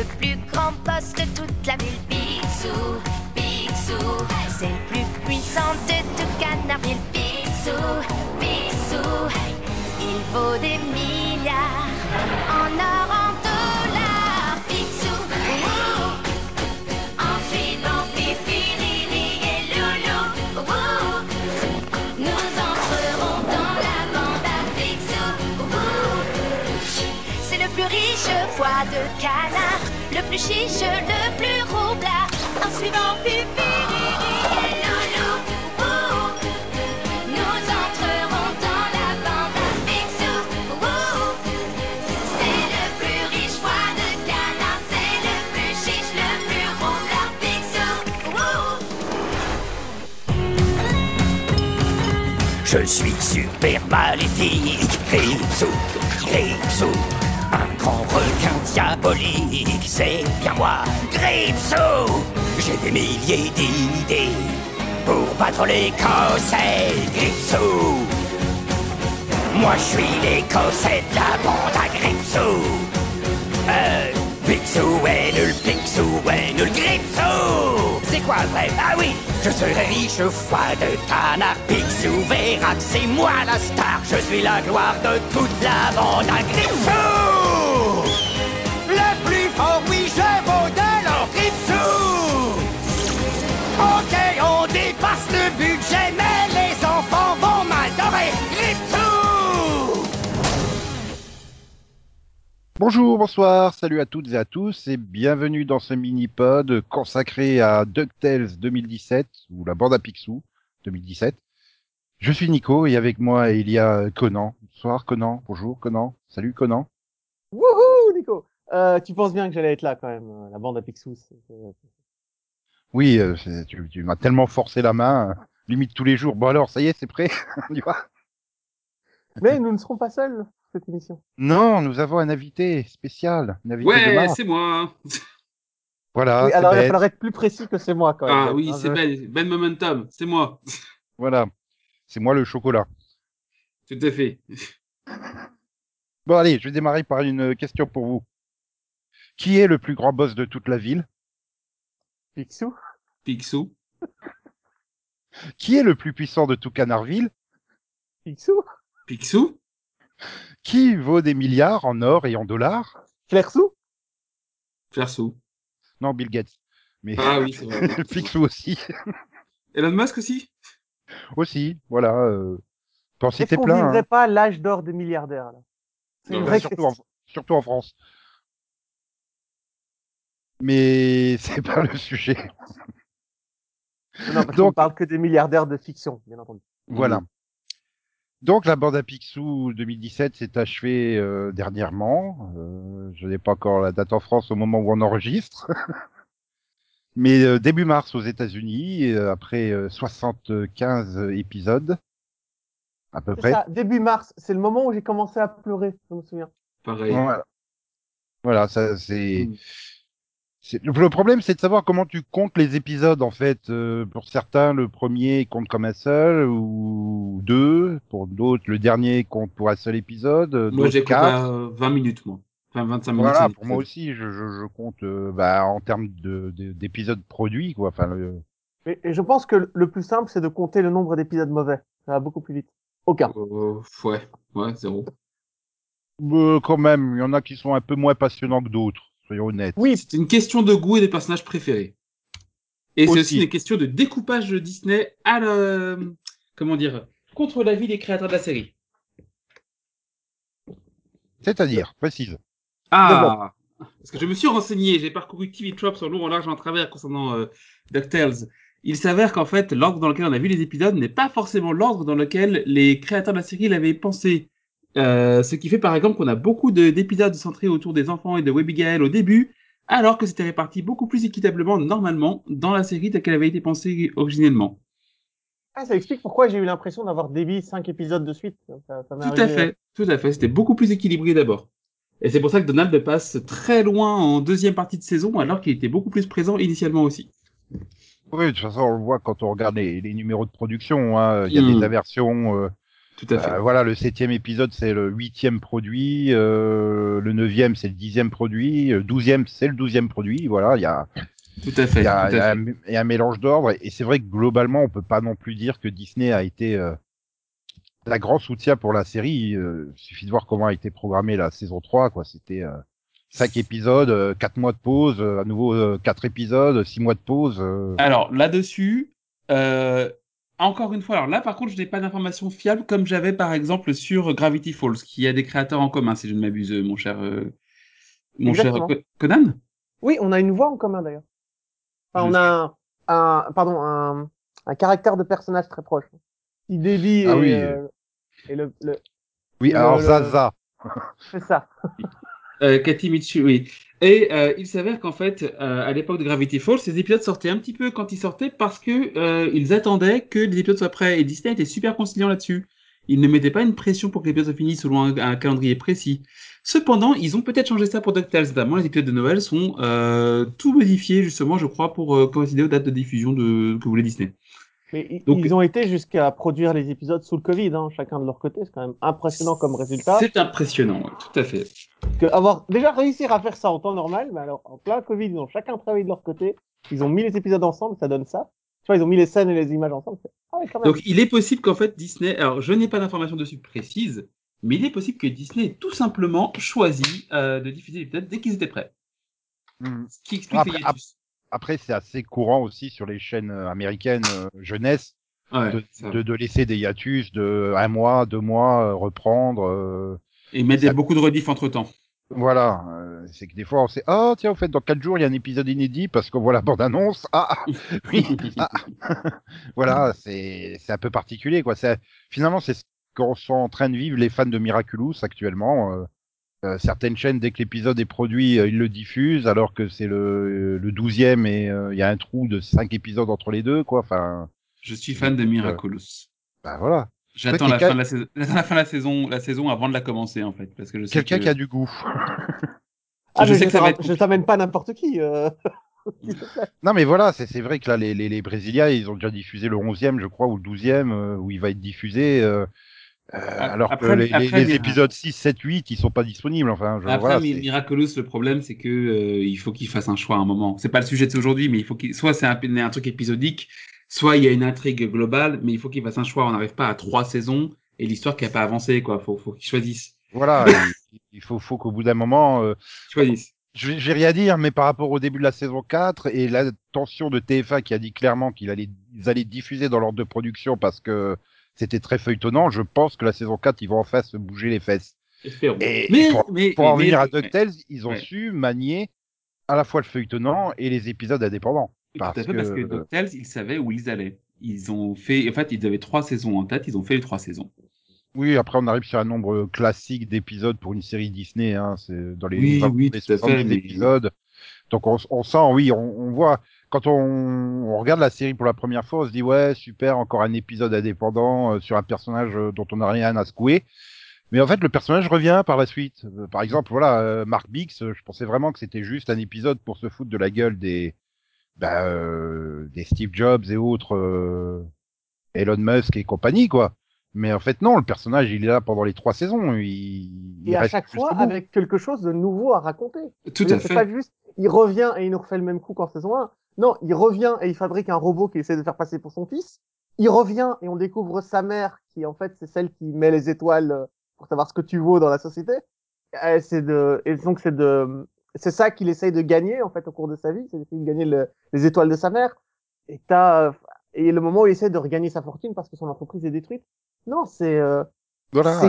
le plus grand boss de toute la ville. Picsou, Picsou, c'est le plus puissant de tout Canardville. Picsou, Picsou, il vaut des milliards en or, en dollars. Picsou, ouh, en suivant Fifi, Lili et Loulou, ouh, nous entrerons dans la bande à Picsou. ouh. C'est le plus riche foie de canard, le plus chiche, le plus roublard. En suivant Fifi, Lili et Loulou, nous entrerons dans la bande Picsou. C'est le plus riche foie de canard, c'est le plus chiche, le plus roublard. Picsou. Je suis super maléfique, Gripsou, Gripsou, un grand requin diabolique, c'est bien moi, Gripsou. J'ai des milliers d'idées pour battre l'Écossais, Gripsou. Moi je suis l'Écossais de la bande à Gripsou. Euh, Picsou est nul, Picsou est nul, Gripsou C'est quoi vrai? Ah oui, je serai riche foie de canard Picsou verra que c'est moi la star Je suis la gloire de toute la bande à Gripsou Bonjour, bonsoir, salut à toutes et à tous et bienvenue dans ce mini-pod consacré à DuckTales 2017 ou la bande à Picsou 2017. Je suis Nico et avec moi il y a Conan. Bonsoir Conan, bonjour Conan, salut Conan. Wouhou, Nico euh, Tu penses bien que j'allais être là quand même, la bande à Picsou. Oui, euh, tu, tu m'as tellement forcé la main, euh, limite tous les jours. Bon alors, ça y est, c'est prêt On y va Mais nous ne serons pas seuls cette émission. Non, nous avons un invité spécial, un invité de Ouais, c'est moi. Voilà, Oui, alors il va falloir être plus précis que c'est moi quand même. Ah oui, Hein, c'est je- Ben, Ben Momentum, c'est moi. voilà, c'est moi le chocolat. Tout à fait. Bon allez, je vais démarrer par une question pour vous. Qui est le plus grand boss de toute la ville? Picsou Picsou. Qui est le plus puissant de tout Canardville Picsou Picsou? Qui vaut des milliards en or et en dollars? Flersou Flersou. Non, Bill Gates. Mais Ah oui, c'est vrai. Picsou aussi. Elon Musk aussi? Aussi, voilà. Euh... T'en citais plein. vivrait hein. pas l'âge d'or des milliardaires là? C'est Non, une bah, vraie surtout, en, question. surtout en France. Mais c'est pas le sujet. Non, parce qu'on Donc- parle que des milliardaires de fiction, bien entendu. Voilà. Donc la bande à Picsou 2017 s'est achevée euh, dernièrement. Euh, je n'ai pas encore la date en France au moment où on enregistre. Mais euh, début mars aux États-Unis, euh, après euh, 75 épisodes, à peu près. ça, début mars, c'est le moment où j'ai commencé à pleurer, je me souviens. Pareil. Voilà. Voilà, ça c'est. Mm. Le le problème, c'est de savoir comment tu comptes les épisodes en fait. Euh, pour certains, le premier compte comme un seul ou deux. Pour d'autres, le dernier compte pour un seul épisode. Moi, j'ai à 20 minutes, moi. Enfin, 25 minutes. Voilà, pour moi aussi, je, je, je compte euh, bah, en termes de- de- d'épisodes produits, quoi. Enfin, le- Et, et je pense que le- le plus simple, c'est de compter le nombre d'épisodes mauvais. Ça va beaucoup plus vite. Aucun. Euh, ouais, ouais, zéro. euh, quand même, il y en a qui sont un peu moins passionnants que d'autres. Soyons honnêtes. Oui, C'est une question de goût et des personnages préférés. Et c'est Aussi. une question de découpage de Disney à la... Comment dire Contre l'avis des créateurs de la série. C'est-à-dire, précise. Ah Parce que je me suis renseigné, j'ai parcouru TV Tropes sur long, en large, en travers concernant euh, DuckTales. Il s'avère qu'en fait, l'ordre dans lequel on a vu les épisodes n'est pas forcément l'ordre dans lequel les créateurs de la série l'avaient pensé. Euh, ce qui fait par exemple qu'on a beaucoup de- d'épisodes centrés autour des enfants et de Webigail au début, alors que c'était réparti beaucoup plus équitablement normalement dans la série telle qu'elle avait été pensée originellement. Ah, ça explique pourquoi j'ai eu l'impression d'avoir dévié cinq épisodes de suite. Ça, ça m'est Tout à fait, tout à fait. C'était beaucoup plus équilibré d'abord. Et c'est pour ça que Donald passe très loin en deuxième partie de saison, alors qu'il était beaucoup plus présent initialement aussi. Oui, de toute façon, on le voit quand on regarde les, les numéros de production. hein. Il y a Mm. des inversions euh, Tout à fait. Euh, voilà, le septième épisode, c'est le huitième produit, euh, le neuvième, c'est le dixième produit, le douzième, c'est le douzième produit. Voilà, il y a, tout à fait. il y a, tout à fait. un, un mélange d'ordre, et c'est vrai que globalement, on peut pas non plus dire que Disney a été euh, la grand soutien pour la série. Euh, il suffit de voir comment a été programmée la saison 3, quoi. C'était euh, cinq épisodes, euh, quatre mois de pause, euh, à nouveau euh, quatre épisodes, six mois de pause. euh. Alors là-dessus, euh, encore une fois, alors là par contre, je n'ai pas d'informations fiables comme j'avais par exemple sur Gravity Falls, qui a des créateurs en commun, si je ne m'abuse, mon cher, euh, mon cher Exactement. Conan? Oui, on a une voix en commun d'ailleurs. Enfin, on a un, un- pardon, un, un caractère de personnage très proche. Si Davy Ah et, oui. euh, et le, le Oui, le- alors le- Zaza. c'est ça. Euh, Cathy Michu, oui. Et euh, il s'avère qu'en fait, euh, à l'époque de Gravity Falls, ces épisodes sortaient un petit peu quand ils sortaient parce que euh, ils attendaient que les épisodes soient prêts. Et Disney était super conciliant là-dessus. Ils ne mettaient pas une pression pour que l'épisode soit fini selon un, calendrier précis. Cependant, ils ont peut-être changé ça pour DuckTales. Notamment, les épisodes de Noël sont tout modifiés justement, je crois, pour coïncider aux dates de diffusion de que voulait Disney. Mais Donc- ils ont été jusqu'à produire les épisodes sous le Covid, hein, chacun de leur côté. C'est quand même impressionnant comme résultat. C'est impressionnant, ouais, tout à fait. Que avoir déjà réussir à faire ça en temps normal, mais alors en plein Covid, ils ont chacun travaillé de leur côté. Ils ont mis les épisodes ensemble, ça donne ça. Tu vois, ils ont mis les scènes et les images ensemble. Ah ouais, quand même. Donc, il est possible qu'en fait Disney, alors je n'ai pas d'informations dessus précises, mais il est possible que Disney ait tout simplement choisi euh, de diffuser l'épisode dès qu'ils étaient prêts. Hmm. Ce qui explique Après-. Après, c'est assez courant aussi sur les chaînes euh, américaines euh, jeunesse Ouais, de, de, de laisser des hiatus de un mois, deux mois, euh, reprendre. Et mettre ça- beaucoup de rediff entre temps. voilà, euh, c'est que des fois on sait ah tiens au fait dans quatre jours il y a un épisode inédit parce qu'on voit la bande annonce ah oui ah. voilà c'est c'est un peu particulier quoi c'est finalement c'est ce qu'on sont en train de vivre les fans de Miraculous actuellement euh, euh, certaines chaînes dès que l'épisode est produit euh, ils le diffusent alors que c'est le le douzième et euh, il y a un trou de cinq épisodes entre les deux quoi enfin Je suis fan de Miraculous. bah voilà J'attends la, fin de la, saison... la fin de la saison, la saison avant de la commencer en fait, parce que je sais quelqu'un que... qui a du goût ah, je mais sais je, que je t'amène pas n'importe qui. euh. Non mais voilà, c'est c'est vrai que là les, les, les Brésiliens ils ont déjà diffusé le 11e je crois ou le 12e euh, où il va être diffusé euh, alors après- que les, après, les épisodes 6, 7, 8 ils sont pas disponibles enfin je, Après, voilà, c'est- Miraculous, le problème, c'est que euh, il faut qu'il fasse un choix à un moment. C'est pas le sujet de aujourd'hui, mais il faut qu'il soit c'est un, un truc épisodique, soit il y a une intrigue globale, mais il faut qu'il fasse un choix. On n'arrive pas à trois saisons et l'histoire qui a pas avancé, quoi. Faut, faut qu'il choisisse. voilà il, faut, faut qu'au bout d'un moment euh, Choisisse. je, vais- rien dire mais par rapport au début de la saison 4 et la tension de TF1 qui a dit clairement qu'ils allaient, ils allaient diffuser dans l'ordre de production parce que c'était très feuilletonnant je pense que la saison 4 ils vont enfin se bouger les fesses Espérons. Et- mais, et pour- mais, pour en mais- venir à mais- DuckTales ils ont Ouais. su manier à la fois le feuilletonnant et les épisodes indépendants Tout à parce fait, parce que que- DuckTales, ils savaient où ils allaient. Ils ont fait, en fait, ils avaient trois saisons en tête, ils ont fait les trois saisons. Oui, après on arrive sur un nombre classique d'épisodes pour une série Disney. Hein, c'est dans les, Oui, vingt- oui, les tout à fait, 70 mais- épisodes. Donc on, on sent, oui, on, on voit quand on, on regarde la série pour la première fois, on se dit ouais super, encore un épisode indépendant euh, sur un personnage euh, dont on n'a rien à secouer. Mais en fait, le personnage revient par la suite. Euh, par exemple, voilà, euh, Mark Bix, euh, je pensais vraiment que c'était juste un épisode pour se foutre de la gueule des, bah, euh, des Steve Jobs et autres, euh, Elon Musk et compagnie, quoi. Mais en fait, non, le personnage, il est là pendant les trois saisons. Il, il Et à reste chaque fois avec quelque chose de nouveau à raconter. Tout à C'est fait. pas juste, il revient et il nous refait le même coup qu'en saison 1. Non, il revient et il fabrique un robot qu'il essaie de faire passer pour son fils. Il revient et on découvre sa mère qui, en fait, c'est celle qui met les étoiles euh, pour savoir ce que tu vaux dans la société. Et c'est de, et donc c'est de, c'est ça qu'il essaye de gagner, en fait, au cours de sa vie. C'est d'essayer de gagner le- les étoiles de sa mère. Et t'as, euh, et le moment où il essaie de regagner sa fortune parce que son entreprise est détruite. Non, c'est, euh, Voilà.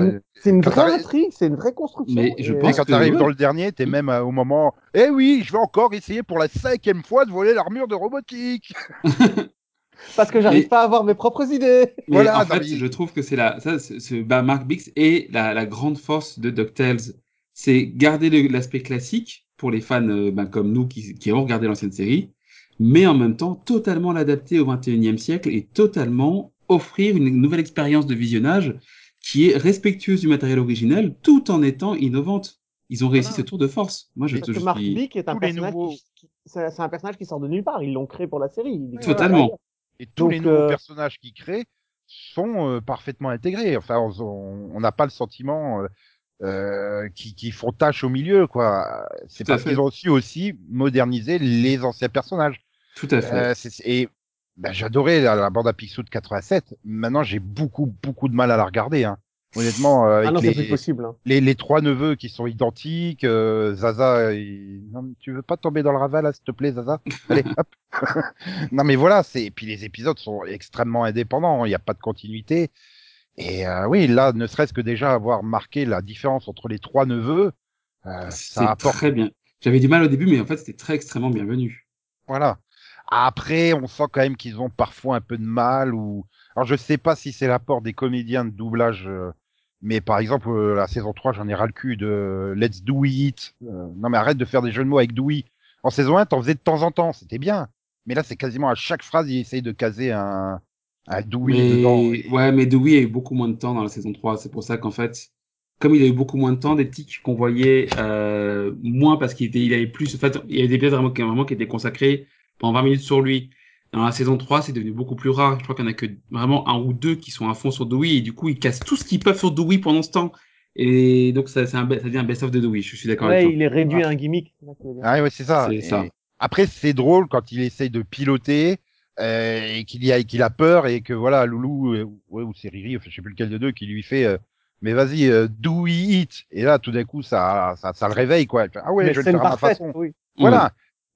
c'est une, quand vraie intrigue, c'est une vraie construction. Mais je Et, pense quand tu arrives dans le dernier, t'es même euh, au moment, eh oui, je vais encore essayer pour la cinquième fois de voler l'armure de robotique. Parce que j'arrive Mais- pas à avoir mes propres idées. Mais Voilà, en fait, je trouve que c'est la, ça, c'est- c'est- bah, Mark Bix est la, la grande force de DuckTales. C'est garder l'aspect classique pour les fans euh, bah, comme nous qui, qui ont regardé l'ancienne série, mais en même temps totalement l'adapter au 21e siècle et totalement offrir une nouvelle expérience de visionnage qui est respectueuse du matériel originel tout en étant innovante. Ils ont réussi Voilà. ce tour de force. Moi, je, Parce je que Mark suis Bick est un tous les personnage nouveaux- qui, qui- c'est un personnage qui sort de nulle part. Ils l'ont créé pour la série. Totalement. Et tous Donc, les nouveaux euh, personnages qu'ils créent sont euh, parfaitement intégrés. Enfin, on n'a pas le sentiment euh, euh, qui, qui font tâche au milieu, quoi. C'est parce qu'ils ont su aussi moderniser les anciens personnages. Tout à fait. Euh, et bah, j'adorais la, la bande à Picsou de 87. Maintenant, j'ai beaucoup, beaucoup de mal à la regarder. Hein. Honnêtement, euh, avec Ah non, c'est les, plus possible. hein. les, les trois neveux qui sont identiques, euh, Zaza, il- non, tu veux pas tomber dans le raval, là, s'il te plaît, Zaza? Allez, hop. non, mais voilà, c'est. Et puis les épisodes sont extrêmement indépendants. Il n'y a pas de continuité. Et euh, oui, là, ne serait-ce que déjà avoir marqué la différence entre les trois neveux, euh, C'est ça apporte. très bien. J'avais du mal au début, mais en fait, c'était très extrêmement bienvenu. Voilà. Après, on sent quand même qu'ils ont parfois un peu de mal ou. Alors, je sais pas si c'est l'apport des comédiens de doublage, euh, mais par exemple, euh, la saison 3, j'en ai ras le cul de Let's Do It. Euh, non, mais arrête de faire des jeux de mots avec Dewey. En saison 1, t'en faisais de temps en temps, c'était bien. Mais là, c'est quasiment à chaque phrase, il essaye de caser un, un Dewey mais... dedans. Et- Ouais, mais Dewey a eu beaucoup moins de temps dans la saison 3. C'est pour ça qu'en fait, comme il a eu beaucoup moins de temps, des tics qu'on voyait euh, moins parce qu'il était, il avait plus. En fait, il y avait des épisodes vraiment, qui- vraiment qui étaient consacrés pendant 20 minutes sur lui. Dans la saison 3, c'est devenu beaucoup plus rare. Je crois qu'il y en a que vraiment un ou deux qui sont à fond sur Dewey et du coup, ils cassent tout ce qu'ils peuvent sur Dewey pendant ce temps. Et donc, ça, c'est un, ça devient un best-of de Dewey. Je suis d'accord Ouais, avec toi. il est réduit à un gimmick. Ah ouais, c'est ça. C'est Et ça. Après, c'est drôle quand il essaye de piloter euh, et qu'il y a qu'il a peur et que voilà, Loulou euh, ouais, ou c'est Riri, enfin, je sais plus lequel de deux, qui lui fait euh, mais vas-y, euh, do it. Et là, tout d'un coup, ça, ça, ça le réveille quoi. Il fait, ah ouais, Mais je vais le faire à ma façon. oui. Voilà.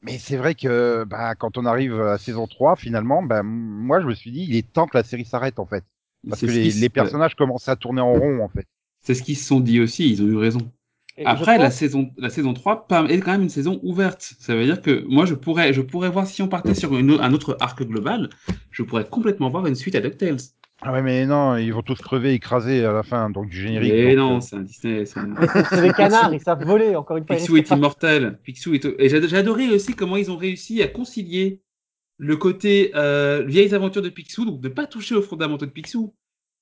Mais c'est vrai que bah, quand on arrive à saison 3, finalement, bah, moi je me suis dit, il est temps que la série s'arrête en fait. Parce que les, les personnages commencent à tourner en rond en fait. C'est ce qu'ils se sont dit aussi. Ils ont eu raison. Et Après, la saison, la saison 3 pa- est quand même une saison ouverte. Ça veut dire que moi, je pourrais, je pourrais voir si on partait sur une, un autre arc global, je pourrais complètement voir une suite à DuckTales. Ah ouais, mais non, ils vont tous crever, écraser à la fin donc du générique. Mais donc, non, euh, c'est un Disney. c'est des canards, ils savent voler, encore une fois. Picsou est immortel. Picsou est... Et j'ai adoré aussi comment ils ont réussi à concilier le côté euh, vieilles aventures de Picsou, donc de pas toucher aux fondamentaux de Picsou,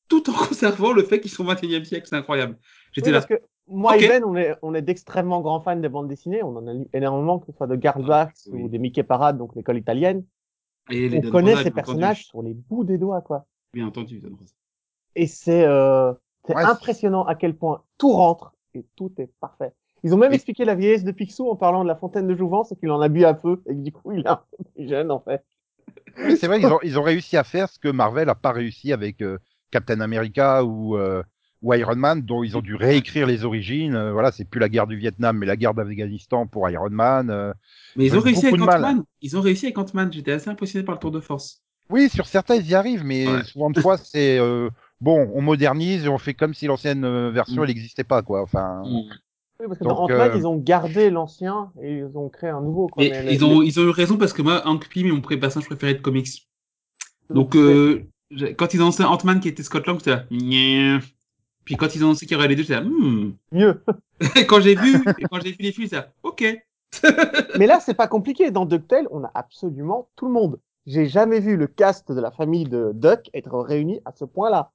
tout en conservant le fait qu'ils sont au 21e siècle. C'est incroyable. J'étais Oui, là. parce que moi Ok. et Ben, on est, on est d'extrêmement grands fans des bandes dessinées. On en a lu énormément, que ce soit de Garl Barks oui. ou des Mickey Parade, donc l'école italienne. Et les On connaît ces personnages entendu. sur les bouts des doigts, quoi. Bien entendu, Don Rosa. Et c'est euh, c'est Ouais, impressionnant à quel point tout rentre et tout est parfait. Ils ont même Et- expliqué la vieillesse de Picsou en parlant de la fontaine de Jouvence et qu'il en a bu un peu et que du coup il est un peu plus jeune en fait. Oui, c'est vrai, ils ont, ils ont réussi à faire ce que Marvel a pas réussi avec euh, Captain America ou, euh, ou Iron Man, dont ils ont dû réécrire les origines. Euh, voilà, c'est plus la guerre du Vietnam, mais la guerre d'Afghanistan pour Iron Man. Euh, Mais ils ont réussi avec. Ant-Man. Ils ont réussi avec Ant-Man. J'étais assez impressionné par le tour de force. Oui, sur certains, ils y arrivent, mais Ouais. souvent de fois, c'est euh, bon, on modernise et on fait comme si l'ancienne euh, version, Mm. elle n'existait pas, quoi. Enfin, Oui, parce que Donc, dans Ant-Man, euh, ils ont gardé l'ancien et ils ont créé un nouveau. Quoi. Et Mais les- ils ont, ils ont eu raison parce que moi, Hank Pym est mon personnage préféré de comics. Donc, c'est- euh, quand ils ont annoncé Ant-Man qui était Scott Lang, j'étais là. Puis quand ils ont annoncé qu'il y aurait les deux, j'étais là, hmm. mieux. Et quand j'ai vu, quand j'ai vu les films, j'étais là, ok. Mais là, c'est pas compliqué. Dans DuckTales, on a absolument tout le monde. J'ai jamais vu le cast de la famille de Duck être réuni à ce point-là.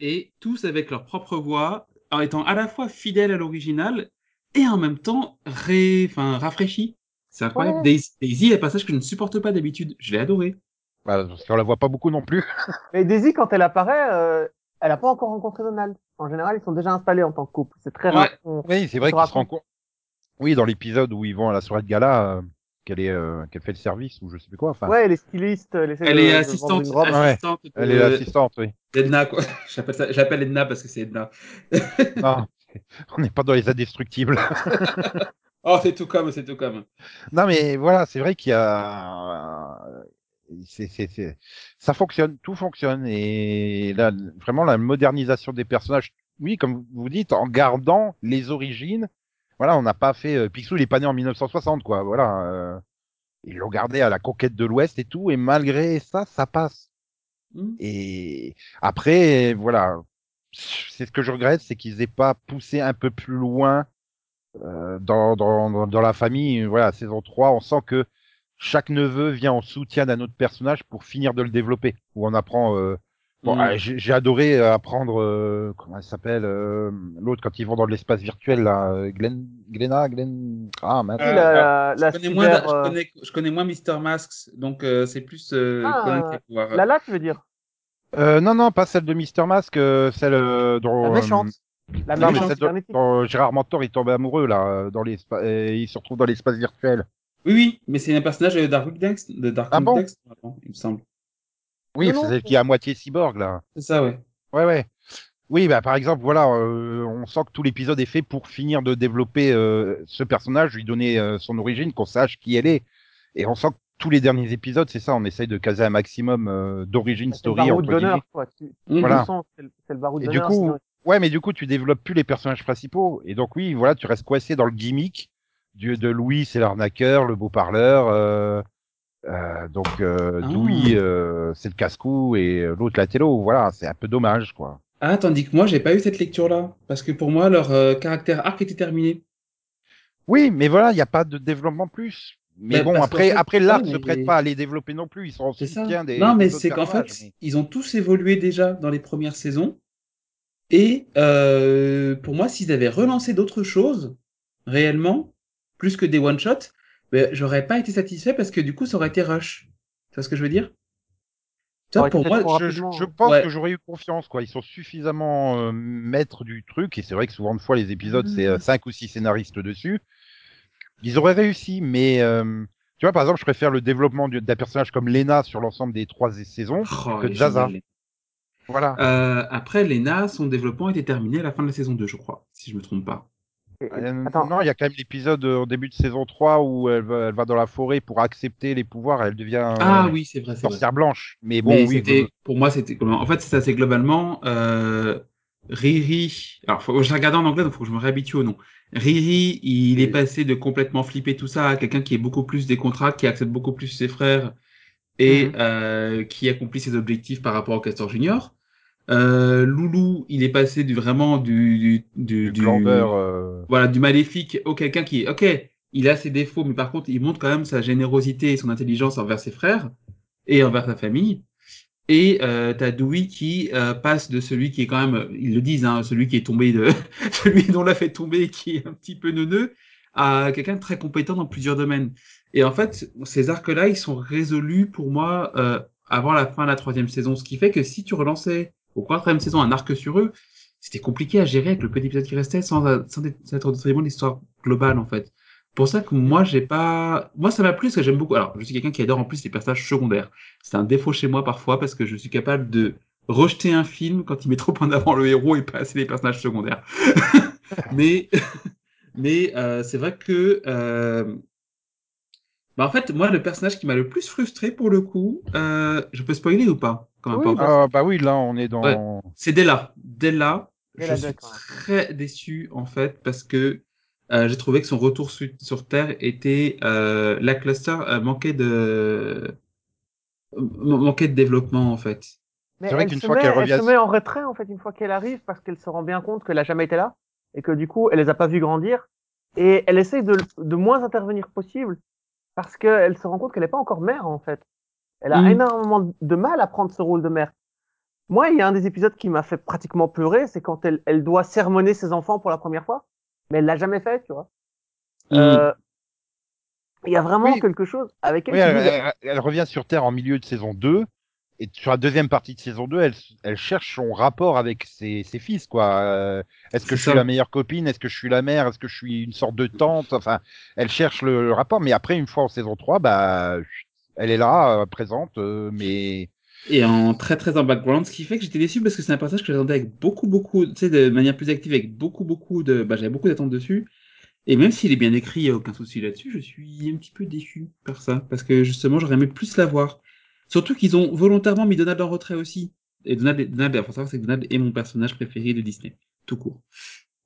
Et tous avec leur propre voix, en étant à la fois fidèles à l'original et en même temps ré... enfin, rafraîchis. C'est incroyable. Ouais. Daisy, Daisy est un passage que je ne supporte pas d'habitude. Je l'ai adoré. voilà, parce qu'on la voit pas beaucoup non plus. Mais Daisy, quand elle apparaît, euh, elle a pas encore rencontré Donald. En général, ils sont déjà installés en tant que couple. C'est très rare. Oui, c'est vrai qu'ils se rencontrent. Oui, dans l'épisode où ils vont à la soirée de gala, euh, qu'elle est, euh, qu'elle fait le service ou je sais plus quoi. Enfin, Ouais, les stylistes, elle essaie Elle de- est de assistante. Ouais. assistante de- elle est l'assistante, oui. d'Edna, quoi. J'appelle ça- J'appelle Edna parce que c'est Edna. Non, on n'est pas dans les indestructibles. Oh, c'est tout comme, c'est tout comme. Non, mais voilà, c'est vrai qu'il y a. C'est, c'est, c'est... Ça fonctionne, tout fonctionne. Et là, vraiment, la modernisation des personnages, oui, comme vous dites, en gardant les origines. Voilà, on n'a pas fait. euh, Picsou, il est pas né en 1960, quoi. Voilà. euh, Ils l'ont gardé à la conquête de l'Ouest et tout. Et malgré ça, ça passe. Hmm. Et après, voilà. C'est ce que je regrette, c'est qu'ils aient pas poussé un peu plus loin euh, dans, dans, dans, dans la famille. Voilà, saison 3, on sent que chaque neveu vient en soutien d'un autre personnage pour finir de le développer. Où on apprend. euh, Bon, Mm. ah, j'ai j'ai adoré euh, apprendre euh, comment elle s'appelle euh, l'autre quand ils vont dans l'espace virtuel là, euh, Glenn, Glenna, Glenn. Ah. Oui, Euh, la, la, Je la connais, moins, je, connais, je connais moins Mr. Masks, donc euh, c'est plus euh, Ah. Lala, tu veux dire? Euh, non, non, pas celle de Mister Mask, euh, celle euh, La dont. méchante. La Non, mais celle dont, dont Gérard Mentor il tombe amoureux là, euh, dans l'espace, euh, il se retrouve dans l'espace virtuel. Oui, oui, mais c'est un personnage de Darkwing Duck, de Ah Darkwing bon? Maintenant, il me semble. Oui, c'est celle qui est à moitié cyborg là. C'est ça, ouais. Ouais, ouais. Oui, bah par exemple, voilà, euh, on sent que tout l'épisode est fait pour finir de développer euh, ce personnage, lui donner euh, son origine, qu'on sache qui elle est. Et on sent que tous les derniers épisodes, c'est ça, on essaye de caser un maximum euh, d'origine C'est le story baroud entre d'honneur, guillemets. quoi. Tu. Voilà. c'est le- c'est le baroud Et du d'honneur. coup, sinon- ouais, mais du coup, tu développes plus les personnages principaux. Et donc oui, voilà, tu restes coincé dans le gimmick du, de Louis, c'est l'arnaqueur, le beau parleur. Euh, donc euh, Ah. Euh, c'est le casse-cou et euh, l'autre la télo. Voilà, c'est un peu dommage, quoi. Ah, tandis que moi, j'ai pas eu cette lecture-là. Parce que pour moi, leur caractère arc était terminé. Oui, mais voilà, il n'y a pas de développement plus. Mais Ben, bon, après, fait- après l'arc se mais- prête pas à les développer non plus. Ils sont en C'est ça. soutien des. non, mais c'est qu'en fait, mais- ils ont tous évolué déjà dans les premières saisons. Et pour moi, s'ils avaient relancé d'autres choses, réellement, plus que des one-shots, ben, j'aurais pas été satisfait parce que du coup, ça aurait été rush. Tu vois ce que je veux dire? Toi, pour moi, trop Je, hein. pense Ouais. que j'aurais eu confiance, quoi. Ils sont suffisamment euh, maîtres du truc, et c'est vrai que souvent de fois les épisodes, c'est Mm. euh, cinq ou six scénaristes dessus. Ils auraient réussi, mais euh, tu vois, par exemple, je préfère le développement du- d'un personnage comme Lena sur l'ensemble des trois saisons Oh, que Zaza. Voilà. Euh, après, Lena, son développement était terminé à la fin de la saison 2, je crois, si je me trompe pas. Et- et- Euh, Attends, non, il y a quand même l'épisode euh, au début de saison 3 où elle va, elle va dans la forêt pour accepter les pouvoirs, elle devient Ah euh, oui, c'est vrai, sorcière blanche. Mais bon, Mais oui, pour moi, c'était En fait, c'est assez globalement euh, Riri. Alors, faut, j'ai regardé en anglais, donc faut que je me réhabitue au nom. Riri, il est passé de complètement flipper tout ça à quelqu'un qui est beaucoup plus décontracté, qui accepte beaucoup plus ses frères et Mhm. euh, qui accomplit ses objectifs par rapport au Castor Junior. Euh, Loulou, il est passé du vraiment du du, du, du du- glandeur. euh, voilà, du maléfique au quelqu'un qui, ok, il a ses défauts, mais par contre, il montre quand même sa générosité et son intelligence envers ses frères et envers sa famille. Et euh, t'as Dewey qui euh, passe de celui qui est quand même, ils le disent, hein, celui qui est tombé de, celui dont l'a fait tomber qui est un petit peu neuneux, à quelqu'un de très compétent dans plusieurs domaines. Et en fait, ces arcs-là, ils sont résolus pour moi euh, avant la fin de la troisième saison, ce qui fait que si tu relançais au quatrième saison un arc sur eux, c'était compliqué à gérer avec le peu d'épisodes qui restaient sans, sans être vraiment l'histoire globale en fait. Pour ça que moi j'ai pas, moi ça m'a plu parce que j'aime beaucoup. Alors je suis quelqu'un qui adore en plus les personnages secondaires. C'est un défaut chez moi parfois parce que je suis capable de rejeter un film quand il met trop en avant le héros et pas assez les personnages secondaires. mais mais euh, c'est vrai que euh, bah en fait moi le personnage qui m'a le plus frustré pour le coup, euh, je peux spoiler ou pas quand même Oui, pas. bah, Ah bah oui, là on est dans. C'est Della. Della, Della je suis ouais. très déçu en fait parce que euh, j'ai trouvé que son retour sur, sur Terre était euh, la cluster euh, manquait de euh, manquait de développement en fait. Mais C'est vrai elle, qu'une se fois met, qu'elle elle revient- se met en retrait en fait une fois qu'elle arrive parce qu'elle se rend bien compte qu'elle a jamais été là et que du coup elle les a pas vus grandir et elle essaye de, de moins intervenir possible parce qu'elle se rend compte qu'elle n'est pas encore mère en fait. Elle a Mm. énormément de mal à prendre ce rôle de mère. Moi, il y a un des épisodes qui m'a fait pratiquement pleurer, c'est quand elle, elle doit sermonner ses enfants pour la première fois, mais elle l'a jamais fait, tu vois. Euh, Il y a vraiment Oui. quelque chose avec elle Oui, elle, elle- elle revient sur Terre en milieu de saison 2. Et sur la deuxième partie de saison 2, elle, elle cherche son rapport avec ses, ses fils, quoi. Euh, Est-ce que je suis la meilleure copine? Est-ce que je suis la mère? Est-ce que je suis une sorte de tante? Enfin, elle cherche le, le rapport. Mais après, une fois en saison 3, bah, elle est là, euh, présente, euh, mais Et en très très en background, ce qui fait que j'étais déçu parce que c'est un personnage que j'attendais avec beaucoup beaucoup, tu sais, de manière plus active, avec beaucoup beaucoup de, bah j'avais beaucoup d'attentes dessus. Et même s'il est bien écrit, il y a aucun souci là-dessus, je suis un petit peu déçu par ça, parce que justement j'aurais aimé plus la voir. Surtout qu'ils ont volontairement mis Donald en retrait aussi. Et Donald, Donald, faut savoir c'est que Donald est mon personnage préféré de Disney, tout court.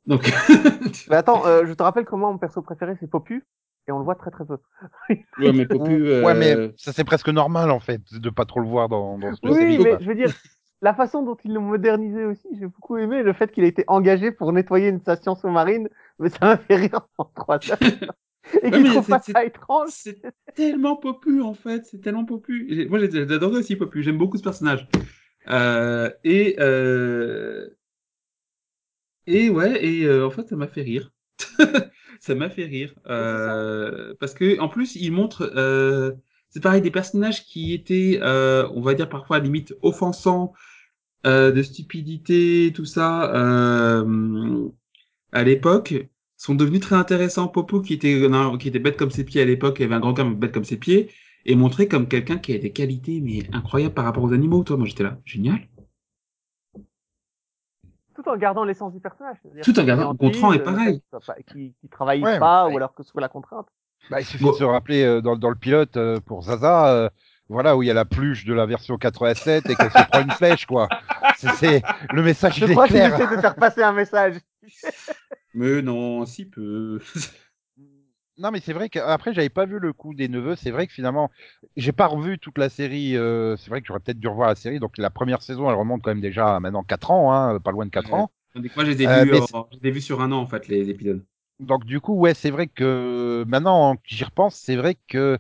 Donc, Mais attends, euh, je te rappelle comment mon perso préféré c'est Popu et on le voit très très peu. ouais mais Popu, euh, ouais, mais ça c'est presque normal en fait de pas trop le voir dans, dans cette Oui, série. mais quoi. je veux dire, la façon dont ils l'ont modernisé aussi, j'ai beaucoup aimé le fait qu'il a été engagé pour nettoyer une station sous-marine, mais ça m'a fait rire en trois heures. Et qu'il mais trouve c'est- pas ça étrange? C'est tellement Popu en fait, c'est tellement Popu. Moi adoré aussi Popu, j'aime beaucoup ce personnage. Euh, et euh, et ouais, et euh, en fait ça m'a fait rire. ça m'a fait rire euh, parce que en plus il montre, c'est pareil des personnages qui étaient, on va dire parfois à la limite offensants de stupidité, tout ça, à l'époque, sont devenus très intéressants. Popo, qui était, non, qui était bête comme ses pieds à l'époque, avait un grand cœur bête comme ses pieds, est montré comme quelqu'un qui a des qualités mais incroyables par rapport aux animaux. Toi, moi j'étais là, génial. Tout en gardant l'essence du personnage. Tout en gardant- fainéantise, Gontran est euh, pareil. Qu'il qu'il travaille Ouais, pas, ou alors que ce soit la contrainte. Bah, il suffit Bon. de se rappeler euh, dans, dans le pilote euh, pour Zaza, euh, voilà, où il y a la pluche de la version 87 et qu'elle se prend une flèche, quoi. C'est- le message Je crois qu'il clair. essaie de faire passer un message. Mais non, si peu. Non, mais c'est vrai qu'après, j'avais pas vu le coup des neveux. C'est vrai que finalement, j'ai pas revu toute la série. euh, c'est vrai que j'aurais peut-être dû revoir la série. Donc la première saison, elle remonte quand même déjà à maintenant 4 ans, hein, pas loin de 4 Ouais. ans. Moi, je les ai Euh, vus, mais en- je les ai vus sur un an, en fait, les épisodes. Donc du coup, ouais, c'est vrai que maintenant que j'y repense, c'est vrai que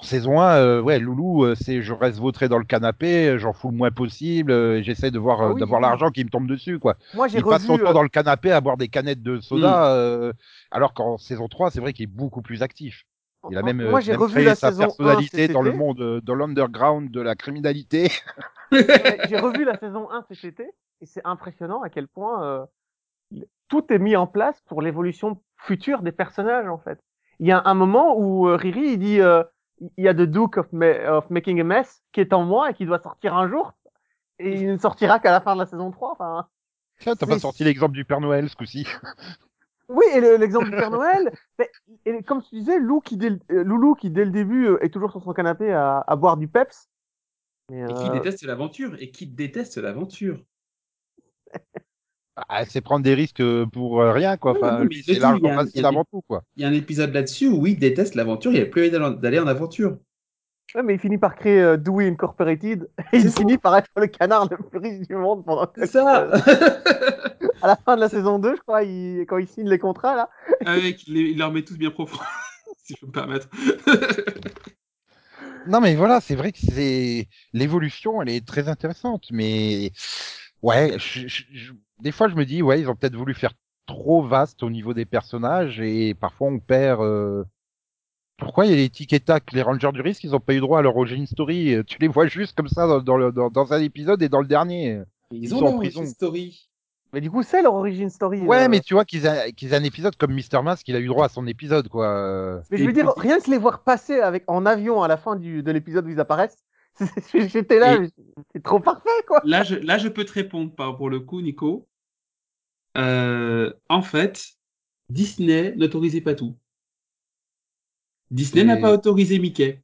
en saison 1, euh, ouais, Loulou, euh, c'est je reste vautré dans le canapé, j'en fous le moins possible, euh, j'essaie de voir Ah euh, oui, d'avoir oui. l'argent qui me tombe dessus, quoi. Moi, j'ai Il passe son revu. temps euh, dans le canapé à boire des canettes de soda, euh, alors qu'en saison 3, c'est vrai qu'il est beaucoup plus actif. Il a même, Moi, j'ai revu créé la sa saison 1 personnalité dans le monde, euh, dans l'underground de la criminalité. Ouais, J'ai revu la saison 1 cet été et c'est impressionnant à quel point euh, tout est mis en place pour l'évolution future des personnages en fait. Il y a un moment où Riri il dit euh, il y a The Duke of, Ma- of Making a Mess qui est en moi et qui doit sortir un jour et il ne sortira qu'à la fin de la saison 3. Enfin, Tiens, t'as pas sorti l'exemple du Père Noël ce coup-ci. oui, et le- l'exemple du Père Noël, mais, et comme tu disais, Lou qui dès euh, Loulou qui dès le début euh, est toujours sur son canapé à, à boire du Peps. Mais, Et qui euh, déteste l'aventure, et qui déteste l'aventure. Ah, c'est prendre des risques euh, pour euh, rien, quoi. Enfin, oui, c'est dis, l'argent il y a un- facile avant tout, quoi. Il y a un épisode là-dessus où il déteste l'aventure, il a plus envie d'aller en aventure. Ouais, mais il finit par créer euh, Dewey Incorporated et il finit par être le canard le plus riche du monde pendant C'est ça à la fin de la saison 2, je crois, il... quand il signe les contrats là. Avec, il, les- il leur met tous bien profond, si je peux me permettre. Non, mais voilà, c'est vrai que c'est l'évolution, elle est très intéressante, mais ouais, je- des fois je me dis, ouais, ils ont peut-être voulu faire trop vaste au niveau des personnages et parfois on perd. euh, Pourquoi il y a les tic et tac, les Rangers du risque, ils ont pas eu droit à leur origin story. Tu les vois juste comme ça dans, dans, le- dans, dans un épisode et dans le dernier. Ils, Ils ont sont en prison. story. Mais du coup, c'est leur origin story. Ouais, euh. mais tu vois qu'ils aient un épisode comme Mister Mask, il a eu droit à son épisode, quoi. Euh, Mais je veux dire, rien que les voir passer avec en avion à la fin du... de l'épisode où ils apparaissent, j'étais là, c'est trop parfait quoi. Là je, là, je peux te répondre par, pour le coup, Nico. Euh, en fait, Disney n'autorisait pas tout. Disney Et- n'a pas autorisé Mickey.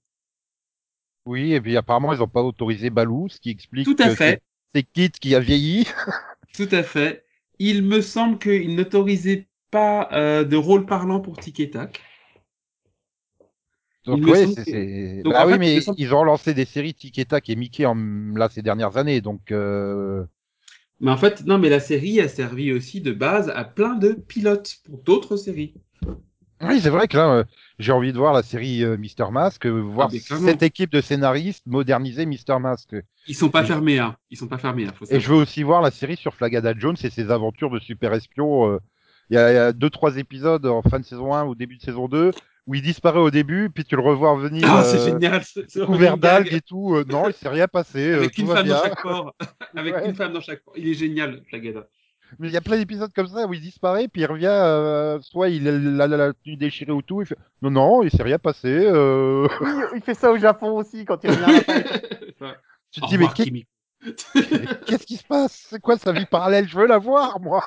Oui, et puis apparemment ils ont pas autorisé Baloo, ce qui explique Tout à que fait. c'est Kit qui a vieilli. Tout à fait. Il me semble qu'il n'autorisait pas euh, de rôle parlant pour Tic et Tac. Donc ouais, c'est, bah oui, fait, mais ils ont lancé des séries Tic et Tac et Mickey en, là ces dernières années, donc euh... Mais en fait, non, mais la série a servi aussi de base à plein de pilotes pour d'autres séries. oui, c'est vrai que là, euh, j'ai envie de voir la série euh, Mister Mask, euh, voir Ah, cette équipe de scénaristes moderniser Mister Mask. Ils sont pas Et- fermés, hein. Ils sont pas fermés, hein, faut Et je veux aussi voir la série sur Flagada Jones et ses aventures de super espion. Il y, y a deux, trois épisodes en fin de saison 1 ou début de saison 2 où il disparaît au début, puis tu le revois venir Ah, c'est génial. couvert d'algues et tout. euh, non, il s'est rien passé. euh, Avec une femme dans chaque port. Avec Ouais. une femme dans chaque port. Il est génial, Flagada. Mais il y a plein d'épisodes comme ça où il disparaît, puis il revient, euh, soit il a la, la, la tenue déchirée ou tout, il fait non, non, il s'est rien passé. Euh... Oui, il fait ça au Japon aussi quand il revient à la tu te dis, mais Kimi. Qu'est-ce qui se passe? C'est quoi sa vie parallèle? Je veux la voir, moi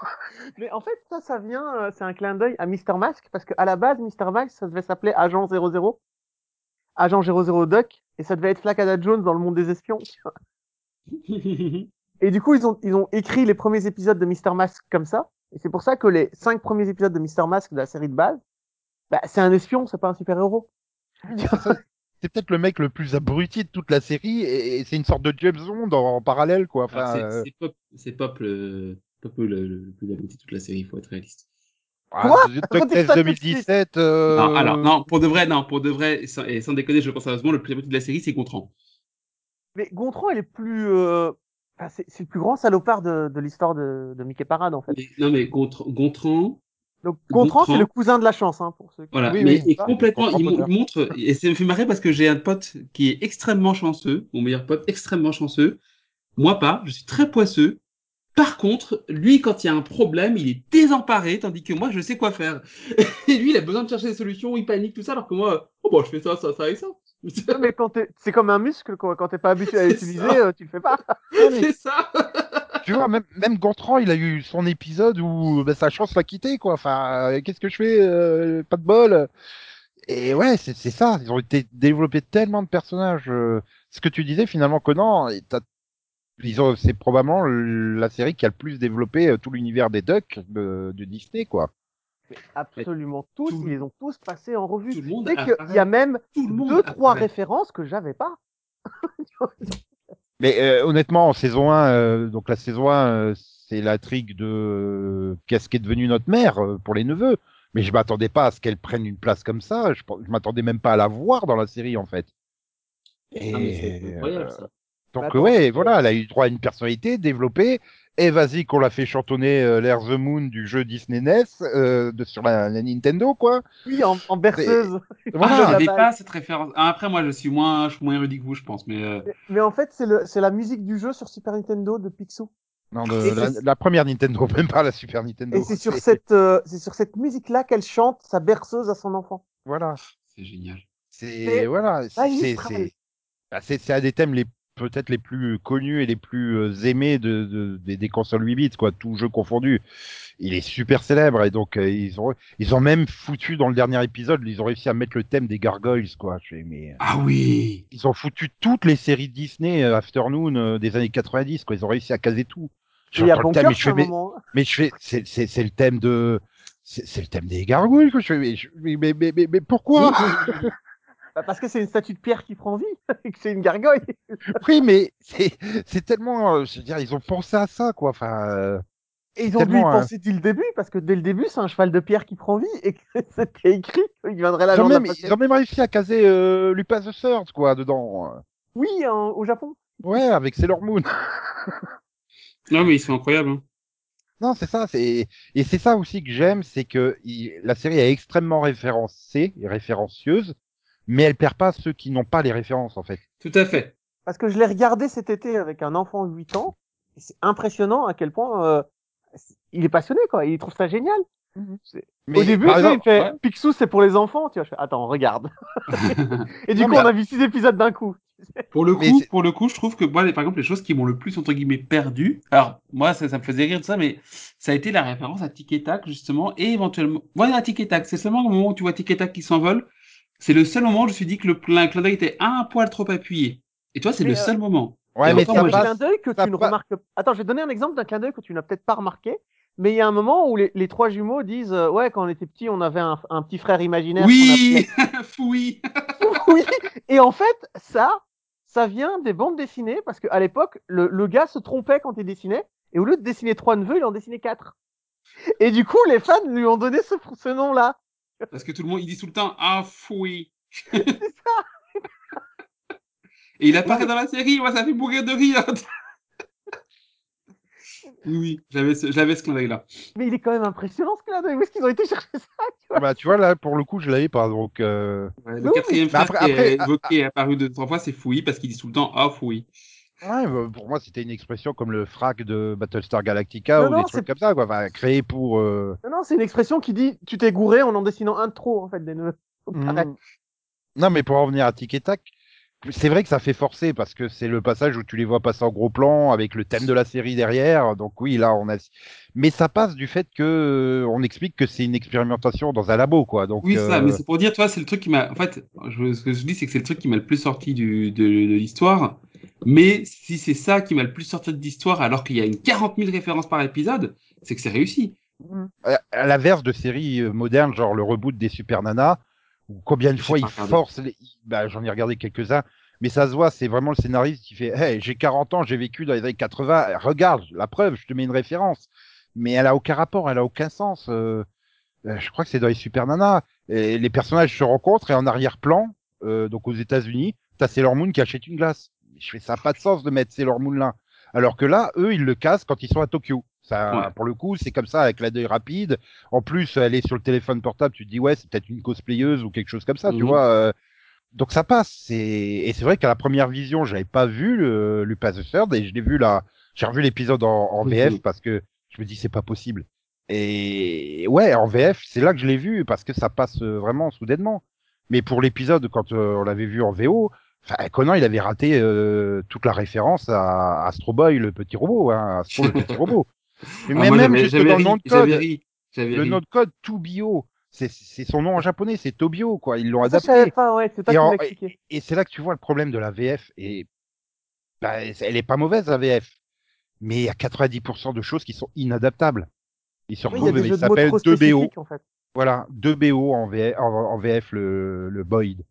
Mais en fait, ça, ça vient, euh, c'est un clin d'œil à Mr. Mask, parce qu'à la base, Mr. Mask, ça devait s'appeler Agent 00. Agent 00 Duck, et ça devait être Flacada Jones dans le monde des espions. Et du coup, ils ont, ils ont écrit les premiers épisodes de Mr. Mask comme ça. Et c'est pour ça que les cinq premiers épisodes de Mr. Mask de la série de base, bah, c'est un espion, c'est pas un super-héros. C'est peut-être le mec le plus abruti de toute la série, et, et c'est une sorte de James Bond en, en parallèle, quoi. Alors, Enfin, c'est- euh, Pop, c'est Pop le, Pop le, le, plus abouti de toute la série, il faut être réaliste. ah, Quoi? De 2017. euh, Non, alors, non, pour de vrai, non, pour de vrai, et sans, et sans déconner, je pense sérieusement, le plus abouti de la série, c'est Gontran. Mais Gontran, il est plus, euh, enfin, c'est c'est le plus grand salopard de, de l'histoire de, de Mickey Parade, en fait. Mais- non, mais Gontran, Gontran, Donc, Gontran, c'est le cousin de la chance, hein, pour ceux qui... Voilà, Oui, mais oui. et complètement, il, montre, et ça me fait marrer parce que j'ai un pote qui est extrêmement chanceux, mon meilleur pote extrêmement chanceux, Moi pas, je suis très poisseux. Par contre, lui, quand il y a un problème, il est désemparé, tandis que moi, je sais quoi faire. Et lui, il a besoin de chercher des solutions, il panique, tout ça, alors que moi, oh bah, je fais ça, ça, ça et ça. Non, mais quand t'es, c'est comme un muscle, quoi. Quand t'es pas habitué à l'utiliser, euh, tu le fais pas. c'est ça. Tu vois, même, même Gontran, il a eu son épisode où bah, sa chance l'a quitté, quoi. Enfin, euh, qu'est-ce que je fais euh, Pas de bol. Et ouais, c'est c'est ça. Ils ont été développés tellement de personnages. euh, ce que tu disais, finalement, Conan, ils ont, c'est probablement la série qui a le plus développé tout l'univers des Ducks de, de Disney, quoi. Mais absolument tous, tout- ils les ont tous passés en revue. Tu sais qu'il y a même deux, trois références que j'avais pas. Mais euh, honnêtement, en saison 1, euh, donc la saison 1, euh, c'est l'intrigue de euh, qu'est-ce qui est devenu notre mère euh, pour les neveux. Mais je m'attendais pas à ce qu'elle prenne une place comme ça. Je, m'attendais même pas à la voir dans la série, en fait. Et, Ah, mais c'est incroyable, euh, ça. donc ouais, voilà, elle a eu droit à une personnalité développée. Et vas-y qu'on l'a fait chantonner euh, l'air The Moon du jeu Disney NES euh, de, sur la, la Nintendo, quoi. Oui, en, en berceuse. Ah, Voilà. la j'avais balle. pas cette référence. Ah, après, moi, je suis moins, je suis moins érudit que vous, je pense, mais euh, Mais- Mais en fait, c'est le, c'est la musique du jeu sur Super Nintendo de Picsou. Non, de, la, la première Nintendo, même pas la Super Nintendo. Et c'est sur cette, euh, c'est sur cette musique-là qu'elle chante sa berceuse à son enfant. Voilà. c'est génial. C'est voilà, c'est c'est bah, c'est c'est un des thèmes les peut-être les plus connus et les plus euh, aimés de, de- des, des consoles 8 bits quoi, tout jeu confondu. Il est super célèbre et donc euh, ils ont ils ont même foutu dans le dernier épisode, ils ont réussi à mettre le thème des gargoyles quoi. Je mais euh, Ah oui. ils ont foutu toutes les séries Disney euh, Afternoon euh, des années 90 quoi, ils ont réussi à caser tout. J'entends le thème, mais je fais un mais, je fais c'est c'est c'est le thème de c'est c'est le thème des gargouilles quoi. Je fais je- mais mais, mais, mais pourquoi? Bah, parce que c'est une statue de pierre qui prend vie et que c'est une gargoyle. Oui, mais c'est c'est tellement, euh, je veux dire, ils ont pensé à ça, quoi. Enfin, euh, Et ils ont dû y hein. penser dès le début parce que dès le début, c'est un cheval de pierre qui prend vie et que c'était écrit qu'il viendrait la ils, ont journée même, ils ont même réussi à caser euh, Lupin the Third, quoi, dedans. Oui, en- au Japon. Ouais, avec Sailor Moon. Non, mais ils sont incroyables. Hein. Non, c'est ça. C'est et c'est ça aussi que j'aime, c'est que il- la série est extrêmement référencée et référencieuse, mais elle perd pas ceux qui n'ont pas les références, en fait. Tout à fait. Parce que je l'ai regardé cet été avec un enfant de 8 ans. et C'est impressionnant à quel point euh, il est passionné, quoi. Il trouve ça génial. C'est- Mais Au début, sais, il fait ouais. Picsou, c'est pour les enfants. Tu vois, je fais, attends, regarde. Et du Non, coup, on a vu six épisodes d'un coup. Pour le coup, pour le coup, je trouve que moi, les- par exemple, les choses qui m'ont le plus entre guillemets perdu. Alors moi, ça, ça me faisait rire de ça, mais ça a été la référence à Tic et Tac justement, et éventuellement, voilà Tic et Tac. C'est seulement au moment où tu vois Tic et Tac qui s'envole. C'est le seul moment où je me suis dit que le plein clin d'œil était un poil trop appuyé. Et toi, c'est le euh, seul moment. Ouais, Et mais un passe. clin d'œil que tu ne pa- remarques Attends, je vais te donner un exemple d'un clin d'œil que tu n'as peut-être pas remarqué. Mais il y a un moment où les, les trois jumeaux disent euh, Ouais, quand on était petits, on avait un, un petit frère imaginaire. Oui, oui. qu'on appelait- oui Et en fait, ça, ça vient des bandes dessinées parce qu'à l'époque, le, le gars se trompait quand il dessinait. Et au lieu de dessiner trois neveux, il en dessinait quatre. Et du coup, les fans lui ont donné ce, ce nom-là. Parce que tout le monde, il dit tout le temps, ah, fouille. Et il apparaît dans la série, moi, ça fait mourir de rire. oui, j'avais ce, j'avais ce clin d'œil-là. Mais il est quand même impressionnant ce clin d'œil. Où est-ce qu'ils ont été chercher ça tu vois Bah, tu vois, là, pour le coup, je l'avais pas, donc. euh, Ouais, Oui, le quatrième mais frère après- qui est après, évoqué et apparu deux, trois fois, c'est fouille, parce qu'il dit tout le temps, ah, fouille. Ouais, bah, pour moi, c'était une expression comme le frac de Battlestar Galactica Non, ou non, des trucs comme ça, quoi. Enfin, créé pour. euh, Non, non, c'est une expression qui dit Tu t'es gouré en en dessinant un de trop, en fait, des neveux. Faut que t'arrêtes. Mm. Non, mais pour en revenir à Tic et Tac, c'est vrai que ça fait forcer parce que c'est le passage où tu les vois passer en gros plan avec le thème de la série derrière. Donc oui, là, on a. Mais ça passe du fait que euh, on explique que c'est une expérimentation dans un labo, quoi. Donc. Oui, c'est ça, euh, mais c'est pour dire, tu vois, c'est le truc qui m'a. En fait, je, ce que je dis, c'est que c'est le truc qui m'a le plus sorti du, de, de l'histoire. Mais si c'est ça qui m'a le plus sorti de l'histoire, alors qu'il y a une 40 000 références par épisode, c'est que c'est réussi. à à l'inverse de séries euh, modernes, genre le reboot des Super Nana, où combien de fois ils forcent les... bah, j'en ai regardé quelques-uns, mais ça se voit, c'est vraiment le scénariste qui fait Hey, j'ai 40 ans, j'ai vécu dans les années 80, regarde, la preuve, je te mets une référence. Mais elle a aucun rapport, elle a aucun sens. euh, euh, je crois que c'est dans les Super Nana. Et les personnages se rencontrent et en arrière-plan, euh, donc aux États-Unis, t'as Sailor Moon qui achète une glace. Je fais ça a pas de sens de mettre Sailor Moon là. Alors que là, eux, ils le cassent quand ils sont à Tokyo. Ça, Ouais. pour le coup, c'est comme ça avec la deuil rapide. En plus, elle est sur le téléphone portable. Tu te dis ouais, c'est peut-être une cosplayeuse ou quelque chose comme ça, tu Mhm. vois. euh, donc ça passe. Et c'est vrai qu'à la première vision, j'avais pas vu le Lupin the Third et je l'ai vu là. J'ai revu l'épisode en, en VF parce que je me dis c'est pas possible. Et ouais, en VF, c'est là que je l'ai vu parce que ça passe euh, vraiment soudainement. Mais pour l'épisode, quand euh, on l'avait vu en VO, enfin, Conan, il avait raté euh, toute la référence à Astro Boy, le petit robot, hein, Astro, le petit robot. Mais Ah, même, moi, même dans le nom de code, le nom de code Tubio, c'est son nom en japonais, c'est Tobio, quoi. Ils l'ont adapté. pas, ouais, c'est pas Et en- expliqué. Et c'est là que tu vois le problème de la VF. Et bah, elle est pas mauvaise la VF, mais il y a 90% de choses qui sont inadaptables. Ils se Oui, il y a retrouvent, mais il s'appelle trop 2BO. spécifiques, en fait. Voilà, 2BO en, VF, en, en VF le, le Boyd.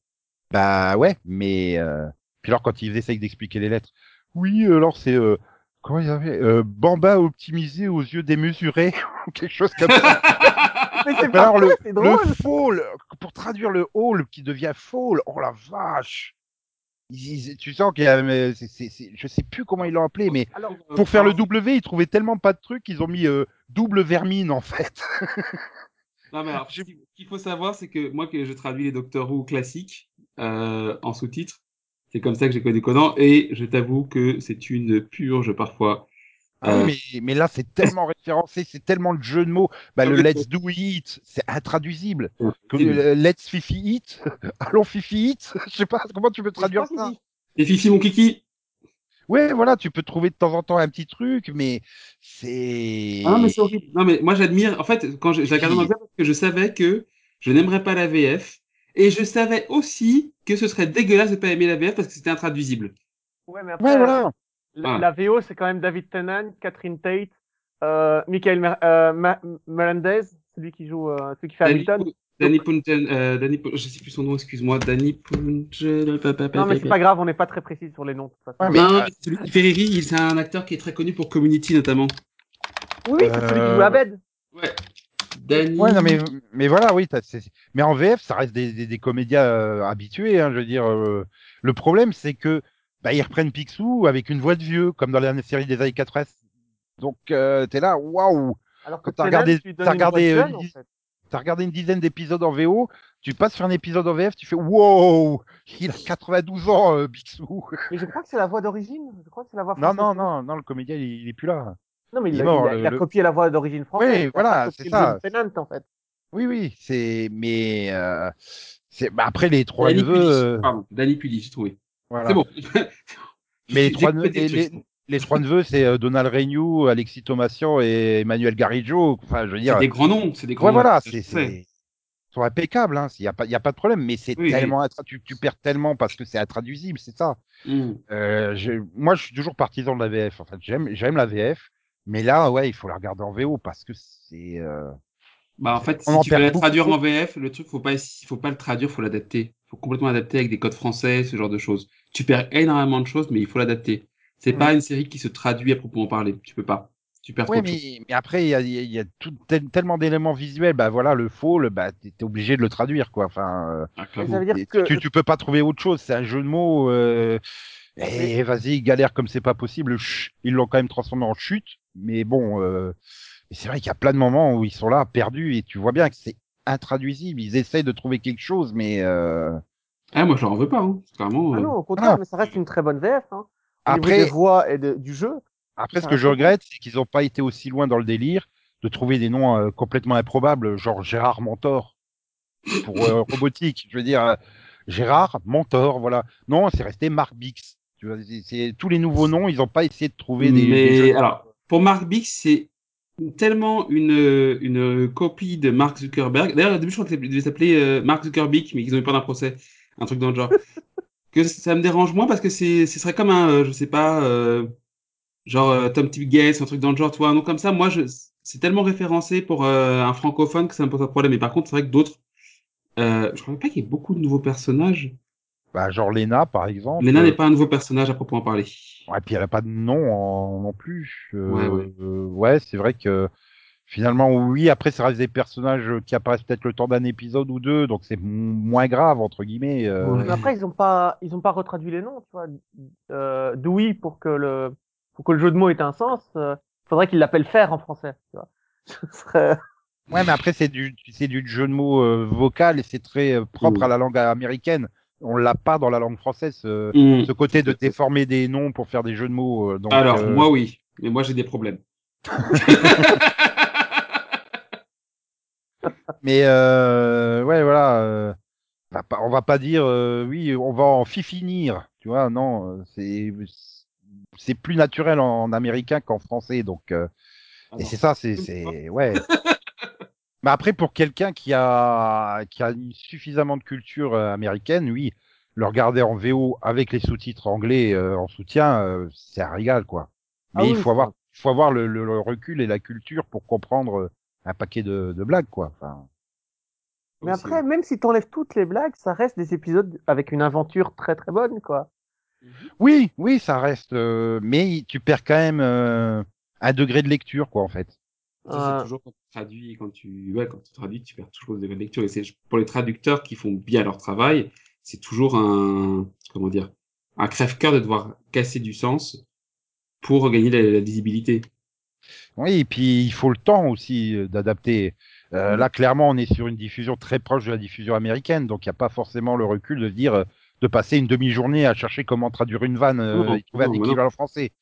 Bah ouais, mais euh... puis alors quand ils essayent d'expliquer les lettres, oui, alors c'est euh, comment il y avait euh, Bamba optimisé aux yeux démesurés ou quelque chose comme ça. Mais c'est alors le, le fall, pour traduire le hall qui devient fall, oh la vache. Ils- ils- tu sens qu'il y a, mais c'est, c'est, c'est- je sais plus comment ils l'ont appelé, mais Alors, pour faire le W, ils trouvaient tellement pas de trucs qu'ils ont mis euh, double vermine en fait. Non, mais alors, ce qu'il faut savoir, c'est que moi, que je traduis les Doctor Who classiques euh, en sous-titres, c'est comme ça que j'ai connu Conan, et je t'avoue que c'est une purge parfois. Ah Euh, mais, mais là c'est tellement référencé, c'est tellement le jeu de mots. Bah, le Oui, Let's Do It, c'est intraduisible. Le Let's Fifi It, allons Fifi It, je sais pas comment tu peux traduire ça. Et Fifi, mon kiki Ouais, voilà, tu peux trouver de temps en temps un petit truc, mais c'est. Ah non, mais c'est horrible. Non, mais moi, j'admire. En fait, quand j'ai regardé Oui. anglais, parce que je savais que je n'aimerais pas la VF, et je savais aussi que ce serait dégueulasse de pas aimer la VF parce que c'était intraduisible. Ouais, mais après, Ouais, voilà. la, Ah. la VO, c'est quand même David Tennant, Catherine Tate, euh, Michael Mer euh, Ma- Melendez, celui qui joue, euh, celui qui fait Danny, Hamilton. Danny Punchen, euh, Danny je sais plus son nom, excuse-moi, Danny Punchen. Non, mais c'est pas grave, on n'est pas très précis sur les noms. de toute façon. Ouais, mais, Non, mais celui qui fait Riri, il- c'est un acteur qui est très connu pour Community notamment. Oui, c'est celui qui joue Abed. Ouais. Danny. Ouais, non, mais, mais voilà, oui, t'as- c'est- mais en VF, ça reste des, des, des comédiens euh, habitués, hein, je veux dire. euh, le problème, c'est que bah, ils reprennent Picsou avec une voix de vieux, comme dans la série des années 80. Donc, euh, t'es là, waouh! Alors que t'as regardé- de regardé, euh, jeune, en fait. Regardé une dizaine d'épisodes en VO, tu passes sur un épisode en VF, tu fais wow! Il a 92 ans, euh, Picsou! Mais je crois que c'est la voix d'origine. Je crois que c'est la voix Non, non, non, non, le comédien, il, il est plus là. Non, mais il, Il a, mort, il a- le- il a le- copié la voix d'origine française. Oui, voilà, c'est ça. en fait. Oui, oui, c'est, mais, euh, c'est, bah, après les trois Danny neveux, euh, Pardon, Danny Pudi, j'ai trouvé. voilà. C'est bon. Mais les trois, neveux, des les, trucs. les- les trois neveux, c'est euh, Donald Renew, Alexis Thomasian et Emmanuel Garrigo. Enfin, je veux dire, C'est des grands noms, c'est des grands ouais, noms. voilà, c'est, sont impeccables, hein. Il y a pas, il y a pas de problème, mais c'est Oui, tellement, tu, tu perds tellement parce que c'est intraduisible, c'est ça. Hmm. Euh, je- moi, je suis toujours partisan de la VF. En fait, j'aime, j'aime la VF, mais là, ouais, il faut la regarder en VO parce que c'est, euh, Bah, en fait, On si en tu veux la traduire en VF, le truc, faut pas, faut pas le traduire, faut l'adapter. Faut complètement adapter avec des codes français, ce genre de choses. Tu perds énormément de choses, mais il faut l'adapter. C'est Mm. pas une série qui se traduit à proprement parler. Tu peux pas. Tu perds trop Ouais, de choses. mais, mais après, il y a, il y a- tout, tel- tellement d'éléments visuels. Bah voilà, le faux, le, bah, t'es obligé de le traduire, quoi. Enfin, euh, Ah, Et clairement. ça veut dire et que tu, tu peux pas trouver autre chose. C'est un jeu de mots. Euh, et vas-y, galère comme c'est pas possible. Chut, ils l'ont quand même transformé en chute. Mais bon, euh, c'est vrai qu'il y a plein de moments où ils sont là, perdus, et tu vois bien que c'est intraduisible. Ils essayent de trouver quelque chose, mais euh, Ah, moi, je leur en veux pas, hein. Clairement. Ah euh, non, au contraire, Ah. mais ça reste une très bonne VF. Hein. Après, des voix et de- du jeu. Après, ce que je regrette, c'est qu'ils n'ont pas été aussi loin dans le délire de trouver des noms euh, complètement improbables, genre Gérard Mentor pour euh, robotique. Je veux dire, euh, Gérard Mentor, voilà. Non, c'est resté Marc Bix. Tu vois, tous les nouveaux noms, ils n'ont pas essayé de trouver des. mais des jeux- alors, pour Mark Bix, c'est tellement une, une copie de Mark Zuckerberg. D'ailleurs, au début, je crois qu'il devait s'appeler euh, Mark Zuckerberg, mais qu'ils ont eu peur d'un procès. Un truc dans le genre. que ça me dérange moins parce que c'est, ce serait comme un, euh, je sais pas, euh, genre Tom Tip Gates, un truc dans le genre, tu vois, un nom comme ça. Moi, je, c'est tellement référencé pour euh, un francophone que ça me pose de problème. Mais par contre, c'est vrai que d'autres, euh, je crois pas qu'il y ait beaucoup de nouveaux personnages. Bah, genre Lena, par exemple. Lena Euh, n'est pas un nouveau personnage à proprement parler. Ouais, puis elle a pas de nom en- non plus. Euh, Ouais, ouais. euh, ouais, c'est vrai que finalement, oui, après, ça reste des personnages qui apparaissent peut-être le temps d'un épisode ou deux, donc c'est moins grave, entre guillemets. euh, Ouais. Mais après, ils ont pas, ils ont pas retraduit les noms, tu vois. Euh, Dewey, pour que le, pour que le jeu de mots ait un sens, euh, faudrait qu'il l'appelle fer en français, tu vois. Ce serait- Ouais, mais après, c'est du, c'est du jeu de mots euh, vocal et c'est très euh, propre à la langue américaine. On l'a pas dans la langue française, ce, Hmm. ce côté de déformer des noms pour faire des jeux de mots. euh, Donc, Alors, euh, moi, oui. Mais moi, j'ai des problèmes. Mais euh, ouais, voilà. euh, on va pas- on va pas dire euh, oui, on va en fifinir, tu vois. Non, euh, c'est c'est plus naturel en, en américain qu'en français, donc. euh, et c'est ça, c'est c'est ouais. Mais après, pour quelqu'un qui a qui a suffisamment de culture euh, américaine, oui, le regarder en VO avec les sous-titres anglais euh, en soutien, euh, c'est un régal, quoi. Mais Ah il oui, faut avoir il faut avoir le, le- le recul et la culture pour comprendre un paquet de, de blagues, quoi. Enfin, Mais aussi, après, même si t'enlèves toutes les blagues, ça reste des épisodes avec une aventure très très bonne, quoi. ouais. Oui, oui, ça reste, euh, mais tu perds quand même euh, un degré de lecture, quoi, en fait. Ça, c'est toujours quand tu traduis, quand tu, ouais, quand tu traduis, tu perds toujours des lectures. Et c'est pour les traducteurs qui font bien leur travail, c'est toujours un, comment dire, un crève-cœur de devoir casser du sens pour gagner la, la lisibilité. Oui, et puis il faut le temps aussi euh, d'adapter. Euh, Mhm. Là, clairement, on est sur une diffusion très proche de la diffusion américaine, donc il n'y a pas forcément le recul de dire euh, de passer une demi-journée à chercher comment traduire une vanne euh, Non, et trouver un non. équivalent français.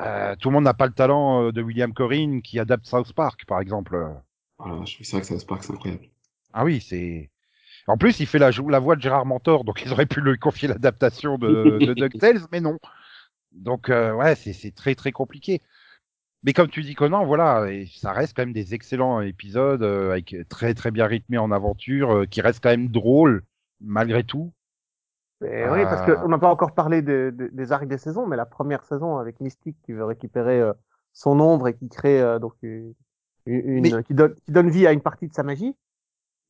Euh, tout le monde n'a pas le talent euh, de William Corrin qui adapte South Park, par exemple. Voilà, je c'est vrai que South Park, c'est incroyable. Ah oui, c'est. En plus, il fait la, voix de Gérard Mentor, donc ils auraient pu lui confier l'adaptation de, de DuckTales, mais non. Donc, euh, ouais, c'est c'est très très compliqué. Mais comme tu dis, Conan, voilà, et ça reste quand même des excellents épisodes, euh, avec très très bien rythmés en aventure, euh, qui restent quand même drôles, malgré tout. Mais oui, parce Euh. qu'on n'a pas encore parlé de- de- des arcs des saisons, mais la première saison avec Mystique qui veut récupérer euh, son ombre et qui crée euh, donc une, une- Mais- qui donne qui donne vie à une partie de sa magie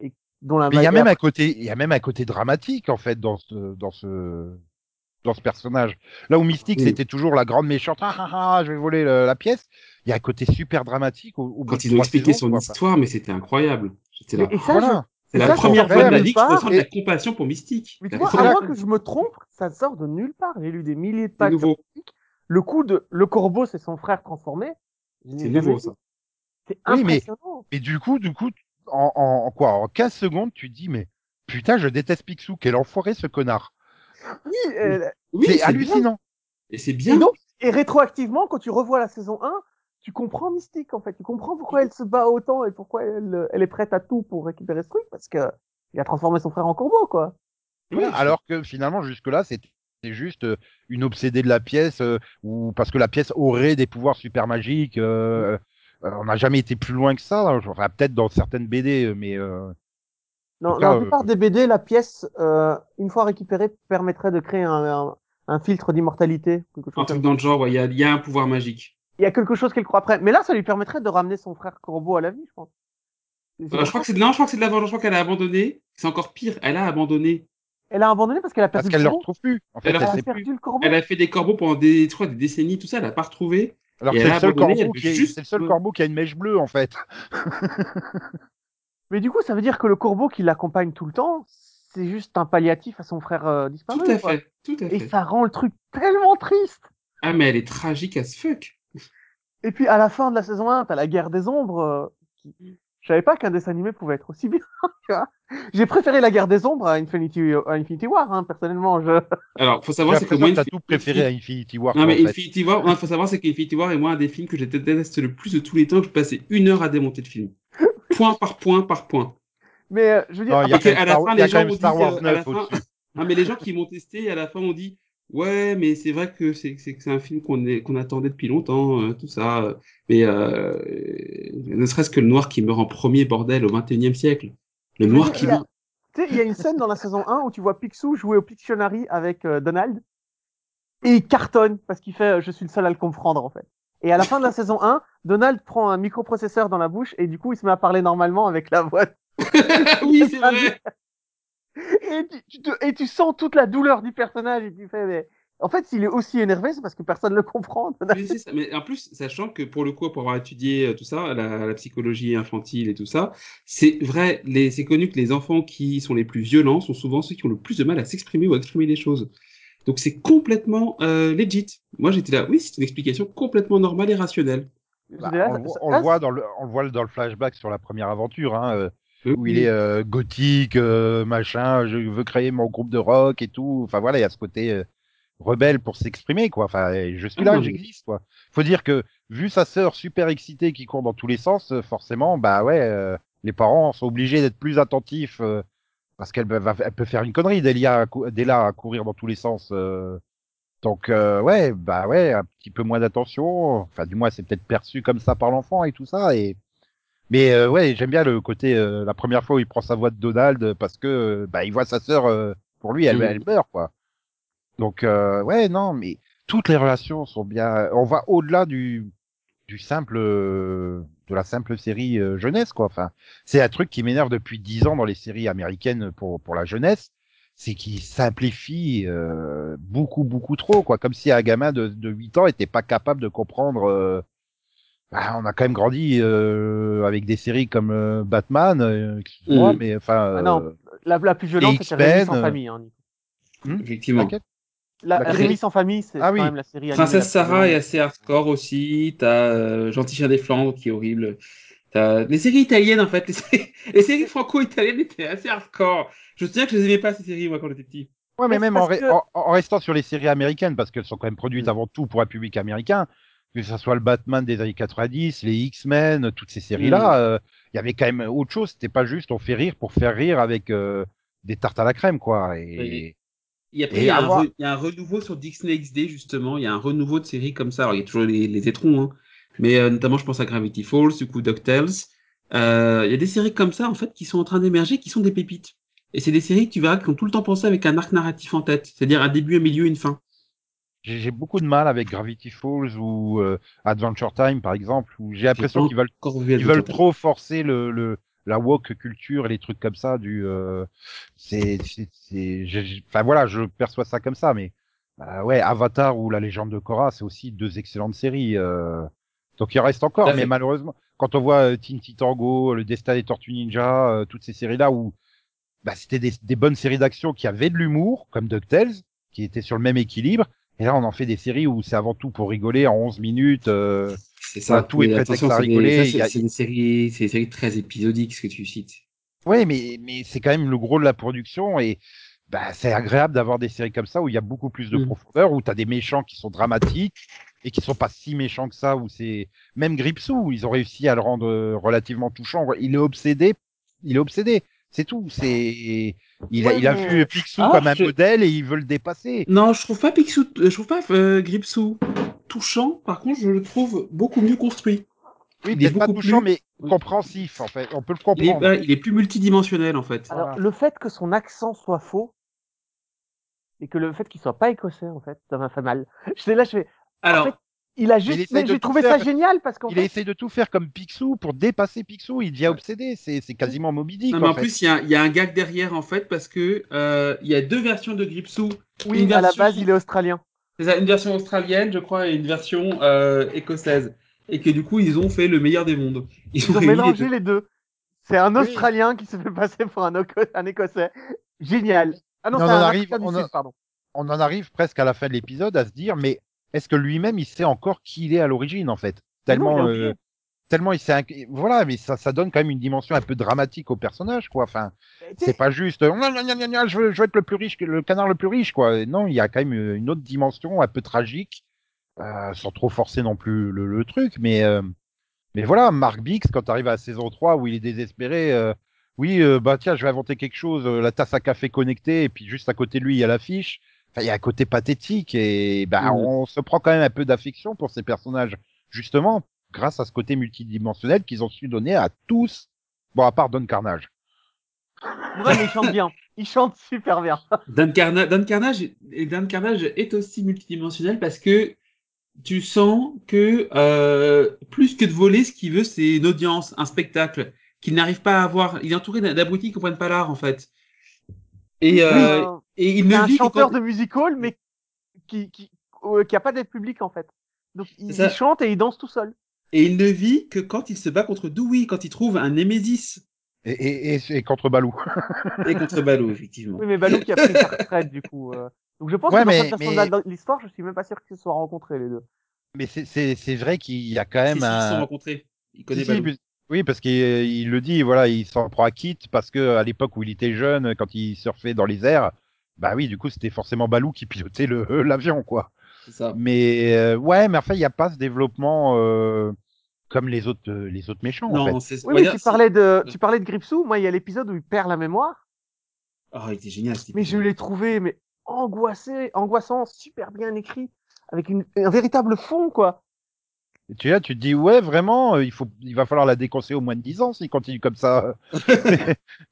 et dont la Mais il y a même un côté, il y a même un côté dramatique, en fait, dans ce, dans ce, dans ce personnage. Là où Mystique, Oui. c'était toujours la grande méchante, ah, ah, ah, je vais voler le- la pièce. Il y a un côté super dramatique au, au Quand ils ont expliqué saisons, son quoi. histoire, mais c'était incroyable. J'étais là. Et, et ça, Voilà. C'est et la ça, première fois de ma vie que je ressens de et- la compassion pour Mystique. Mais tu La vois, première- avant que je me trompe, ça sort de nulle part. J'ai lu des milliers de pages. Mystique. Le coup de le corbeau, c'est son frère transformé. C'est nouveau, ça. C'est Oui, mais- impressionnant. Et du coup, du coup, en, en, en quoi, en 15 secondes, tu te dis, mais putain, je déteste Picsou, quel enfoiré ce connard. Oui, euh, Oui, c'est bien. hallucinant. Et c'est et bien. donc, et rétroactivement, quand tu revois la saison 1, tu comprends Mystique, en fait. Tu comprends pourquoi elle se bat autant et pourquoi elle, elle est prête à tout pour récupérer ce truc, parce que il a transformé son frère en corbeau, quoi. Oui, alors que finalement, jusque-là, c'était juste euh, une obsédée de la pièce, euh, ou parce que la pièce aurait des pouvoirs super magiques. euh, euh, on n'a jamais été plus loin que ça. Enfin, peut-être dans certaines BD, mais euh, Dans, la plupart des BD, la pièce, euh, une fois récupérée, permettrait de créer un, un, un filtre d'immortalité. un truc dans le genre, ouais, il y, a, il y a un pouvoir magique. Il y a quelque chose qu'elle croit après. Mais là, ça lui permettrait de ramener son frère corbeau à la vie, je pense. Euh, je crois que c'est de, non, je crois que c'est de la vengeance. Je crois qu'elle a abandonné. C'est encore pire. Elle a abandonné. Elle a abandonné parce qu'elle a perdu parce qu'elle le ne le corbeau. retrouve plus. En fait, Elle a elle Elle a sait perdu plus. le corbeau. Elle a fait des corbeaux pendant des, je crois, des décennies, tout ça. Elle a pas retrouvé. Alors c'est a le seul abandonné, corbeau qui juste- c'est le seul corbeau qui a une mèche bleue, en fait. Mais du coup, ça veut dire que le corbeau qui l'accompagne tout le temps, c'est juste un palliatif à son frère euh, disparu. Tout à quoi. fait. Tout à Et fait. ça rend le truc tellement triste. Ah, mais elle est tragique as fuck. Et puis à la fin de la saison 1, t'as la guerre des ombres. euh, qui... Je savais pas qu'un dessin animé pouvait être aussi bien. tu vois. J'ai préféré la guerre des ombres à Infinity, à Infinity War, hein, personnellement. Je... Alors, faut savoir, c'est que moi, t'as Infi- tout préféré à Infinity War. Non, quoi, mais en fait. Infinity War, non, faut savoir, c'est qu'Infinity War est moi un des films que je déteste le plus de tous les temps, que je passais une heure à démonter le film. Point par point par point. Mais euh, je veux dire, Non, il y a Après, quand même à la Star- fin, les gens même ont Star dit, Wars à la 9 fin- au-dessus. Non, mais les gens qui m'ont testé, à la fin, ont dit, ouais, mais c'est vrai que c'est c'est c'est un film qu'on est qu'on attendait depuis longtemps, euh, tout ça. euh, Mais euh, ne serait-ce que le noir qui meurt en premier, bordel, au 21e siècle. Le noir qui il y a- meurt. tu sais, il y a une scène dans la saison 1 où tu vois Picsou jouer au Pictionary avec Donald et il cartonne parce qu'il fait je suis le seul à le comprendre en fait. Et à la fin de la saison 1, Donald prend un microprocesseur dans la bouche et du coup il se met à parler normalement avec la voix. oui, c'est vrai. Et tu, tu te- et tu sens toute la douleur du personnage et tu fais mais en fait s'il est aussi énervé c'est parce que personne ne le comprend. C'est ça. Mais en plus, sachant que pour le coup, pour avoir étudié euh, tout ça, la, la psychologie infantile et tout ça, c'est vrai, les, c'est connu que les enfants qui sont les plus violents sont souvent ceux qui ont le plus de mal à s'exprimer ou à exprimer les choses. Donc c'est complètement euh, legit. Moi j'étais là, oui, c'est une explication complètement normale et rationnelle. Bah, on le voit dans le, on le voit dans le flashback sur la première aventure. Hein, euh, où il est euh, gothique, euh, machin, je veux créer mon groupe de rock et tout. Enfin voilà, il y a ce côté euh, rebelle pour s'exprimer, quoi. Enfin, je suis là, Ah, oui. j'existe, quoi. Faut dire que vu sa sœur super excitée qui court dans tous les sens, forcément, bah ouais, les parents sont obligés d'être plus attentifs parce qu'elle elle peut faire une connerie dès là, à dès là à courir dans tous les sens. Donc ouais, bah ouais, un petit peu moins d'attention. Enfin, du moins, c'est peut-être perçu comme ça par l'enfant et tout ça. Et mais euh, ouais, j'aime bien le côté euh, la première fois où il prend sa voix de Donald parce que euh, bah il voit sa sœur. euh, pour lui, elle, elle meurt quoi. Donc euh, ouais, non, mais toutes les relations sont bien. On va au-delà du du simple euh, de la simple série euh, jeunesse quoi. Enfin, c'est un truc qui m'énerve depuis dix ans dans les séries américaines pour pour la jeunesse, c'est qu'ils simplifient euh, beaucoup beaucoup trop quoi. Comme si un gamin de de 8 ans était pas capable de comprendre. euh, bah, on a quand même grandi euh, avec des séries comme euh, Batman, euh, excuse-moi, Mhm. mais enfin. Ah non, euh, La, la plus violente, c'était Rémi X-Men, sans famille. Hein, hmm, Effectivement. La, La Rémi série- sans famille, c'est Ah quand oui. même la série. animée Princesse Sarah est assez hardcore aussi. T'as euh, Gentil Chien des Flandres qui est horrible. T'as les séries italiennes en fait. Les séries, franco-italiennes étaient assez hardcore. Je me souviens que je les aimais pas ces séries moi quand j'étais petit. Ouais, mais même c'est en, parce re- que- en, en restant sur les séries américaines, parce qu'elles sont quand même produites Mm. avant tout pour un public américain, que ce soit le Batman des années 90, les X-Men, toutes ces séries-là, euh, il y avait quand même autre chose. C'était pas juste on fait rire pour faire rire avec euh, des tartes à la crème, quoi. Et, Oui. Il y, a un avoir- re- il y a un renouveau sur Disney XD, justement. Il y a un renouveau de séries comme ça. Alors, il y a toujours les, les étrons, hein. Mais euh, notamment, je pense à Gravity Falls, du coup, DuckTales. Il y a des séries comme ça, en fait, qui sont en train d'émerger, qui sont des pépites. Et c'est des séries que tu verras qui ont tout le temps pensé avec un arc narratif en tête. C'est-à-dire un début, un milieu, une fin. J'ai beaucoup de mal avec Gravity Falls ou euh, Adventure Time, par exemple, où j'ai l'impression qu'ils veulent ils veulent trop forcer le, le la woke culture et les trucs comme ça du euh, c'est enfin voilà je perçois ça comme ça mais euh, ouais Avatar ou la légende de Korra c'est aussi deux excellentes séries euh, donc il reste encore mais fait. malheureusement quand on voit euh, Teen Titango le Destin des Tortues Ninja euh, toutes ces séries là où bah, c'était des, des bonnes séries d'action qui avaient de l'humour comme DuckTales qui étaient sur le même équilibre et là on en fait des séries où c'est avant tout pour rigoler en 11 minutes euh, C'est ça. Voilà, tout est prétexte à rigoler, a- c'est c'est des séries, c'est des séries très épisodiques, ce que tu cites. Ouais, mais, mais c'est quand même le gros de la production et bah, c'est agréable d'avoir des séries comme ça où il y a beaucoup plus de Mm. profondeur, où tu as des méchants qui sont dramatiques et qui sont pas si méchants que ça, où c'est même Gripsou, ils ont réussi à le rendre euh, relativement touchant. Il est obsédé, il est obsédé, c'est tout. C'est il a, Ouais, il a mais- vu Picsou Ah, comme un je- modèle et il veut le dépasser. Non, je trouve pas Picsou, euh, je trouve pas euh, Gripsou touchant. Par contre, je le trouve beaucoup mieux construit. Oui, il est peut-être pas beaucoup touchant, plus- mais compréhensif en fait. On peut le Il est, comprendre. il est plus multidimensionnel en fait. Alors, Voilà. le fait que son accent soit faux et que le fait qu'il soit pas écossais, en fait, ça m'a fait mal. J'étais là, je fais. Alors, en fait, il a juste. Mais j'ai trouvé faire. ça génial parce qu'en Il fait. essaie de tout faire comme Picsou pour dépasser Picsou. Il devient obsédé. C'est c'est quasiment Moby Dick non, mais en plus, il y, a, il y a un gag derrière en fait parce que euh, il y a deux versions de Gripsou. Oui, une à la base, il est australien. C'est ça, une version australienne, je crois, et une version euh, écossaise. Et que du coup, ils ont fait le meilleur des mondes. Ils, Ils ont mélangé deux. les deux. C'est un Oui. Australien qui se fait passer pour un, Oco- un Écossais. Génial. Ah non, Mais on c'est en un arrive- Africain du on a- Sud, pardon. on en arrive presque à la fin de l'épisode à se dire, mais est-ce que lui-même il sait encore qui il est à l'origine en fait? Non, Tellement, euh, tellement il s'est, inc- voilà, mais ça, ça donne quand même une dimension un peu dramatique au personnage, quoi. Enfin, c'est pas juste, Gna, gna, gna, gna, gna, je, veux, je veux être le plus riche, le canard le plus riche, quoi. Non, il y a quand même euh, une autre dimension un peu tragique, euh, sans trop forcer non plus le, le truc, mais, euh, mais voilà, Mark Bix, quand tu arrives à la saison 3 où il est désespéré, oui, bah tiens, je vais inventer quelque chose, la tasse à café connectée, et puis juste à côté de lui, il y a l'affiche. Enfin, il y a un côté pathétique et Mhm. on se prend quand même un peu d'affection pour ces personnages, justement, grâce à ce côté multidimensionnel qu'ils ont su donner à tous. Bon, à part Don Carnage. Ouais, mais il chante bien. Il chante super bien. Dan, Carna- Dan Carnage, et Dan Carnage est aussi multidimensionnel parce que tu sens que euh, plus que de voler, ce qu'il veut, c'est une audience, un spectacle qu'il n'arrive pas à avoir. Il est entouré d'abrutis qui comprennent pas l'art en fait. Et, Euh, et il c'est ne un vit que chanteur quand- de musical, mais qui, qui, euh, qui a pas d'aide publique, en fait. Donc, il, C'est ça. il chante et il danse tout seul. et il ne vit que quand il se bat contre Dewey, quand il trouve un Némésis Et, et, et, et contre Balou. et contre Balou effectivement. Oui, mais Balou qui a pris sa retraite, du coup. euh. Donc, je pense Ouais, que dans cette version mais- de l'histoire, je suis même pas sûr qu'ils se soient rencontrés, les deux. Mais c'est- vrai qu'il y a quand Si, même si, ils se sont un. rencontrés. Il connaît Si, Balou. Oui, parce qu'il il le dit, voilà, il s'en prend à quitte parce que à l'époque où il était jeune, quand il surfait dans les airs, bah oui, du coup, c'était forcément Balou qui pilotait le l'avion, quoi. C'est ça. Mais euh, ouais, mais enfin, il n'y a pas ce développement euh, comme les autres, euh, les autres méchants, en Non, fait. c'est. Oui, mais tu parlais de, tu parlais de Gripsou. Moi, il y a l'épisode où il perd la mémoire. Ah, il était génial. Mais je l'ai trouvé, mais angoissé, angoissant, super bien écrit, avec une, un véritable fond, quoi. Et tu là, tu te dis, ouais, vraiment, euh, il faut, il va falloir la déconseiller au moins de 10 ans s'il continue comme ça.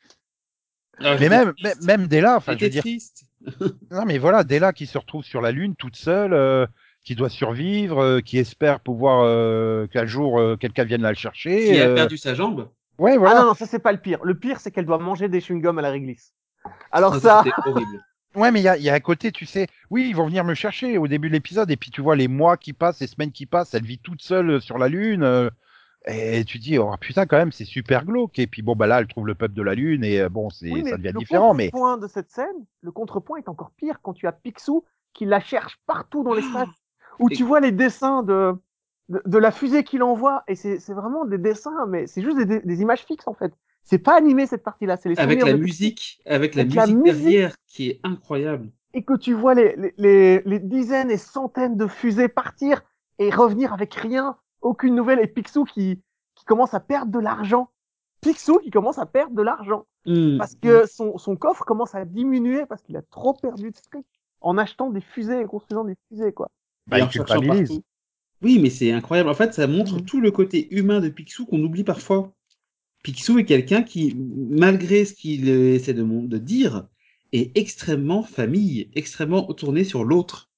Ah, mais même, même dès là, enfin, je veux dire, triste. non, mais voilà, dès là qui se retrouve sur la Lune toute seule, euh, qui doit survivre, euh, qui espère pouvoir euh, qu'un jour euh, quelqu'un vienne la chercher. Qui a perdu sa jambe. Ouais, Ah voilà. non, non, ça c'est pas le pire. Le pire, c'est qu'elle doit manger des chewing-gums à la réglisse. Alors Ah, ça, C'était horrible. Ouais, mais il y a, il y a un côté, tu sais, oui, ils vont venir me chercher au début de l'épisode, et puis tu vois les mois qui passent, les semaines qui passent, elle vit toute seule sur la Lune, euh, et tu dis, oh putain, quand même, c'est super glauque. Et puis bon, bah là, elle trouve le peuple de la Lune, et euh, bon, c'est, oui, ça devient le différent, mais contrepoint de cette scène, le contrepoint est encore pire quand tu as Picsou qui la cherche partout dans l'espace, où Et- tu vois les dessins de, de, de la fusée qu'il envoie, et c'est c'est vraiment des dessins, mais c'est juste des, des images fixes en fait. C'est pas animé cette partie-là, c'est les Avec la de musique, avec la Avec la musique musique. derrière qui est incroyable. et que tu vois les, les, les, les dizaines et centaines de fusées partir et revenir avec rien, aucune nouvelle, et Picsou qui, qui commence à perdre de l'argent. Picsou qui commence à perdre de l'argent. Hmm. Parce que son, son coffre commence à diminuer parce qu'il a trop perdu de fric en achetant des fusées et construisant des fusées, quoi. bah, Et il culpabilise. Oui, mais c'est incroyable. En fait, ça montre Mhm. tout le côté humain de Picsou qu'on oublie parfois. Picsou est quelqu'un qui, malgré ce qu'il essaie de, de dire, est extrêmement famille, extrêmement tourné sur l'autre.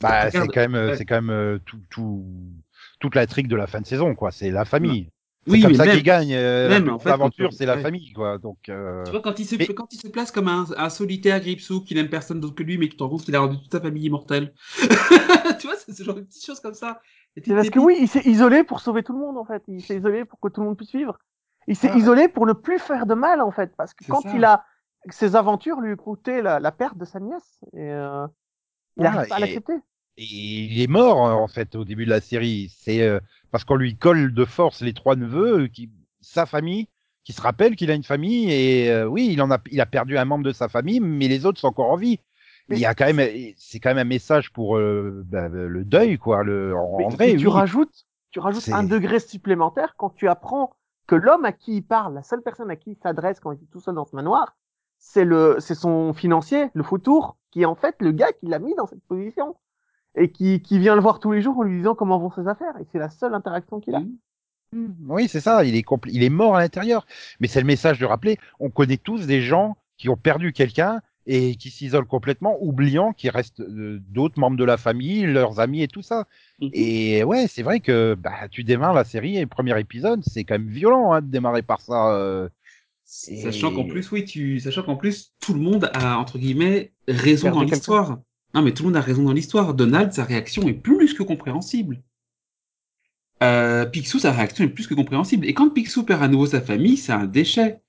Bah, Regarde, c'est quand même, euh, c'est quand même euh, tout, tout, toute la trique de la fin de saison, quoi. C'est la famille. C'est Oui, comme mais ça même, qu'ils gagnent. euh, même, la en plus fait, grande aventure, quand on- c'est la ouais. famille, quoi. Donc, euh, tu vois, quand il se, mais- quand il se place comme un, un solitaire Gripsou qui n'aime personne d'autre que lui, mais qui te rend compte qu'il a rendu toute sa famille immortelle. tu vois, c'est ce genre de petites choses comme ça. C'est parce que oui, il s'est isolé pour sauver tout le monde, en fait. Il s'est isolé pour que tout le monde puisse vivre. Il s'est Ah. isolé pour ne plus faire de mal, en fait. Parce que quand ça. il a, ses aventures lui coûtaient la, la perte de sa nièce. Et, euh, il Voilà, n'arrive pas à l'accepter. Et il est mort en fait au début de la série. C'est euh, parce qu'on lui colle de force les trois neveux, euh, qui, sa famille, qui se rappelle qu'il a une famille et euh, oui, il en a, il a perdu un membre de sa famille, mais les autres sont encore en vie. Mais- il y a quand même, c'est quand même un message pour euh, bah, le deuil quoi. Le, en, Mais vrai, tu oui. rajoutes, tu rajoutes un degré supplémentaire quand tu apprends que l'homme à qui il parle, la seule personne à qui il s'adresse quand il est tout seul dans ce manoir, c'est le, c'est son financier, le Fautour, qui est en fait le gars qui l'a mis dans cette position et qui, qui vient le voir tous les jours en lui disant comment vont ses affaires. Et c'est la seule interaction qu'il a. Mhm. Oui, c'est ça. Il est compl- il est mort à l'intérieur. Mais c'est le message de rappeler. On connaît tous des gens qui ont perdu quelqu'un et qui s'isolent complètement, oubliant qu'il reste euh, d'autres membres de la famille, leurs amis et tout ça. Mhm. Et ouais, c'est vrai que bah, tu démarres la série et le premier épisode, c'est quand même violent hein, de démarrer par ça. euh. Sachant qu'en plus, oui, tu, sachant qu'en plus, tout le monde a, entre guillemets, raison Perdu dans l'histoire. Non, mais tout le monde a raison dans l'histoire. Donald, sa réaction est plus que compréhensible. Euh, Picsou, sa réaction est plus que compréhensible. Et quand Picsou perd à nouveau sa famille, c'est un déchet.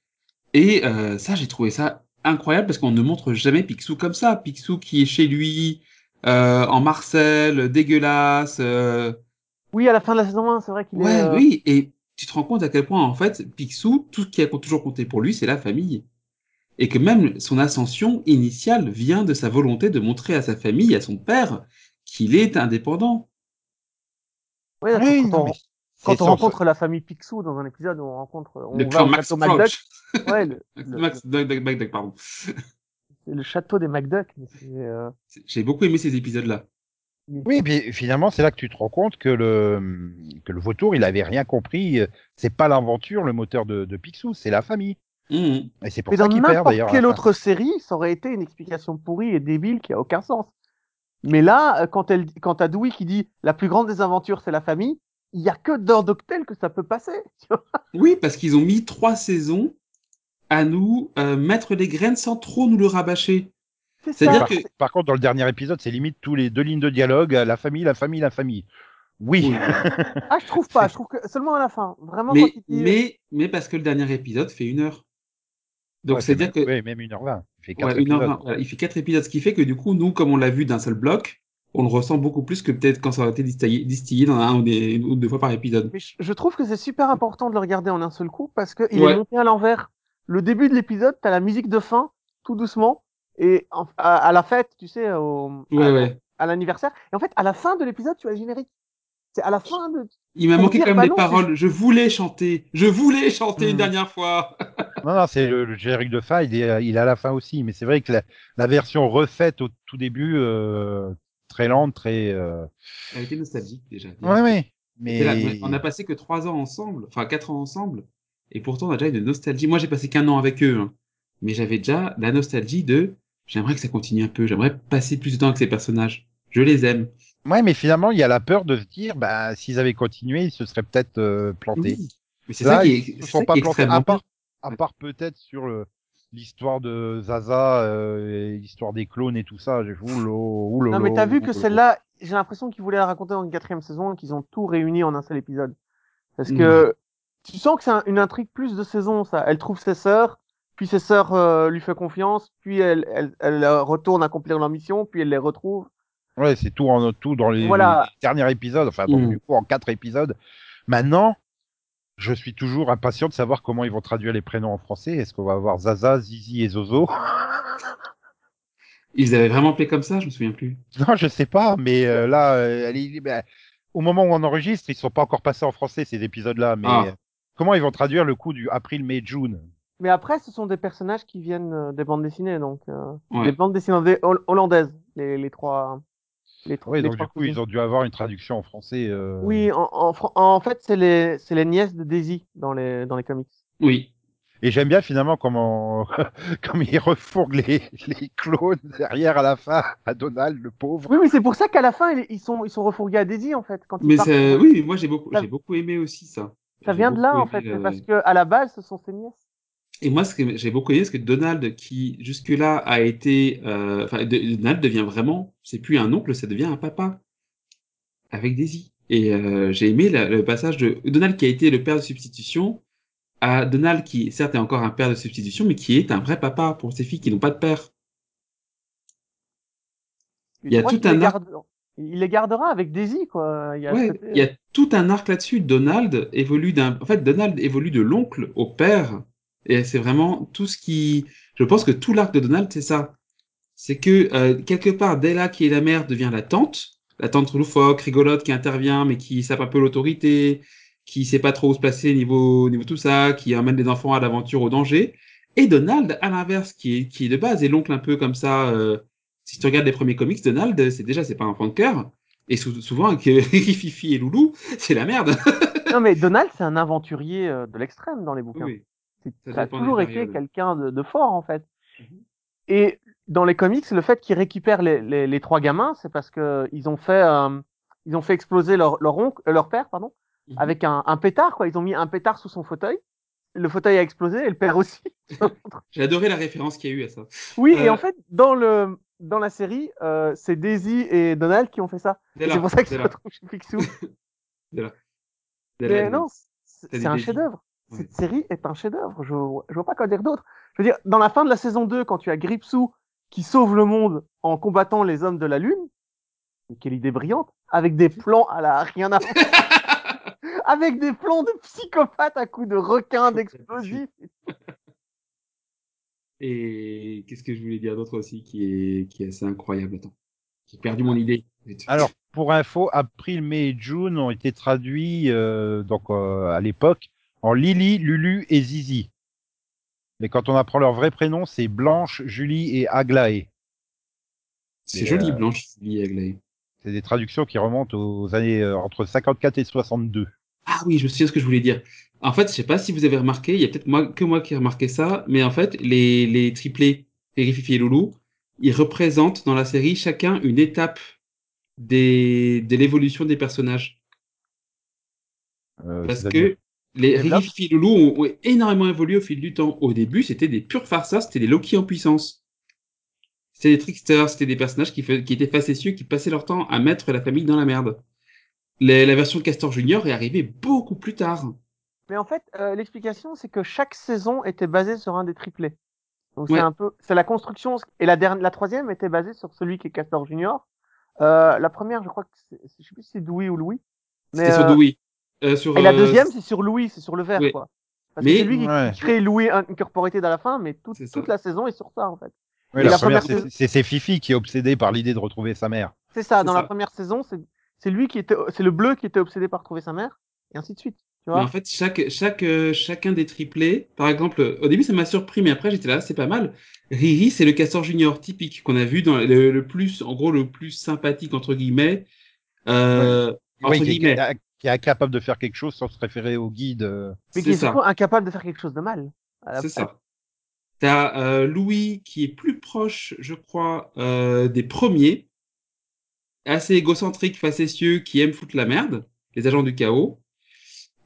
Et euh, ça, j'ai trouvé ça incroyable parce qu'on ne montre jamais Picsou comme ça. Picsou qui est chez lui, euh, en Marcel, dégueulasse. euh, Oui, à la fin de la saison 1, c'est vrai qu'il Ouais, est. euh, oui, et tu te rends compte à quel point, en fait, Picsou, tout ce qui a toujours compté pour lui, c'est la famille. Et que même son ascension initiale vient de sa volonté de montrer à sa famille, à son père, qu'il est indépendant. ouais, Oui, quand on, quand on ça, rencontre la famille Picsou dans un épisode où on rencontre, on Le va clan au Max château McDuck. Ouais, le, Max, le- Max Duck, Duck, Duck, Duck, pardon. c'est le château des McDuck. euh, J'ai beaucoup aimé ces épisodes-là. Oui, et puis finalement, c'est là que tu te rends compte que le que le vautour, il avait rien compris. C'est pas l'aventure, le moteur de, de Picsou, c'est la famille. Mhm. Et c'est pour Mais ça dans qu'il perd d'ailleurs. quelle autre série, ça aurait été une explication pourrie et débile qui a aucun sens. Mais là, euh, quand elle, quand t'as Dewey qui dit la plus grande des aventures, c'est la famille, il y a que dans Doctel que ça peut passer. tu vois. Oui, parce qu'ils ont mis trois saisons à nous euh, mettre les graines sans trop nous le rabâcher. C'est C'est-à-dire ça. Par, que- par contre, dans le dernier épisode, c'est limite tous les deux lignes de dialogue, euh, la famille, la famille, la famille. Oui. Oui. Ah, je trouve pas. Je trouve que seulement à la fin. Vraiment, mais, quand il dit. mais, mais parce que le dernier épisode fait une heure. Donc Ouais, c'est-à-dire même, que ouais, même 1h20. Il fait quatre Ouais, une heure épisodes. vingt, voilà, il fait quatre épisodes, ce qui fait que du coup, nous, comme on l'a vu d'un seul bloc, on le ressent beaucoup plus que peut-être quand ça aurait été distillé, distillé dans un ou, des, ou deux fois par épisode. Mais je, trouve que c'est super important de le regarder en un seul coup parce que il Ouais. est monté à l'envers. Le début de l'épisode, t'as la musique de fin, tout doucement, et en- à, à la fête, tu sais, au, Ouais, à, ouais. à l'anniversaire. Et en fait, à la fin de l'épisode, tu as le générique. C'est à la fin de. Il m'a manqué quand même des paroles. Je voulais chanter. Je voulais chanter une Hmm. dernière fois. Non, non, c'est le, le générique de fin, il est, il est à la fin aussi. Mais c'est vrai que la, la version refaite au tout début, euh, très lente, très. Euh... Elle était nostalgique déjà. C'est là, Mais. on a passé que trois ans ensemble, enfin quatre ans ensemble, et pourtant on a déjà une nostalgie. Moi j'ai passé qu'un an avec eux, hein. mais j'avais déjà la nostalgie de j'aimerais que ça continue un peu, j'aimerais passer plus de temps avec ces personnages. Je les aime. Ouais, mais finalement, il y a la peur de se dire, bah, s'ils avaient continué, ils se seraient peut-être euh, plantés. Oui. Mais c'est ça qui est, se ça sont qui pas est plantés. extrêmement À part. À part peut-être sur le- l'histoire de Zaza, euh, et l'histoire des clones et tout ça. J'ai oulolo, Non, mais t'as vu que celle-là, j'ai l'impression qu'ils voulaient la raconter dans une quatrième saison et qu'ils ont tout réuni en un seul épisode. Parce que tu sens que c'est un- une intrigue plus de saison, ça. Elle trouve ses sœurs, puis ses sœurs euh, lui fait confiance, puis elle, elle, elle euh, retourne accomplir leur mission, puis elle les retrouve. Ouais, c'est tout en tout dans les, Voilà. les derniers épisodes, enfin donc, Mm. du coup en quatre épisodes. Maintenant, je suis toujours impatient de savoir comment ils vont traduire les prénoms en français. Est-ce qu'on va avoir Zaza, Zizi et Zozo? Ils avaient vraiment appelé comme ça, je me souviens plus. Non, je sais pas, mais euh, là, euh, elle est- ben, au moment où on enregistre, ils sont pas encore passés en français ces épisodes-là. Mais Ah. euh, comment ils vont traduire le coup du April, Mai, June? Mais après, ce sont des personnages qui viennent des bandes dessinées, donc euh, Ouais. des bandes dessinées hol- hol- hollandaises, les, les trois. Les, Oui, les donc du coup, cousines. ils ont dû avoir une traduction en français. euh, Oui, en, en, en fait, c'est les, c'est les nièces de Daisy dans les, dans les comics. Oui. Et j'aime bien finalement comment, comme ils refourguent les, les clones derrière à la fin à Donald, le pauvre. Oui, mais c'est pour ça qu'à la fin, ils, ils sont, ils sont refourgués à Daisy, en fait. Quand ils Mais pour- oui, moi j'ai beaucoup, Ça- j'ai beaucoup aimé aussi ça. Ça vient de là, en fait. Parce que à la base, ce sont ses nièces. Et moi, ce que j'ai beaucoup aimé, c'est que Donald, qui jusque-là a été, euh, enfin, Donald devient vraiment, c'est plus un oncle, ça devient un papa avec Daisy. Et euh, j'ai aimé la- le passage de Donald qui a été le père de substitution à Donald qui, certes, est encore un père de substitution, mais qui est un vrai papa pour ses filles qui n'ont pas de père. Il y a Je crois tout qu'il un les arc- garde- Il les gardera avec Daisy, quoi. Il y a Ouais, il y a tout un arc là-dessus. Donald évolue d'un, en fait, Donald évolue de l'oncle au père. Et c'est vraiment tout ce qui, je pense que tout l'arc de Donald, c'est ça. C'est que, euh, quelque part, Della, qui est la mère, devient la tante. La tante loufoque, rigolote, qui intervient, mais qui sape un peu l'autorité, qui sait pas trop où se placer niveau, niveau tout ça, qui amène les enfants à l'aventure, au danger. Et Donald, à l'inverse, qui est, qui de base est l'oncle un peu comme ça, euh, si tu regardes les premiers comics, Donald, c'est déjà, c'est pas un enfant de cœur. Et sou- souvent, avec Fifi et Loulou, c'est la merde. Non, mais Donald, c'est un aventurier euh, de l'extrême dans les bouquins. Oui. Ça a toujours été quelqu'un de, de fort, en fait. Mhm. Et dans les comics, le fait qu'ils récupèrent les, les, les trois gamins, c'est parce que ils ont fait, euh, ils ont fait exploser leur, leur oncle, euh, leur père, pardon, Mhm. avec un, un pétard, quoi. Ils ont mis un pétard sous son fauteuil. Le fauteuil a explosé et le père aussi. J'ai adoré la référence qu'il y a eu à ça. Oui, et Euh, en fait, dans le, dans la série, euh, c'est Daisy et Donald qui ont fait ça. C'est pour ça qu'ils se retrouvent chez Picsou. Mais non, c'est un chef-d'œuvre. Cette série est un chef-d'œuvre. Je, je vois pas quoi dire d'autre. Je veux dire, dans la fin de la saison 2, quand tu as Gripsou qui sauve le monde en combattant les hommes de la Lune, quelle idée brillante, avec des plans à la rien à avec des plans de psychopathes à coups de requins, d'explosifs. Et qu'est-ce que je voulais dire d'autre aussi qui est, qui est assez incroyable? Attends. J'ai perdu mon idée. Alors, pour info, April, Mai et June ont été traduits euh, donc euh, à l'époque en Lily, Lulu et Zizi. Mais quand on apprend leur vrai prénom, c'est Blanche, Julie et Aglaé. c'est joli, euh, Blanche, Lily Aglaé. C'est des traductions qui remontent aux années euh, entre 54 et 62. Ah oui, je me souviens ce que je voulais dire. En fait, je sais pas si vous avez remarqué, il y a peut-être moi, que moi qui ai remarqué ça, mais en fait, les, les triplés, Fifi et Loulou, ils représentent dans la série chacun une étape des, de l'évolution des personnages. Euh, Parce que les et Loulou ont, ont énormément évolué au fil du temps. Au début, c'était des purs farceurs, c'était des Loki en puissance. C'était des tricksters, c'était des personnages qui, étaient facétieux, qui passaient leur temps à mettre la famille dans la merde. Les- la version de Castor Junior est arrivée beaucoup plus tard. Mais en fait, euh, l'explication, c'est que chaque saison était basée sur un des triplés. Donc Ouais. c'est un peu, c'est la construction. Et la dernière, la troisième était basée sur celui qui est Castor Junior. Euh, la première, je crois que c'est, je sais plus si c'est Dewey ou Louis. C'était sur euh, Dewey. Euh, sur, Et la euh, deuxième, c'est sur Louis, c'est sur le vert, Oui. quoi. Parce Mais- que c'est lui qui, Ouais. qui crée Louis Incorporated à la fin, mais toute, la saison est sur ça, en fait. Oui, la, la première, première c'est- Fifi qui est obsédée par l'idée de retrouver sa mère. C'est ça, C'est dans ça. la première saison, c'est, c'est lui qui était, c'est le bleu qui était obsédé par trouver sa mère, et ainsi de suite. Tu Mais vois? en fait, chaque, chaque, euh, chacun des triplés, par exemple, au début, ça m'a surpris, mais après, j'étais là, c'est pas mal. Riri, c'est le castor junior typique qu'on a vu dans le, le plus, en gros, le plus sympathique, entre guillemets. Euh, Oui, entre guillemets. Qui est- incapable de faire quelque chose sans se référer au guide. euh. mais qui est surtout incapable de faire quelque chose de mal. C'est ça. T'as euh, Louis qui est plus proche, je crois, euh, des premiers, assez égocentrique, facétieux, qui aime foutre la merde, les agents du chaos.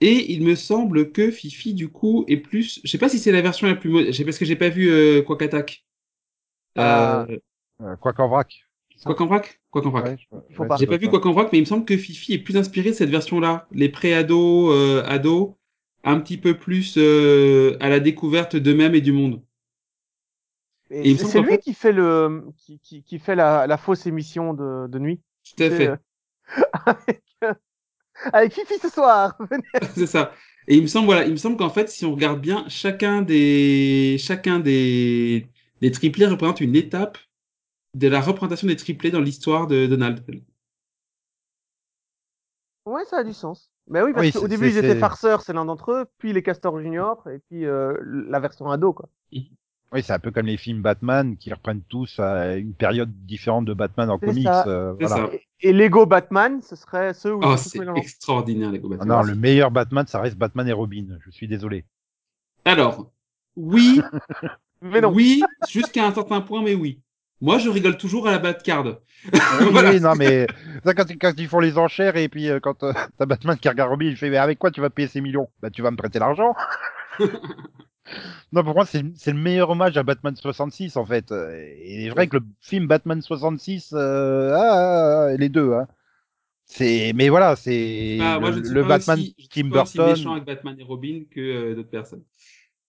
Et il me semble que Fifi, du coup, est plus. Je sais pas si c'est la version la plus. mo- je sais parce que j'ai pas vu euh, Quack Attack. Euh, Euh, quoi qu'en vrac. Quack en vrac Quack en vrac. Ouais, ouais, pas. J'ai pas vu être Quack en vrac, mais il me semble que Fifi est plus inspiré de cette version-là. Les pré-ados, euh, ados, un petit peu plus euh, à la découverte d'eux-mêmes et du monde. Et Et il me c'est semble c'est qu'en lui fait- qui fait le, qui, qui, qui fait la, la fausse émission de, de nuit. Tout à fait. euh, avec, euh, avec Fifi ce soir. C'est ça. Et il me semble, voilà, il me semble qu'en fait, si on regarde bien, chacun des, chacun des, des triplés représente une étape de la représentation des triplés dans l'histoire de Donald. Ouais, ça a du sens. Mais oui, parce Oui, qu'au début, ils étaient farceurs, c'est l'un d'entre eux, puis les Castors Junior, et puis euh, la version ado, quoi. Oui, c'est un peu comme les films Batman qui reprennent tous à une période différente de Batman en comics. ça. euh, C'est voilà. ça. Et, et Lego Batman, ce serait ceux où Oh, ils sont tous c'est extraordinaire, Ah Batman. non, le meilleur Batman, ça reste Batman et Robin. Je suis désolé. Alors, oui, Mais non. oui, jusqu'à un certain point, mais oui. Moi, je rigole toujours à la Batcard. Oui, Voilà. oui, non, mais ça, quand, quand ils font les enchères et puis euh, quand euh, t'as Batman qui regarde Robin, il fait mais avec quoi tu vas payer ces millions? Bah tu vas me prêter l'argent. non, pour moi c'est le meilleur hommage à Batman 66 en fait. Et il est vrai que le film Batman 66, euh, ah, ah, ah, les deux, hein. C'est mais voilà, c'est Ah, le, le pas Batman aussi, je Tim pas aussi Burton. méchant avec Batman et Robin que euh, d'autres personnes.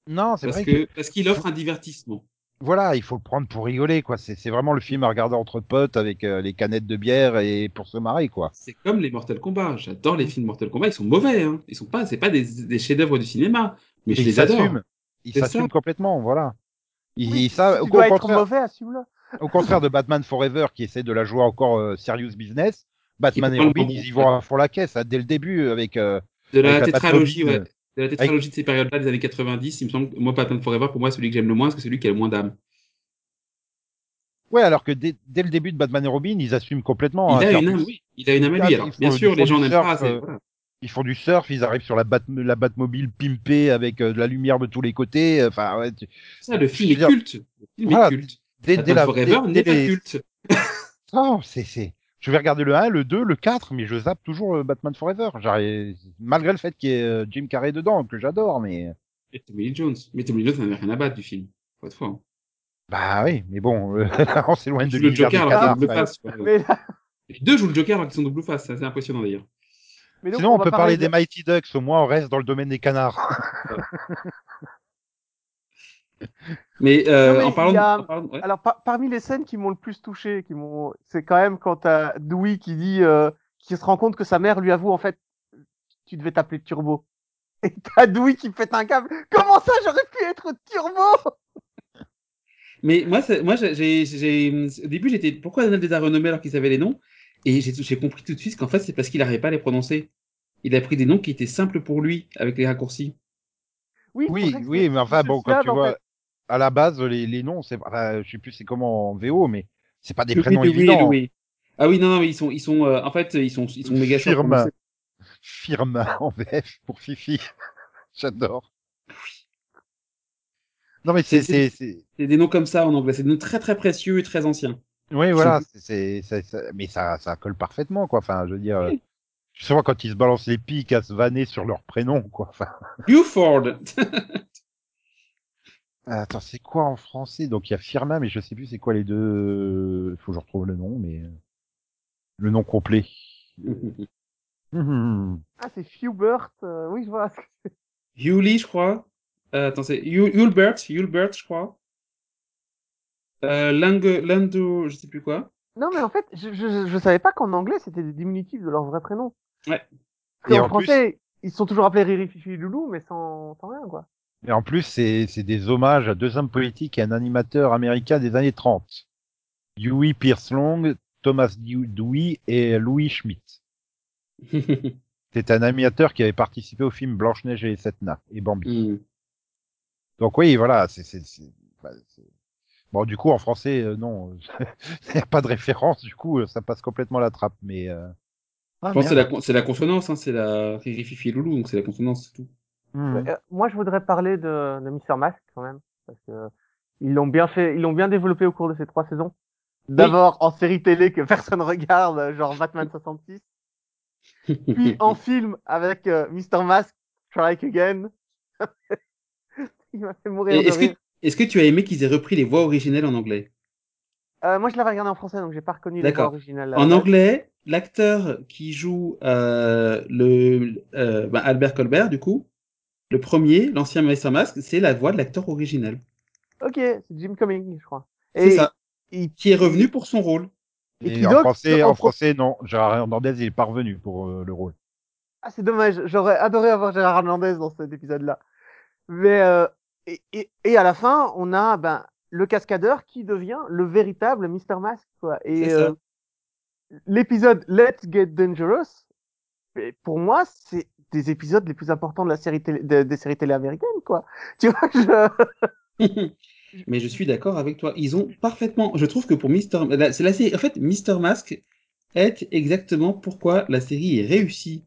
Non, c'est vrai que, que parce qu'il offre un divertissement. Voilà, il faut le prendre pour rigoler quoi. C'est vraiment le film à regarder entre potes avec euh, les canettes de bière et pour se marrer quoi. C'est comme les Mortal Kombat. J'adore les films Mortal Kombat. Ils sont mauvais. Hein. Ils sont pas. C'est pas des, des chefs-d'œuvre du cinéma. Mais je Et les il adore. s'assume. Il C'est s'assume ça. complètement, voilà. Il, Oui, si au, tu dois au être contraire, mauvais, assume-le. au contraire de Batman Forever qui essaie de la jouer encore euh, serious business, Batman et Robin ils y vont à fond la caisse hein, dès le début avec euh, De la Avec la tétralogie, ouais. De la tétralogie de ces périodes-là des années 90, il me semble que moi, Batman Forever, pour moi, c'est celui que j'aime le moins, parce que c'est celui qui a le moins d'âme. ouais alors que dès, dès le début de Batman et Robin ils assument complètement. Il hein, a une âme, oui. Il a une âme lui. Alors, font- bien sûr, les gens n'aiment pas. euh, voilà. Ils font du surf, ils arrivent sur la, Bat la Batmobile pimpée avec euh, de la lumière de tous les côtés. euh, Enfin ouais, tu- Ça, le film est dire, culte. Le film voilà, est culte. dès, dès la Forever n'est pas culte. Non, c'est, c'est. Je vais regarder le 1, le 2, le 4, mais je zappe toujours euh, Batman Forever. Malgré le fait qu'il y ait euh, Jim Carrey dedans, que j'adore, mais. Et Tommy Lee Jones. Mais Tommy Lee Jones n'avait rien à battre du film. Franc. Bah oui, mais bon, euh, on s'éloigne de le Joker alors double face. quoi. Mais, là- Les deux jouent le Joker alors qu'ils sont double face. C'est assez impressionnant d'ailleurs. mais donc, Sinon, on, peut parler de- des Mighty Ducks, au moins on reste dans le domaine des canards. Mais, euh, Non, mais en parlant a- de- en parlant de- ouais. Alors, par- parmi les scènes qui m'ont le plus touché, qui m'ont, c'est quand même quand t'as Dewey qui dit, euh, qui se rend compte que sa mère lui avoue en fait, tu devais t'appeler Turbo. Et t'as Dewey qui pète un câble. Comment ça, j'aurais pu être Turbo? Mais moi, c'est- moi, j'ai, j'ai- j'ai- au début, j'étais, pourquoi Donald les a renommés alors qu'ils savaient les noms? Et j'ai, j'ai compris tout de suite qu'en fait, c'est parce qu'il n'arrivait pas à les prononcer. Il a pris des noms qui étaient simples pour lui, avec les raccourcis. Oui, Oui, oui, mais enfin, bon, quand tu vois, fait. À la base, les, les noms, c'est, enfin, je sais plus c'est comment en VO, mais c'est pas des Louis, prénoms Louis, évidents. Louis. Ah oui, non, non, ils sont, ils sont, euh, en fait, ils sont, ils sont méga prononcer. Firma en VF pour Fifi. J'adore. Non, mais c'est, C'est- c'est, des noms comme ça en anglais. C'est des noms très, très précieux et très anciens. Oui, voilà, c'est, mais ça, ça colle parfaitement, quoi. Enfin, je veux dire, Oui. je sais quand ils se balancent les pics à se vanner sur leur prénom, quoi. Enfin, Buford. attends, c'est quoi en français? Donc il y a Firma, mais je sais plus c'est quoi les deux. Il faut que je retrouve le nom, mais euh, le nom complet. Mhm. Ah, c'est Hubert. euh, oui, je vois. Hewley, je crois. Euh, attends, c'est Hul- Hulbert, Hulbert, je crois. Euh, Lang, Lando, je sais plus quoi. Non, mais en fait, je, je, je savais pas qu'en anglais, c'était des diminutifs de leur vrai prénom. Ouais. Parce Et en plus- français, ils sont toujours appelés Riri, Fifi et Loulou, mais sans, sans rien, quoi. Et en plus, c'est des hommages à deux hommes politiques et un animateur américain des années 30. Huey Pierce Long, Thomas Dewey et Louis Schmidt. C'est un animateur qui avait participé au film Blanche-Neige et les Sept Nains et Bambi. Hmm. Donc oui, voilà, c'est bah, bon du coup en français euh, non, il n'y a pas de référence, du coup euh, ça passe complètement la trappe, mais euh... ah, Je pense que c'est la, consonance, hein, c'est la Fifi Loulou, donc c'est la consonance, c'est tout. Mhm. Euh, moi, je voudrais parler de, de Mr. Mask, quand même, parce que ils l'ont bien fait, ils l'ont bien développé au cours de ces trois saisons. D'abord en série télé que personne regarde, genre Batman 66, puis en film avec euh, Mr. Mask, Strike Again. Il m'a fait mourir Est-ce que, tu as aimé qu'ils aient repris les voix originelles en anglais? Euh, moi, je l'avais regardé en français, donc j'ai pas reconnu les voix originales. la En anglais, l'acteur qui joue euh, le euh, bah, Albert Colbert, du coup, le premier, l'ancien Mr. Mask, c'est la voix de l'acteur original. Ok, c'est Jim Cummings, je crois. C'est ça. il- Qui est revenu pour son rôle. Et Et qui en donc, français, en français non, Gérard Hernandez il est pas revenu pour euh, le rôle. Ah, c'est dommage. J'aurais adoré avoir Gérard Hernandez dans cet épisode-là. Mais euh, et, et, et à la fin, on a ben le cascadeur qui devient le véritable Mr. Mask, quoi. Et C'est ça. euh, l'épisode Let's Get Dangerous, et pour moi, c'est des épisodes les plus importants de la série télé, de- des séries télé américaines, quoi. Tu vois, je... Mais je suis d'accord avec toi. Ils ont parfaitement. Je trouve que pour Mister, c'est la série. En fait, Mister Mask est exactement pourquoi la série est réussie.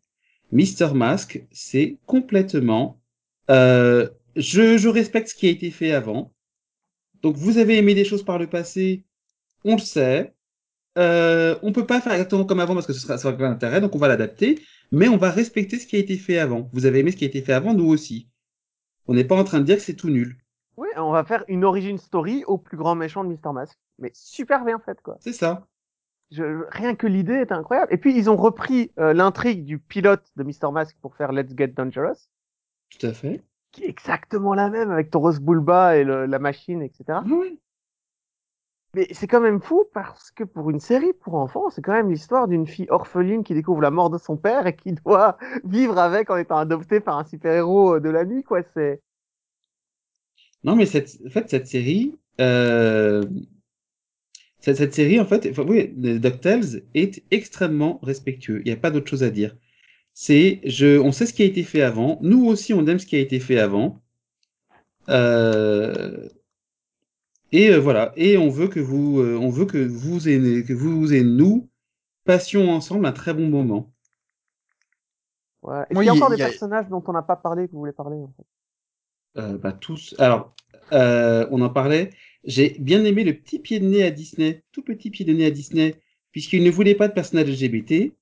Mister Mask, c'est complètement. euh, je, je respecte ce qui a été fait avant. Donc, vous avez aimé des choses par le passé, on le sait. Euh, on peut pas faire exactement comme avant parce que ce sera, ça va pas d'intérêt, donc on va l'adapter. Mais on va respecter ce qui a été fait avant. Vous avez aimé ce qui a été fait avant, nous aussi. On n'est pas en train de dire que c'est tout nul. Oui, on va faire une origin story au plus grand méchant de Mr. Mask. Mais super bien faite, quoi. C'est ça. Je, rien que l'idée est incroyable. Et puis, ils ont repris euh, l'intrigue du pilote de Mr. Mask pour faire Let's Get Dangerous, Tout à fait. qui est exactement la même avec Taurus Bulba et le- la machine, etc. Ah oui. Mais c'est quand même fou parce que pour une série pour enfants, c'est quand même l'histoire d'une fille orpheline qui découvre la mort de son père et qui doit vivre avec en étant adoptée par un super-héros euh, de la nuit, quoi. C'est Non, mais cette, en fait, cette série, euh, cette, série, en fait, enfin, oui, DuckTales est extrêmement respectueux. Il n'y a pas d'autre chose à dire. C'est, on sait ce qui a été fait avant. Nous aussi, on aime ce qui a été fait avant. Euh, et euh, voilà. Et on veut que vous, euh, on veut que vous et, que vous et nous passions ensemble un très bon moment. ouais. Est-ce Oui, qu'il y a encore il des y a- personnages dont on n'a pas parlé que vous voulez parler en fait Euh, bah, tous. Alors, euh, on en parlait. J'ai bien aimé le petit pied de nez à Disney, tout petit pied de nez à Disney, puisqu'ils ne voulaient pas de personnage LGBT,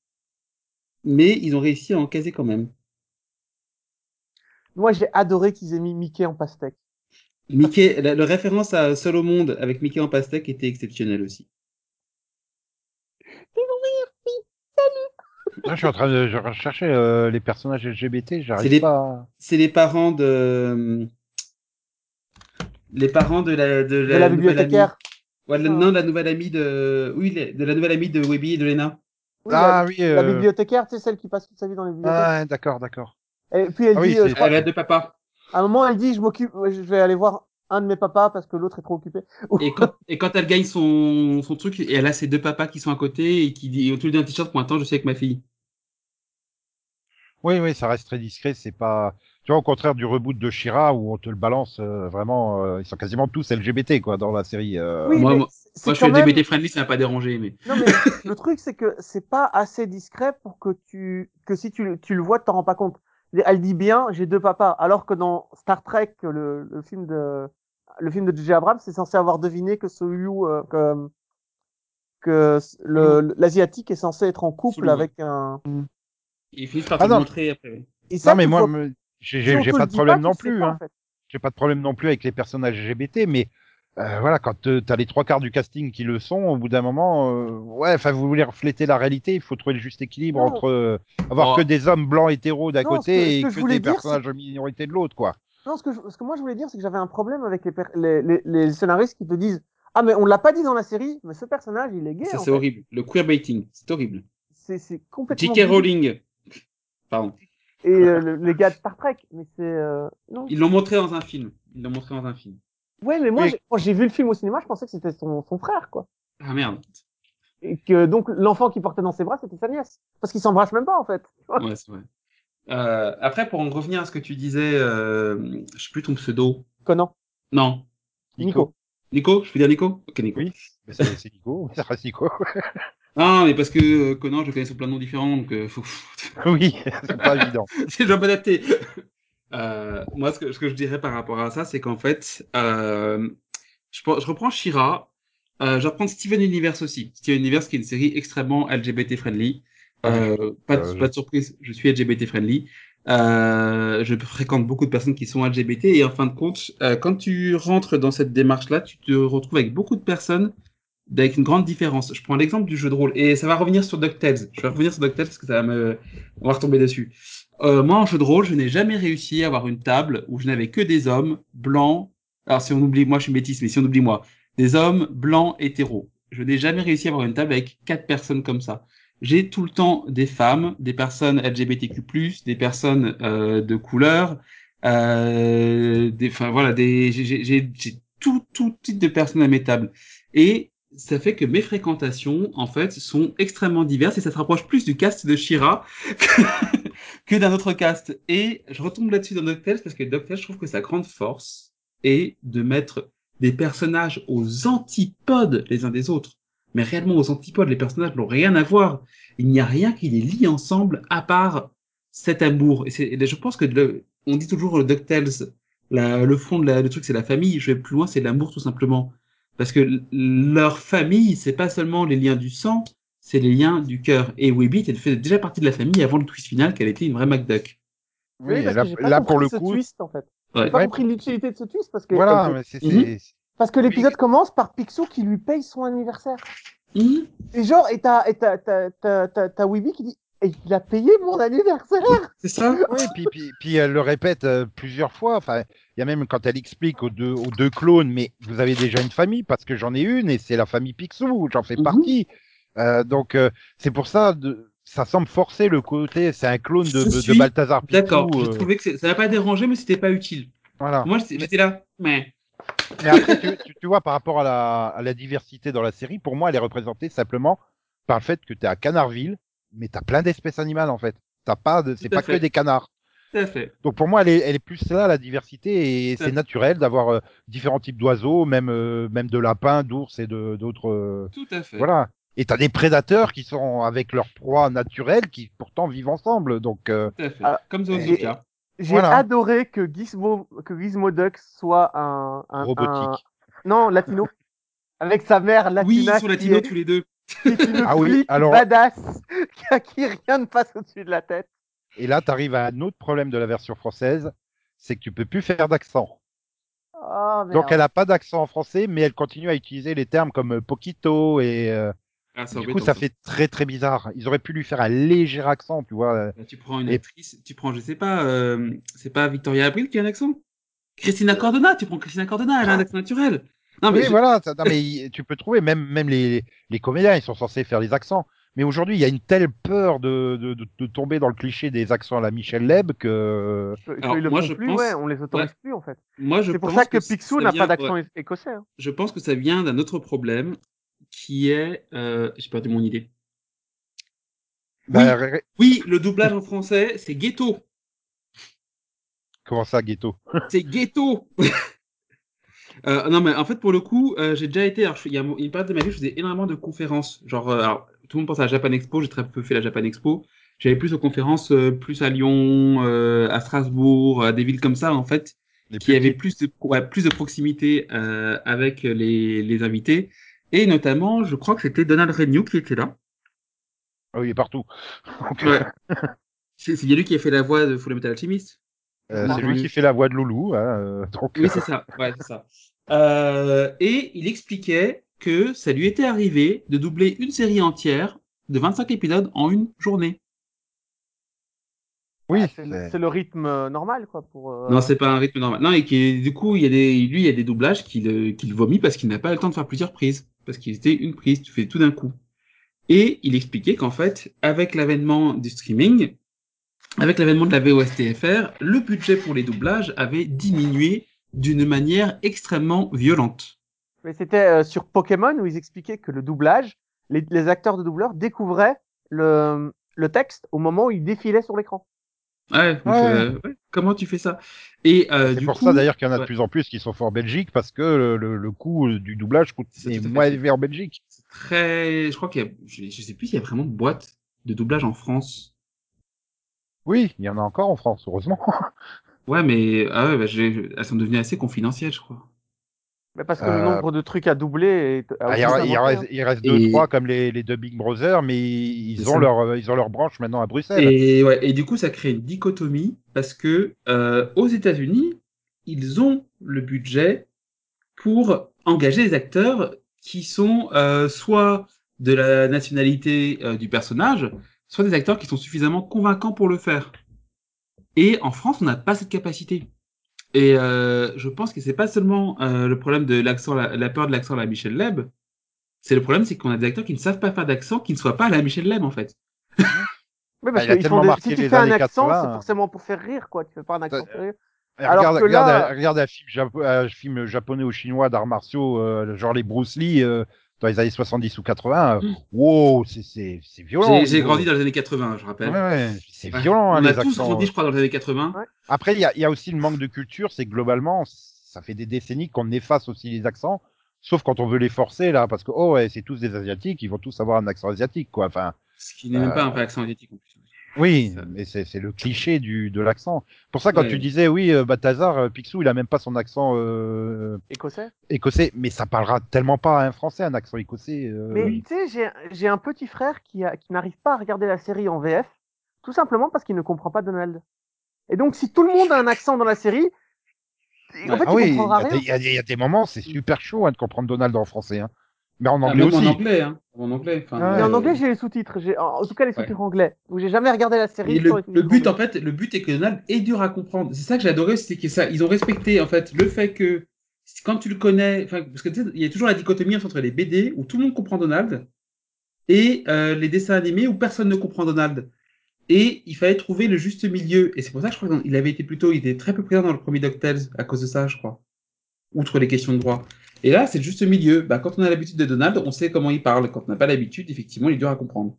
mais ils ont réussi à en caser quand même. Moi, j'ai adoré qu'ils aient mis Mickey en pastèque. Mickey, la, la référence à Seul au monde avec Mickey en pastèque était exceptionnelle aussi. Là, je suis en train de je rechercher euh, les personnages LGBT, C'est j'arrive les- pas. à- C'est les parents de les parents de la de De la, nouvelle bibliothécaire. amie. Ouais, de- Ah. non, de la nouvelle amie de oui, de la nouvelle amie de Webby et de Lena. Oui, ah la, oui. la euh, bibliothécaire, sais, celle qui passe toute sa vie dans les bibliothèques. Ah, d'accord, d'accord. Et puis elle Ah oui, dit, euh, c'est- je crois- Elle a deux papas. À un moment, elle dit, je m'occupe, je vais aller voir un de mes papas parce que l'autre est trop occupé. Et quand, et quand elle gagne son, son truc, et elle a ses deux papas qui sont à côté et qui dit, autour d'un t-shirt pointant, je sais avec ma fille. Oui, oui, ça reste très discret. C'est pas. Tu vois, au contraire du reboot de Shira où on te le balance euh, vraiment. euh, ils sont quasiment tous LGBT quoi dans la série. euh. oui, moi, moi- je suis même- LGBT friendly, ça m'a pas dérangé, mais. Non, mais le truc, c'est que c'est pas assez discret pour que tu, que si tu, le- tu le vois, tu t'en rends pas compte. Elle dit bien, j'ai deux papas, alors que dans Star Trek, le, le film de, le film de J.J. Abrams, c'est censé avoir deviné que Soyu, euh, que, que le, l'asiatique est censé être en couple avec un. Ils finissent par Ah te non. montrer après. Et ça, Non, mais moi, me- j'ai si pas de problème non plus. pas, Hein. en fait. J'ai pas de problème non plus avec les personnages LGBT, mais euh, voilà, quand euh, t'as les trois quarts du casting qui le sont, au bout d'un moment, euh, ouais, enfin, vous voulez refléter la réalité, il faut trouver le juste équilibre Non. entre euh, avoir Oh. que des hommes blancs hétéros d'un côté que- ce et que des dire, personnages de minorité de l'autre, quoi. Non, ce que, je- ce que moi je voulais dire, c'est que j'avais un problème avec les, per- les, les, les scénaristes qui te disent Ah, mais on l'a pas dit dans la série, mais ce personnage, il est gay. Ça, c'est fait. horrible. Le queerbaiting, c'est horrible. C'est c'est complètement. J.K. Rowling. Pardon. Et euh, le- les gars de Star Trek, mais c'est. euh, Non. Ils l'ont montré dans un film. Ils l'ont montré dans un film. Ouais, mais moi, Oui. quand j'ai vu le film au cinéma, je pensais que c'était son, son frère, quoi. Ah merde. Et que donc l'enfant qui portait dans ses bras, c'était sa nièce. Parce qu'ils s'embrassent même pas, en fait. Ouais, c'est vrai. Euh, après, pour en revenir à ce que tu disais, euh, je sais plus ton pseudo. Conan. Non. Nico. Nico Je peux dire Nico? Ok, Nico. Oui. Mais C'est c'est Nico, ça reste Nico. Non, mais parce que euh, Conan, je le connais sous plein de noms différents, donc euh, faut... oui, c'est pas évident. je dois m'adapter. Euh, moi, ce que, ce que je dirais par rapport à ça, c'est qu'en fait, euh, je, je reprends Shira, euh, je vais reprendre Steven Universe aussi. Steven Universe, qui est une série extrêmement LGBT-friendly. Euh, pas, de, pas de surprise, je suis LGBT-friendly. Euh, je fréquente beaucoup de personnes qui sont LGBT et en fin de compte, euh, quand tu rentres dans cette démarche-là, tu te retrouves avec beaucoup de personnes avec une grande différence. Je prends l'exemple du jeu de rôle et ça va revenir sur DuckTales. Je vais revenir sur DuckTales parce que ça va me, on va retomber dessus. Euh, moi, en jeu de rôle, je n'ai jamais réussi à avoir une table où je n'avais que des hommes blancs. Alors, si on oublie, moi, je suis métisse, mais si on oublie moi, des hommes blancs hétéros. Je n'ai jamais réussi à avoir une table avec quatre personnes comme ça. J'ai tout le temps des femmes, des personnes LGBTQ+, des personnes euh, de couleur, euh, des, enfin voilà, des, j'ai tout tout type de personnes à mes tables. Et ça fait que mes fréquentations, en fait, sont extrêmement diverses et ça se rapproche plus du cast de Shira que, d'un autre cast. Et je retombe là-dessus dans DuckTales parce que DuckTales, je trouve que sa grande force est de mettre des personnages aux antipodes les uns des autres. Mais réellement aux antipodes, les personnages n'ont rien à voir. Il n'y a rien qui les lie ensemble à part cet amour. Et, je pense que on dit toujours le DuckTales, le fond de la, le truc c'est la famille. Je vais plus loin, c'est l'amour tout simplement. Parce que leur famille, c'est pas seulement les liens du sang, c'est les liens du cœur. Et Webbit, elle fait déjà partie de la famille avant le twist final qu'elle était une vraie McDuck. Oui, parce là, que j'ai pas là, compris pour le ce coup, twist, en fait. Ouais. J'ai pas Ouais. compris l'utilité de ce twist parce que. voilà, elle- mais c'est Mhm. Parce que l'épisode commence par Picsou qui lui paye son anniversaire. Mhm. Et genre, et t'as, et t'as, t'as, t'as, t'as, t'as Weeby qui dit, et il a payé mon anniversaire! C'est ça? Oui, puis, puis, puis elle le répète euh, plusieurs fois. Enfin, il y a même quand elle explique aux deux, aux deux clones, mais vous avez déjà une famille? Parce que j'en ai une et c'est la famille Picsou, j'en fais Mhm. partie. Euh, donc euh, c'est pour ça, de, ça semble forcer le côté. C'est un clone de, de suis Balthazar Picsou. D'accord, je euh, trouvais que ça m'a pas dérangé, mais c'était pas utile. voilà. Moi, j'étais là, mais Mais après, tu, tu, tu vois, par rapport à la, à la diversité dans la série, pour moi, elle est représentée simplement par le fait que tu es à Canardville, mais tu as plein d'espèces animales en fait. T'as pas de, c'est pas fait. que des canards. tout à fait. Donc pour moi, elle est, elle est plus là, la diversité, et c'est naturel d'avoir euh, différents types d'oiseaux, même, euh, même de lapins, d'ours et de- d'autres. euh, Tout à fait. voilà. Et t'as des prédateurs qui sont avec leur proie naturelle, qui pourtant vivent ensemble. Donc euh, Tout à fait. Ah, Comme j'ai- Zozuka. J'ai Voilà. adoré que Gizmo, que Gizmo Duck soit un, un, robotique. un- non, latino. Avec sa mère Oui, latina. ils sont latinos est- tous les deux. Ah oui, alors- badass, à qui rien ne passe au-dessus de la tête. Et là, tu arrives à un autre problème de la version française, c'est que tu peux plus faire d'accent. Oh, merde. Donc elle a pas d'accent en français, mais elle continue à utiliser les termes comme euh, poquito et euh, Ah, du coup ça fait très très bizarre. Ils auraient pu lui faire un léger accent, tu vois. Bah, tu prends une Et- actrice, tu prends, je sais pas, euh, c'est pas Victoria Abril qui a un accent? Christina Cordona, tu prends Christina Cordona, elle a un accent naturel. Non, mais oui, je- voilà. non, mais tu peux trouver même même les les comédiens, ils sont censés faire les accents. Mais aujourd'hui, il y a une telle peur de, de, de, de tomber dans le cliché des accents à la Michel Leb que Que- que Alors, ils le moi, font je plus, pense- ouais, on les autorise plus en fait. moi, je C'est pour pense ça que, ça Picsou n'a pas d'accent ouais, écossais. hein. je pense que ça vient d'un autre problème qui est, euh, j'ai perdu mon idée. bah, Oui, le doublage en français, c'est ghetto. comment ça, ghetto? C'est ghetto. Euh, non mais en fait pour le coup euh, j'ai déjà été alors, je- il y a une période de ma vie je faisais énormément de conférences genre euh, alors, tout le monde pense à la Japan Expo j'ai très peu fait la Japan Expo j'allais plus aux conférences plus à Lyon à Strasbourg à des villes comme ça en fait Les qui plus avaient petits. plus de ouais, plus de proximité avec les, les invités et notamment je crois que c'était Donald Renew qui était là Ah oui, il est partout. Ouais. c'est lui qui a fait la voix de Full Metal Alchemist euh, c'est lui qui fait la voix de Loulou. Hein, euh, donc, Oui, c'est ça. Ouais, ça. Euh, et il expliquait que ça lui était arrivé de doubler une série entière de 25 épisodes en une journée. Oui, Ah, c'est le- rythme euh, normal, quoi. Pour, euh, Non, c'est pas un rythme normal. Non, et qui, du coup, il y a des, lui, il y a des doublages qu'il euh, qu'il vomit parce qu'il n'a pas le temps de faire plusieurs prises. Parce qu'il était une prise, tu fais tout d'un coup. Et il expliquait qu'en fait, avec l'avènement du streaming, avec l'avènement de la VOSTFR, le budget pour les doublages avait diminué d'une manière extrêmement violente. Mais c'était euh, sur Pokémon où ils expliquaient que le doublage, les, acteurs de doubleurs découvraient le, le texte au moment où ils défilaient sur l'écran. Ouais, donc, Ouais. euh, ouais, comment tu fais ça? Et euh, C'est pour coup, ça d'ailleurs qu'il y en a de plus en plus qui sont forts en Belgique parce que le, le, le coût du doublage coûte C'est est moins élevé en Belgique. c'est très, je crois qu'il y a, je, je sais plus s'il y a vraiment de boîtes de doublage en France. Oui, il y en a encore en France, heureusement. Ouais, mais ah ouais, bah, j'ai- elles sont devenues assez confidentielles, je crois. Mais parce que le Euh, nombre de trucs à doubler est. a Ah, il, augmenté, hein. il reste deux, Et- trois comme les, les deux Big Brothers, mais ils ont ça. leur euh, ils ont leur branche maintenant à Bruxelles. Et ouais, et du coup, ça crée une dichotomie parce que euh, aux États-Unis, ils ont le budget pour engager des acteurs qui sont euh, soit de la nationalité euh, du personnage, soit des acteurs qui sont suffisamment convaincants pour le faire. Et en France, on n'a pas cette capacité. Et euh, je pense que c'est pas seulement euh, le problème de l'accent, la, la peur de l'accent à la Michel Leb. C'est le problème, c'est qu'on a des acteurs qui ne savent pas faire d'accent, qui ne soient pas à la Michel Leb en fait. Oui, Bah, parce il a que ils tellement font des- marqué si tu les fais un accent, 80, c'est hein. forcément pour faire rire, quoi. Tu fais pas un accent Ça- sérieux. Eh, Alors regarde, que regarde, là- regarde un film, japo- un film japonais ou chinois d'arts martiaux, euh, genre les Bruce Lee euh, dans les années 70 ou 80. euh, wow, c'est c'est c'est violent. J'ai niveau- grandi dans les années 80, je Ouais, rappelle. ouais, c'est Ouais. violent hein, On les a tous accents. grandi, je crois, dans les années 80. Ouais. Après, il y a, il y a aussi le manque de culture, c'est que globalement, ça fait des décennies qu'on efface aussi les accents, sauf quand on veut les forcer là, parce que oh ouais, c'est tous des asiatiques, ils vont tous avoir un accent asiatique quoi. Enfin, Ce qui n'est même pas Euh, un vrai accent asiatique en plus. Oui, Ça- mais c'est le cliché du de l'accent. Pour ça, quand Ouais. tu disais oui, euh, Balthazar, euh, Picsou, il a même pas son accent euh, Écossais? écossais, mais ça parlera tellement pas à un français un accent écossais. euh, Mais oui. tu sais, j'ai- un petit frère qui, a- qui n'arrive pas à regarder la série en VF, tout simplement parce qu'il ne comprend pas Donald. Et donc, si tout le monde a un accent dans la série, en Ouais. fait, Ah oui, il y, comprendras a rien. des- il y a des- il y a des moments, c'est super chaud hein, de comprendre Donald en français, hein. Mais en anglais aussi. en anglais, hein. En anglais. Enfin, Ah Mais en anglais, j'ai les sous-titres. En tout cas, les Ouais. sous-titres anglais. Donc, j'ai jamais regardé la série. Le, but, anglais. en fait, le but est que Donald est dur à comprendre. C'est ça que j'ai adoré, c'était que ça, ils ont respecté, en fait, le fait que quand tu le connais, parce que tu sais, il y a toujours la dichotomie entre les BD où tout le monde comprend Donald et euh, les dessins animés où personne ne comprend Donald. Et il fallait trouver le juste milieu. Et c'est pour ça que je crois qu'il avait été plutôt, il était très peu présent dans le premier DuckTales à cause de ça, je crois. Outre les questions de droit. Et là, c'est le juste milieu. Bah, quand on a l'habitude de Donald, on sait comment il parle. Quand on n'a pas l'habitude, effectivement, il est dur à comprendre.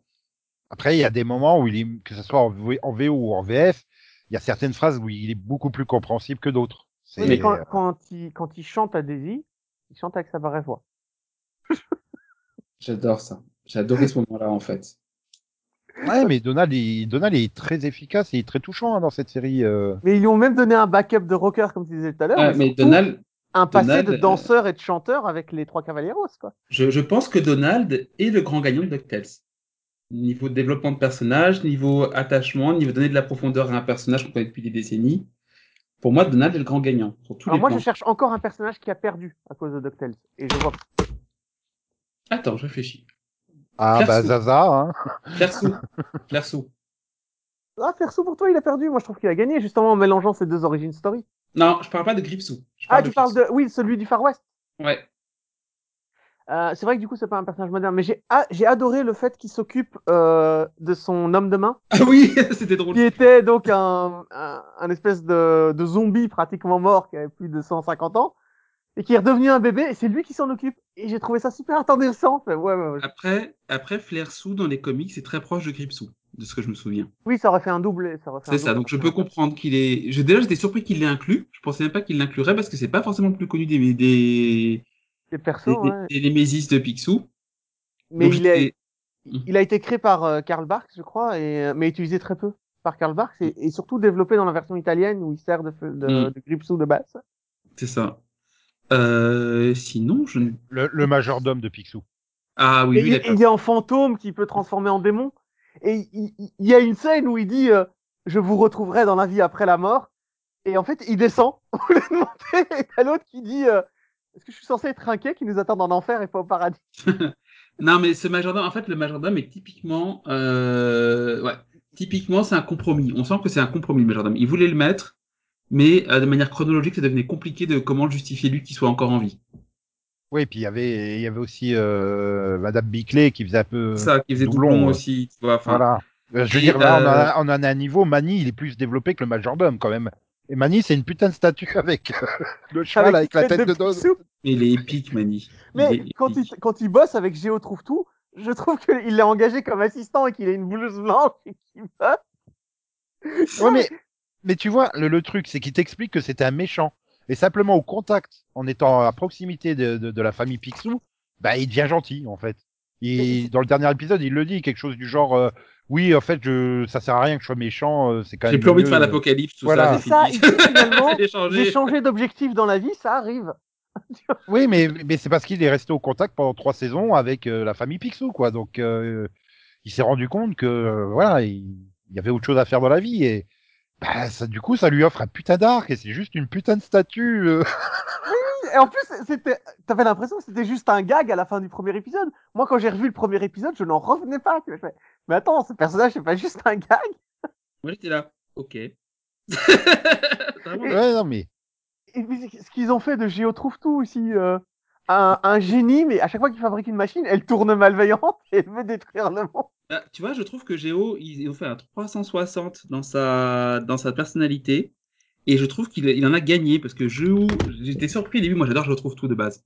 Après, il y a des moments où il est, que ce soit en, V- en VO ou en VF, il y a certaines phrases où il est beaucoup plus compréhensible que d'autres. Oui, mais quand, quand, il, quand il chante à Daisy, il chante avec sa vraie voix. J'adore ça. J'ai adoré ce moment-là, en fait. Ouais, mais Donald, il, Donald est très efficace et il est très touchant hein, dans cette série. euh. Mais ils lui ont même donné un backup de rocker, comme tu disais tout à l'heure. Ouais, mais mais surtout, Donald, un passé de euh, danseur et de chanteur avec les trois Cavalieros, quoi. je, je pense que Donald est le grand gagnant de DuckTales. Niveau développement de personnage, niveau attachement, niveau donner de la profondeur à un personnage qu'on connaît depuis des décennies. Pour moi, Donald est le grand gagnant. Sur tous Alors les moi, plans. je cherche encore un personnage qui a perdu à cause de DuckTales. Et je vois. Attends, je réfléchis. Ah, Claire bah Sou. Zaza, hein. Flersou. Flersou. Ah, perso, pour toi, il a perdu. Moi, je trouve qu'il a gagné, justement, en mélangeant ces deux origines story. Non, je parle pas de Gripsou. Ah, tu parles de... Oui, celui du Far West. Ouais. Euh, c'est vrai que du coup, c'est pas un personnage moderne. Mais j'ai j'ai adoré le fait qu'il s'occupe euh, de son homme de main. Ah oui, c'était drôle. qui était donc un, un, un espèce de, de zombie pratiquement mort qui avait plus de 150 ans et qui est redevenu un bébé et c'est lui qui s'en occupe et j'ai trouvé ça super intéressant Fait, ouais, ouais, ouais. Après, après Flersou dans les comics, c'est très proche de Gripsou, de ce que je me souviens. oui ça aurait fait un un C'est ça, double. donc je peux comprendre qu'il est. Je, déjà, j'étais surpris qu'il l'ait inclus. Je pensais même pas qu'il l'inclurait parce que c'est pas forcément le plus connu des des les persos des, ouais. des Némésis de Picsou. mais Donc, il, est, j'étais- il a été créé par euh, Karl Barks je crois et euh, mais utilisé très peu par Karl Barks et, et surtout développé dans la version italienne où il sert de, de, Mm. de Gripsou de base C'est ça. Euh, sinon, je. Le, le majordome de Picsou. Ah oui, Et lui, il, il est en fantôme qui peut transformer en démon. Et il, y a une scène où il dit euh, Je vous retrouverai dans la vie après la mort. Et en fait, il descend au lieu de monter. Et t'as l'autre qui dit euh, Est-ce que je suis censé être inquiet qui nous attend en enfer et pas au paradis Non, mais ce majordome, en fait, le majordome est typiquement, euh, ouais, typiquement, c'est un compromis. On sent que c'est un compromis, le majordome. Il voulait le mettre, mais de manière chronologique, ça devenait compliqué de comment le justifier lui qu'il soit encore en vie. Oui, puis il y avait, il y avait aussi euh, Madame Biclay qui faisait un peu. Ça, qui faisait doublon, doublon ouais. aussi, tu vois. Enfin, Voilà. Euh, Je veux dire, là, on, euh, a, on en a un niveau. Mani, il est plus développé que le majordome, quand même. Et Mani, c'est une putain de statue avec euh, le cheval avec, la tête de dos. Mais il est épique, Mani. Mais quand il, quand il bosse avec Géo Trouve Tout, je trouve qu'il l'a engagé comme assistant et qu'il a une blouse blanche et qu'il bosse. Ouais, mais, mais tu vois, le, le truc, c'est qu'il t'explique que c'était un méchant. Et simplement au contact, en étant à proximité de, de, de la famille Picsou, bah, il devient gentil, en fait. Il, dans le dernier épisode, il le dit, quelque chose du genre, euh, oui, en fait, je, ça sert à rien que je sois méchant, euh, c'est quand même. J'ai plus envie de faire euh. l'apocalypse, tout Voilà. ça. J'ai changé. j'ai changé d'objectif dans la vie, ça arrive. Oui, mais, mais c'est parce qu'il est resté au contact pendant trois saisons avec euh, la famille Picsou, quoi. Donc, euh, il s'est rendu compte que, euh, voilà, il, il y avait autre chose à faire dans la vie et, bah, ça, du coup, ça lui offre un putain d'arc et c'est juste une putain de statue. euh. Et en plus, c'était, t'avais l'impression que c'était juste un gag à la fin du premier épisode. Moi, quand j'ai revu le premier épisode, je n'en revenais pas. tu vois. Mais attends, ce personnage, c'est pas juste un gag? Moi, j'étais là. Ok. Vraiment. Ouais, non, mais. Et puis, ce qu'ils ont fait de Géo Trouve Tout aussi, euh, un, un génie, mais à chaque fois qu'il fabrique une machine, elle tourne malveillante et elle veut détruire le monde. Ah, tu vois, je trouve que Géo, ils ont fait un 360 dans sa, dans sa personnalité. Et je trouve qu'il il en a gagné parce que Géo, j'étais surpris au début. Moi, j'adore, je retrouve tout de base.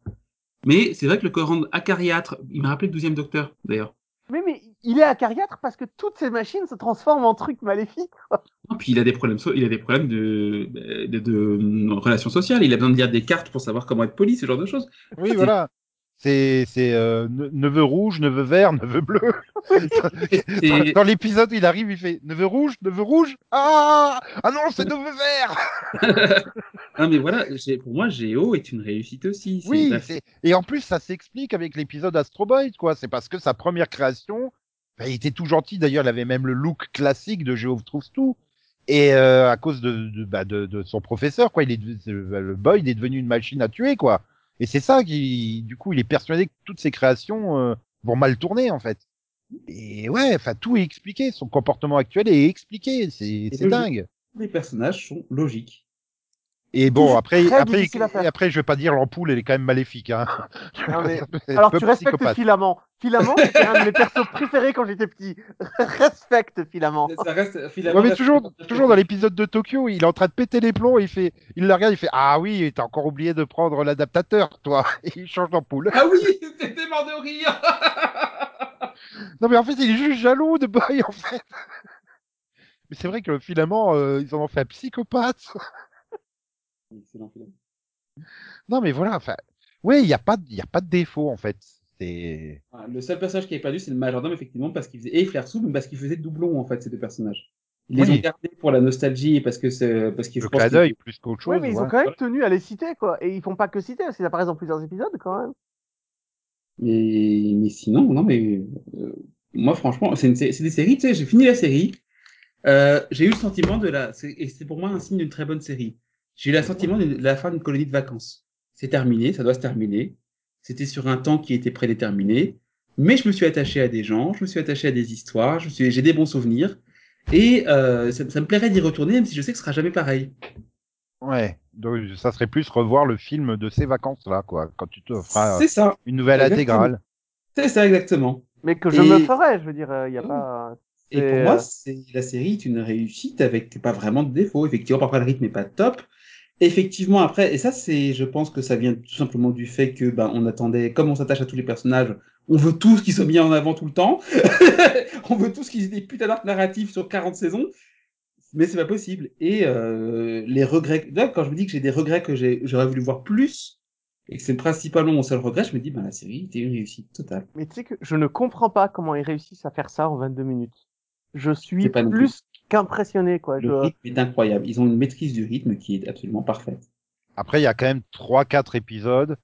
Mais c'est vrai que le corps acariâtre, il m'a rappelé le 12 docteur, d'ailleurs. Mais, mais il est acariâtre parce que toutes ces machines se transforment en trucs maléfiques. quoi. Puis il a des problèmes, so- il a des problèmes de, de, de, de relations sociales. Il a besoin de lire des cartes pour savoir comment être poli, ce genre de choses. Oui, voilà. C'est, euh, ne- neveu rouge, neveu vert, neveu bleu. Et- Dans l'épisode, il arrive, il fait neveu rouge, neveu rouge? Ah, ah non, c'est neveu vert. Ah, mais voilà, pour moi, Géo est une réussite aussi. Oui, et en plus, ça s'explique avec l'épisode Astro Boy, quoi. C'est parce que sa première création, bah, il était tout gentil. D'ailleurs, il avait même le look classique de Géo trouve tout. Et euh, à cause de, de, bah, de, de son professeur, quoi, il est le Boyd est devenu une machine à tuer, quoi. Et c'est ça qui, du coup, il est persuadé que toutes ses créations euh, vont mal tourner, en fait. Et ouais, enfin, tout est expliqué. Son comportement actuel est expliqué. C'est dingue. Les personnages sont logiques. Et bon, après, après, après, je vais pas dire l'ampoule, elle est quand même maléfique. Hein. Non, mais- Elle Alors tu respectes psychopathe. Filament. Filament, c'était un de mes persos préférés quand j'étais petit. Respecte Filament. Ça reste, Ouais, mais reste- toujours, toujours dans l'épisode de Tokyo, il est en train de péter les plombs, il fait, il le regarde, il fait, ah oui, t'as encore oublié de prendre l'adaptateur, toi. Et il change d'ampoule. Ah oui, c'était mort de rire. Non, mais en fait, il est juste jaloux de Boy, en fait. Mais c'est vrai que le filament, euh, ils en ont fait un psychopathe. Excellent. Non, mais voilà, enfin, ouais, il y a pas, de- il y a pas de défaut, en fait. C'est, Ah, Le seul personnage qui est perdu, c'est le majordome, effectivement, parce qu'il faisait, et Flair Soup, mais parce qu'il faisait doublon, en fait, ces deux personnages. Ils les Oui. ont gardés pour la nostalgie, et parce que c'est, parce qu'ils le clin d'œil plus qu'autre chose. Ouais, mais ils ont quand même tenu à les citer, quoi. Et ils font pas que citer, parce qu'ils apparaissent dans plusieurs épisodes, quand même. Mais, mais sinon, non, mais euh, moi, franchement, c'est des séries, tu sais, j'ai fini la série. Euh, j'ai eu le sentiment de la, et c'est pour moi un signe d'une très bonne série. J'ai eu le sentiment de la fin d'une colonie de vacances. C'est terminé, ça doit se terminer. C'était sur un temps qui était prédéterminé, mais je me suis attaché à des gens, je me suis attaché à des histoires, je me suis, j'ai des bons souvenirs, et euh, ça, ça me plairait d'y retourner, même si je sais que ce sera jamais pareil. Ouais. Donc, ça serait plus revoir le film de ces vacances-là, quoi, quand tu te feras euh, C'est ça, une nouvelle Exactement. intégrale. c'est ça exactement. Mais que je Et- me ferais, je veux dire, il y a Oui. pas. Et pour euh, moi, c'est la série est une réussite avec pas vraiment de défauts. Effectivement, parfois le rythme est pas top. Effectivement, après, et ça, c'est, je pense que ça vient tout simplement du fait que, ben, on attendait, comme on s'attache à tous les personnages, on veut tous qu'ils soient mis en avant tout le temps. on veut tous qu'ils aient des putains d'arcs narratifs sur 40 saisons. Mais c'est pas possible. Et euh, les regrets, là, quand je me dis que j'ai des regrets que j'aurais voulu voir plus, et que c'est principalement mon seul regret, je me dis, ben, la série était une réussite totale. Mais tu sais que je ne comprends pas comment ils réussissent à faire ça en 22 minutes. Je suis plus qu'impressionné, quoi. Le Je... rythme est incroyable. Ils ont une maîtrise du rythme qui est absolument parfaite. Après, il y a quand même trois, quatre épisodes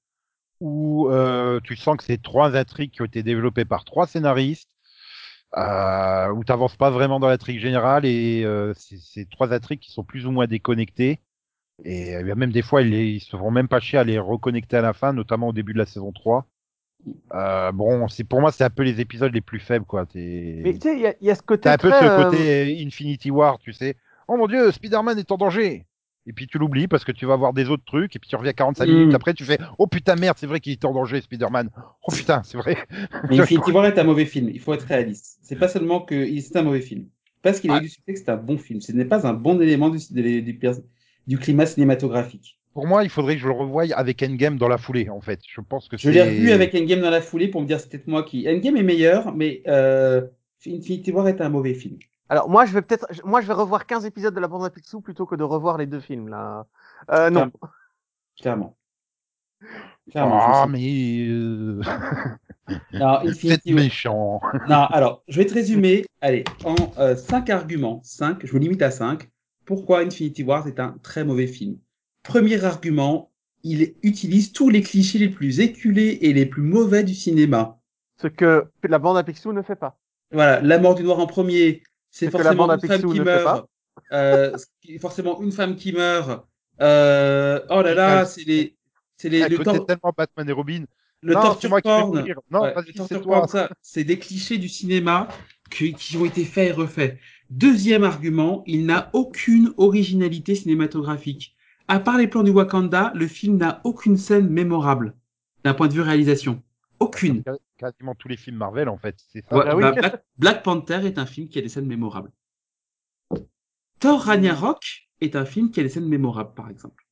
où euh, tu sens que c'est trois intrigues qui ont été développées par trois scénaristes, euh, où tu n'avances pas vraiment dans l'intrigue générale et euh, c'est trois intrigues qui sont plus ou moins déconnectées. Et euh, même des fois, ils, ils se font même pas chier à les reconnecter à la fin, notamment au début de la saison 3. Euh, bon, c'est pour moi, c'est un peu les épisodes les plus faibles, quoi. Mais tu sais, il y, a- il y a ce côté un peu très, ce euh, côté Infinity War, tu sais. Oh mon dieu, Spider-Man est en danger. Et puis tu l'oublies parce que tu vas voir des autres trucs, et puis tu reviens 45 Mm. minutes après, tu fais Oh putain, merde, c'est vrai qu'il est en danger, Spider-Man. Oh putain, c'est vrai. Mais Infinity War est un mauvais film, il faut être réaliste. C'est pas seulement que c'est un mauvais film. Parce qu'il a eu du succès que c'est un bon film. Ce n'est pas un bon élément du, du, du, du climat cinématographique. Pour moi, il faudrait que je le revoie avec Endgame dans la foulée, en fait. Je pense que Je l'ai revu avec Endgame dans la foulée pour me dire c'est peut-être moi qui. Endgame est meilleur, mais euh, Infinity War est un mauvais film. Alors moi je vais peut-être, moi je vais revoir 15 épisodes de la bande à Picsou plutôt que de revoir les deux films là. Euh, non. Clairement. Clairement. Ah, mais. euh, Non, Vous êtes Infinity War. méchant. Non, alors, je vais te résumer, allez, en euh, cinq arguments, cinq, je me limite à cinq, pourquoi Infinity War est un très mauvais film. Premier argument, il utilise tous les clichés les plus éculés et les plus mauvais du cinéma. Ce que la bande à Picsou ne fait pas. Voilà, la mort du noir en premier, c'est Ce que la forcément une femme qui meurt. Euh, forcément une femme qui meurt. Euh, oh là là, c'est les, c'est les, le, tellement Batman et Robin. le non, c'est torture moi qui vais porn. Non, Ouais, vas-y, le c'est torture toi. porn, ça, c'est des clichés du cinéma qui, qui ont été faits et refaits. Deuxième argument, il n'a aucune originalité cinématographique. À part les plans du Wakanda, le film n'a aucune scène mémorable d'un point de vue réalisation. Aucune. Quasiment tous les films Marvel, en fait. C'est ça. Ouais, Ah oui. bah, Black, Black Panther est un film qui a des scènes mémorables. Thor Ragnarok est un film qui a des scènes mémorables, par exemple.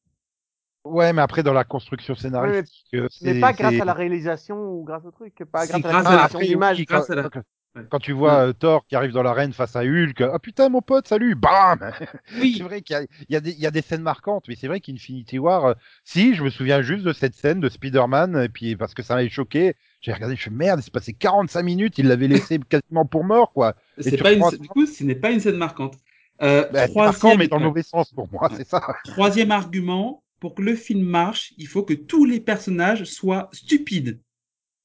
Ouais, mais après, dans la construction scénaristique, euh, Mais c'est- pas grâce à la réalisation ou grâce au truc, pas C'est grâce à la grâce à la création d'image. grâce à la- Ouais. quand tu vois euh, Thor qui arrive dans l'arène face à Hulk, ah putain, mon pote, salut, bam C'est vrai qu'il y a, y, des- il y a des scènes marquantes, mais c'est vrai qu'Infinity War, euh, si, je me souviens juste de cette scène de Spider-Man, et puis parce que ça m'avait choqué, j'ai regardé, je fais merde, il s'est passé 45 minutes, il l'avait laissé quasiment pour mort, quoi. c'est tu pas une, du coup, ce n'est pas une scène marquante. Euh, Bah, c'est troisième, marquant, mais dans le mauvais sens pour moi, Ouais. c'est ça. Troisième argument, pour que le film marche, il faut que tous les personnages soient stupides.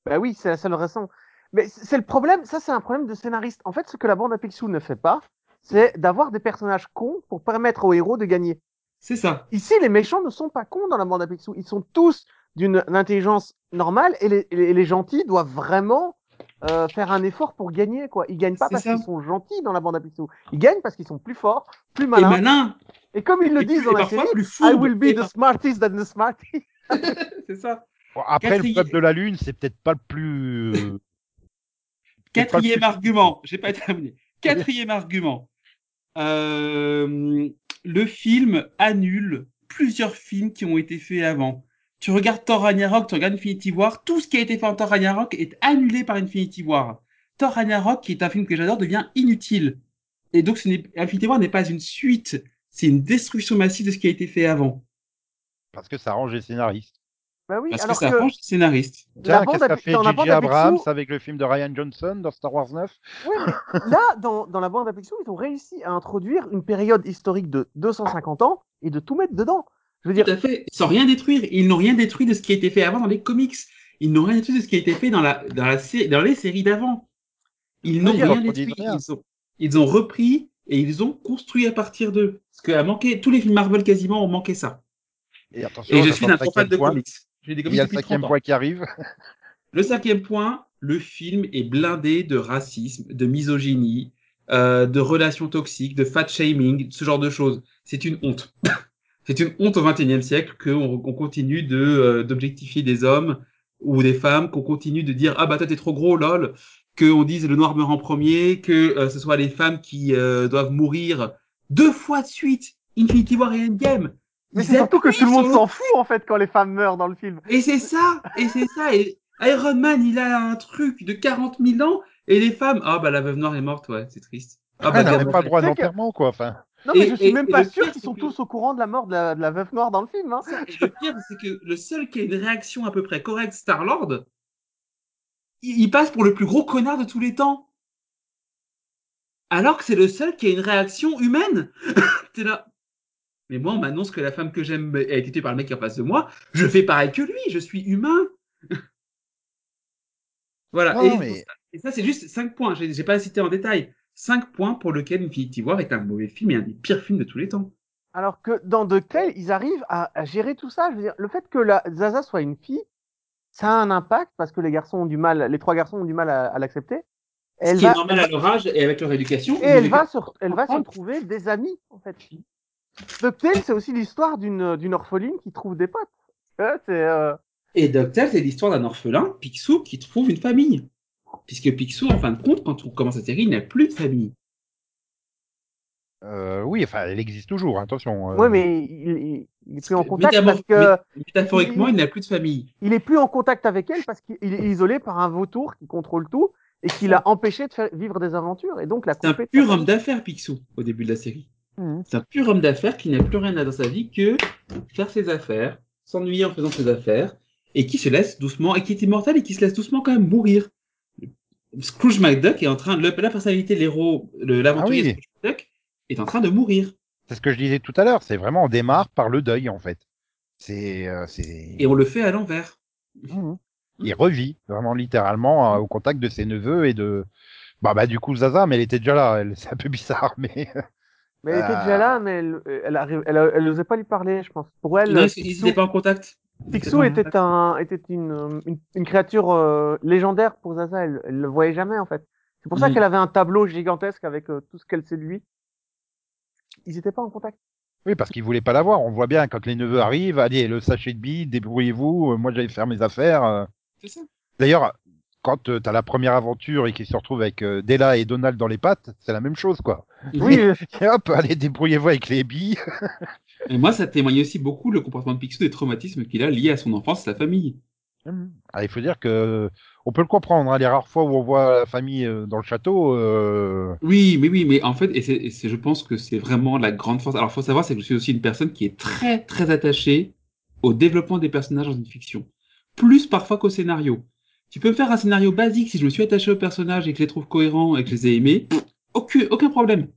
Bah oui, c'est la seule raison. Mais c'est le problème, ça c'est un problème de scénariste. En fait, ce que la bande à Picsou ne fait pas, c'est d'avoir des personnages cons pour permettre aux héros de gagner. C'est ça. Ici, les méchants ne sont pas cons dans la bande à Picsou. Ils sont tous d'une intelligence normale et les, gentils doivent vraiment euh, faire un effort pour gagner. Quoi. Ils gagnent pas parce qu'ils sont gentils dans la bande à Picsou. Ils gagnent parce qu'ils sont plus forts, plus Et malins. malin. Et, comme ils le disent plus- dans la série, plus I will be Et the smartest than the smartest. C'est ça. Bon, après, Quatrième- le peuple de la Lune, c'est peut-être pas le plus... euh, peut-être pas le Quatrième plus- argument, j'ai pas terminé. Quatrième argument. Euh, le film annule plusieurs films qui ont été faits avant. Tu regardes Thor Ragnarok, tu regardes Infinity War, tout ce qui a été fait en Thor Ragnarok est annulé par Infinity War. Thor Ragnarok, qui est un film que j'adore, devient inutile. Et donc, ce n'est- Infinity War n'est pas une suite, c'est une destruction massive de ce qui a été fait avant. Parce que ça arrange les scénaristes. Bah oui, Parce que alors ça que arrange les scénaristes. la Tiens, qu'est-ce qu'a fait J.J. Abrams avec le film de Ryan Johnson dans Star Wars 9 Ouais, mais là, dans, dans la bande à Picsou, ils ont réussi à introduire une période historique de 250 ans et de tout mettre dedans. Je veux dire, Tout à fait, sans rien détruire. Ils n'ont rien détruit de ce qui a été fait avant dans les comics. Ils n'ont rien détruit de ce qui a été fait dans, la, dans, la, sé- dans les séries d'avant. Ils n'ont rien détruit. rien. Ils ont, ils ont repris et ils ont construit à partir d'eux. Parce que à manquer, tous les films Marvel quasiment ont manqué ça. Et attention, Et je suis un fan de point. comics. Il y a le depuis 30 cinquième point qui arrive. Le cinquième point, le film est blindé de racisme, de misogynie, euh, de relations toxiques, de fat shaming, ce genre de choses. C'est une honte. C'est une honte au XXIe siècle qu'on on continue de euh, d'objectifier des hommes ou des femmes, qu'on continue de dire ah bah toi t'es trop gros lol, qu'on dise le noir meurt en premier, que euh, ce soit les femmes qui euh, doivent mourir deux fois de suite, Infinity War et Endgame. Mais c'est surtout que tout le monde s'en fout en fait quand les femmes meurent dans le film. et c'est ça, et c'est ça. Et Iron Man, il a un truc de 40 000 ans, et les femmes, ah bah la veuve noire est morte, ouais, c'est triste. Ah elle bah n'a bien, pas le droit d'enterrement, quoi. Enfin, Non, mais Et- je suis et- même et pas sûr qu'ils sont que- tous au courant de la mort de la, de la veuve noire dans le film. Hein. Et le pire, c'est que le seul qui a une réaction à peu près correcte, Star-Lord, il, il passe pour le plus gros connard de tous les temps. Alors que c'est le seul qui a une réaction humaine. T'es là. Mais moi, on m'annonce que la femme que j'aime a été tuée par le mec qui est en face de moi. Je fais pareil que lui, je suis humain. voilà. Non, et, non, mais- et ça, c'est juste 5 points. J'ai j'ai pas cité en détail. 5 points pour lequel Infinity War est un mauvais film et un des pires films de tous les temps. Alors que dans DuckTales, ils arrivent à, à gérer tout ça. Je veux dire, le fait que la Zaza soit une fille, ça a un impact parce que les garçons ont du mal, les trois garçons ont du mal à, à l'accepter. Ce Elle qui va, est normal à leur âge et avec leur éducation. et elle va se, elle va se trouver des amis en fait. DuckTales, c'est aussi l'histoire d'une d'une orpheline qui trouve des potes. Ouais, euh, Et DuckTales, c'est l'histoire d'un orphelin, Picsou, qui trouve une famille. Puisque Picsou, en fin de compte, quand on commence la série, il n'a plus de famille. Euh, oui, enfin, elle existe toujours, hein, attention. euh. ouais, mais il, il, il est plus en contact Métamor- parce que mé- Métaphoriquement, il n'a plus de famille. il est plus en contact avec elle parce qu'il est isolé par un vautour qui contrôle tout et qui l'a empêché de faire vivre des aventures et donc la C'est un pur homme d'affaires, Picsou, au début de la série. Mhm. C'est un pur homme d'affaires qui n'a plus rien à dans sa vie que faire ses affaires, s'ennuyer en faisant ses affaires, et qui se laisse doucement, et qui est immortel et qui se laisse doucement quand même mourir. Scrooge McDuck est en train de, la personnalité de l'héros, l'aventurier Ah oui. Scrooge McDuck, est en train de mourir. C'est ce que je disais tout à l'heure. C'est vraiment, on démarre par le deuil, en fait. C'est, euh, c'est, Et on le fait à l'envers. Mhm. il revit vraiment littéralement euh, au contact de ses neveux et de, bah, bah, du coup, Zaza, mais elle était déjà là. Elle, c'est un peu bizarre, mais Mais elle était Ah. déjà là, mais elle, elle, arrive, elle, elle osait pas lui parler, je pense. Pour elle, non, ils n'étaient pas en contact. Picsou était contact. un, était une, une, une créature euh, légendaire pour Zaza. Elle, elle le voyait jamais en fait. C'est pour ça qu'elle avait un tableau gigantesque avec euh, tout ce qu'elle sait de lui. Ils étaient pas en contact. oui, parce qu'il voulait pas l'avoir. On voit bien quand les neveux arrivent, allez, le sachet de billes, débrouillez-vous. euh, Moi, j'allais faire mes affaires. euh. C'est ça. D'ailleurs, quand tu t'as la première aventure et qu'ils se retrouvent avec euh, Della et Donald dans les pattes, c'est la même chose, quoi. Oui, euh, Et hop, allez, débrouillez-vous avec les billes. Et moi, ça témoigne aussi beaucoup le comportement de Picsou des traumatismes qu'il a liés à son enfance, sa famille. Ah, il faut dire que on peut le comprendre. hein, les rares fois où on voit la famille euh, dans le château, euh, Oui, mais oui, mais en fait, et c'est, et c'est- je pense que c'est vraiment la grande force. Alors, faut savoir, c'est que je suis aussi une personne qui est très, très attachée au développement des personnages dans une fiction. Plus parfois qu'au scénario. Tu peux me faire un scénario basique si je me suis attaché aux personnages et que je les trouve cohérents et que je les ai aimés, aucun, aucun problème.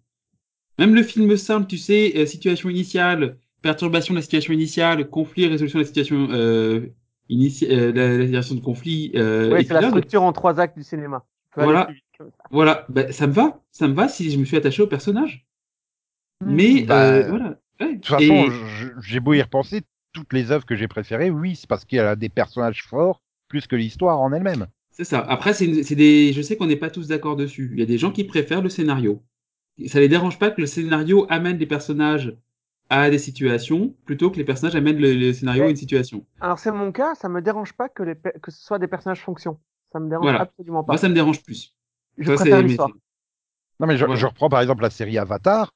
Même le film simple, tu sais, euh, situation initiale, perturbation de la situation initiale, conflit, résolution de la situation, euh, initia- euh, la, la situation de conflit, euh, ouais, c'est la structure en trois actes du cinéma. Voilà. ça. Voilà, ben, ça me va, ça me va si je me suis attaché au personnage. Mais Bah, euh, voilà. Ouais. de toute façon, Et- j'ai beau y repenser, toutes les œuvres que j'ai préférées, oui, c'est parce qu'il y a des personnages forts plus que l'histoire en elle-même. C'est ça. Après, c'est des. Je sais qu'on n'est pas tous d'accord dessus. Il y a des gens qui préfèrent le scénario. Ça les dérange pas que le scénario amène les personnages à des situations plutôt que les personnages amènent le, le scénario à une situation. Alors c'est mon cas, ça me dérange pas que, les, pe- que ce soit des personnages fonction. Ça me dérange Voilà. absolument pas. Moi, ça me dérange plus. je Ça, préfère c'est- l'histoire. Non, mais je, reprends par exemple la série Avatar.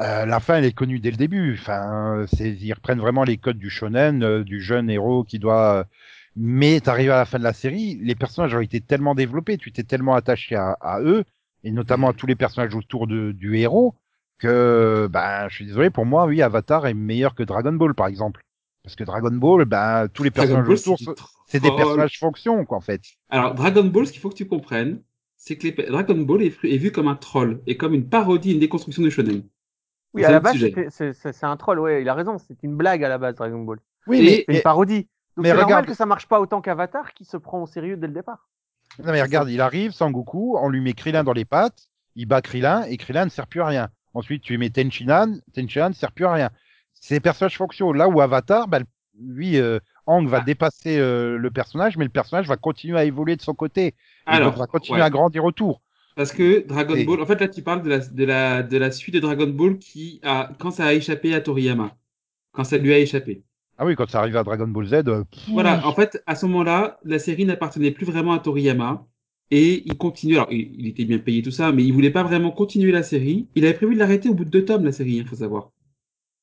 Euh, la fin, elle est connue dès le début. Enfin, c'est, ils reprennent vraiment les codes du shonen, euh, du jeune héros qui doit. Mais t'arrives à la fin de la série, les personnages ont été tellement développés, tu t'es tellement attaché à, à eux, et notamment à tous les personnages autour de, du héros, que, ben, je suis désolé, pour moi, oui, Avatar est meilleur que Dragon Ball, par exemple. Parce que Dragon Ball, ben, tous les Dragon personnages Ball, autour, c'est des personnages fonction, quoi, en fait. Alors, Dragon Ball, ce qu'il faut que tu comprennes, c'est que les... Dragon Ball est, est vu comme un troll et comme une parodie, une déconstruction du shonen. Oui, C'est à la un base, c'est c'est- c'est un troll, ouais, il a raison, c'est une blague à la base, Dragon Ball. Oui, mais, C'est une parodie. Donc mais c'est normal regarde- que ça marche pas autant qu'Avatar qui se prend au sérieux dès le départ. Non mais regarde, il arrive, Sangoku, on lui met Krillin dans les pattes, il bat Krillin et Krillin ne sert plus à rien. Ensuite, tu lui mets Tenchinan, Tenchinan ne sert plus à rien. C'est des personnages fonctionnels. Là où Avatar, bah, lui, euh, Aang va Ah. dépasser euh, le personnage, mais le personnage va continuer à évoluer de son côté. Il va continuer ouais. à grandir autour. Parce que Dragon Et- Ball, en fait là tu parles de la, de la, de la suite de Dragon Ball qui a, quand ça a échappé à Toriyama, quand ça lui a échappé. Ah oui, quand ça arrive à Dragon Ball Z, euh, pff, Voilà, en fait à ce moment-là, la série n'appartenait plus vraiment à Toriyama et il continue. Alors il, il était bien payé tout ça, mais il voulait pas vraiment continuer la série. Il avait prévu de l'arrêter au bout de deux tomes la série, il faut savoir.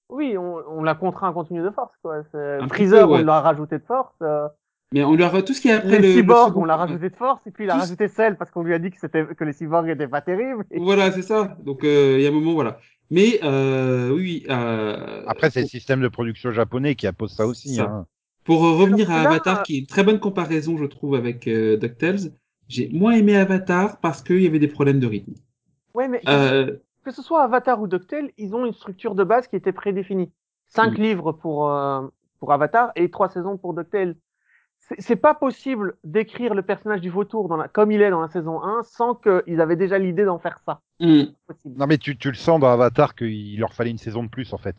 Oui, on, on l'a contraint à continuer de force, quoi. Un Freezer, peu, ouais. on l'a rajouté de force. euh, Mais on lui a tout ce qui est après les le, le cyborgs, second- on l'a rajouté de force, et puis il a rajouté Cell parce qu'on lui a dit que c'était que les cyborgs étaient pas terribles. Et- Voilà, c'est ça. Donc euh, il y a un moment voilà. Mais euh, oui. Euh, après c'est le système de production japonais qui impose ça aussi. Ça. hein. Pour euh, revenir à Avatar, qui est une très bonne comparaison, je trouve, avec euh, DuckTales, j'ai moins aimé Avatar parce qu'il y avait des problèmes de rythme. Ouais, mais Euh, que ce soit Avatar ou DuckTales, ils ont une structure de base qui était prédéfinie. Cinq Mm. livres pour euh, pour Avatar et trois saisons pour DuckTales. C'est- pas possible d'écrire le personnage du vautour dans la, comme il est dans la saison 1 sans qu'ils avaient déjà l'idée d'en faire ça. Possible. Non mais tu, tu le sens dans Avatar qu'il leur fallait une saison de plus en fait.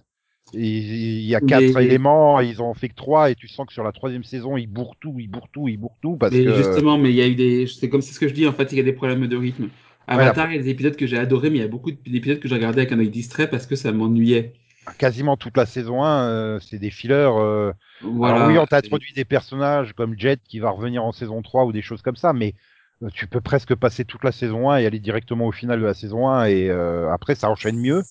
Il il y a quatre Mais- éléments, ils ont fait que trois, et tu sens que sur la troisième saison, ils bourrent tout, ils bourrent tout, ils bourrent tout, parce mais que justement, mais il y a eu des. C'est comme c'est ce que je dis, en fait, il y a des problèmes de rythme. Avatar, Ouais, il y a des épisodes que j'ai adorés, mais il y a beaucoup d'épisodes que j'ai regardés avec un œil distrait parce que ça m'ennuyait. Quasiment toute la saison 1, euh, c'est des fillers. euh, Voilà. Alors oui, on t'a introduit des personnages comme Jet qui va revenir en saison 3 ou des choses comme ça, mais euh, tu peux presque passer toute la saison 1 et aller directement au final de la saison 1 et euh, après ça enchaîne mieux.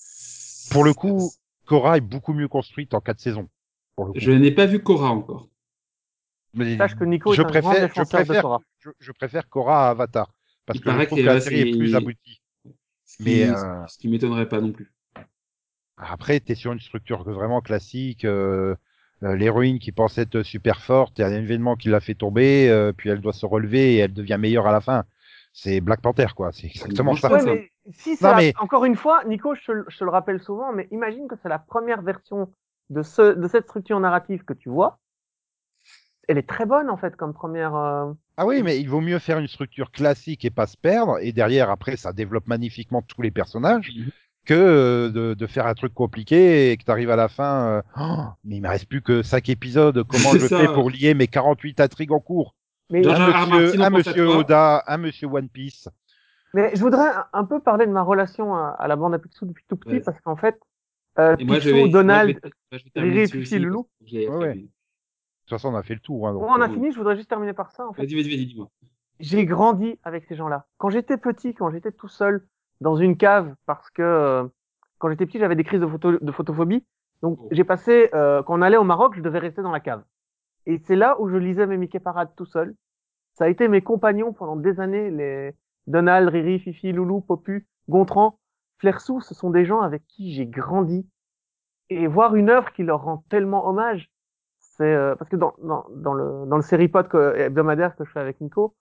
Pour le coup, Korra est beaucoup mieux construite en quatre saisons. Pour le coup. Je n'ai pas vu Korra encore. Mais Sache que Nico je est un grand préfère, je défenseur de préfère, Korra. je, je préfère Korra à Avatar parce Il que je paraît trouve que que la série est c'est- plus aboutie. Ce qui, Mais, euh, ce qui m'étonnerait pas non plus. Après, t'es sur une structure vraiment classique. euh, euh, L'héroïne qui pensait être super forte, il y a un événement qui l'a fait tomber, euh, puis elle doit se relever et elle devient meilleure à la fin. C'est Black Panther, quoi. C'est exactement ça. Ouais, Ouais, ça. mais si c'est Non, la- mais- encore une fois, Nico, je te, le- je te le rappelle souvent, mais imagine que c'est la première version de ce, de cette structure narrative que tu vois. Elle est très bonne, en fait, comme première, euh, Ah oui, mais il vaut mieux faire une structure classique et pas se perdre, et derrière, après, ça développe magnifiquement tous les personnages, Mhm. Que euh, de, de faire un truc compliqué et que tu arrives à la fin, euh, Oh, mais il me reste plus que 5 épisodes, comment je ça. fais pour lier mes 48 intrigues en cours? Mais, Un monsieur, un. Oda, un monsieur One Piece. mais je voudrais un, peu parler de ma relation à, à la bande à Picsou depuis tout petit, Ouais. parce qu'en fait, euh, moi, Picsou, vais, Donald, Riri, aussi, Loulou. Ouais, ouais. De toute façon, on a fait le tour. Hein, donc, on a euh, fini, je voudrais juste terminer par ça, en fait. Vas-y, vas-y, vas-y, dis-moi. j'ai grandi avec ces gens-là. Quand j'étais petit, quand j'étais tout seul dans une cave, parce que euh, quand j'étais petit, j'avais des crises de, photo, de photophobie. Donc Oh. j'ai passé, euh, quand on allait au Maroc, je devais rester dans la cave. Et c'est là où je lisais mes Mickey Parades tout seul. Ça a été mes compagnons pendant des années, les Donald, Riri, Fifi, Loulou, Popu, Gontran, Flersou, ce sont des gens avec qui j'ai grandi. Et voir une œuvre qui leur rend tellement hommage, c'est euh, parce que dans, dans, dans le dans le série pod hebdomadaire que je fais avec Nico,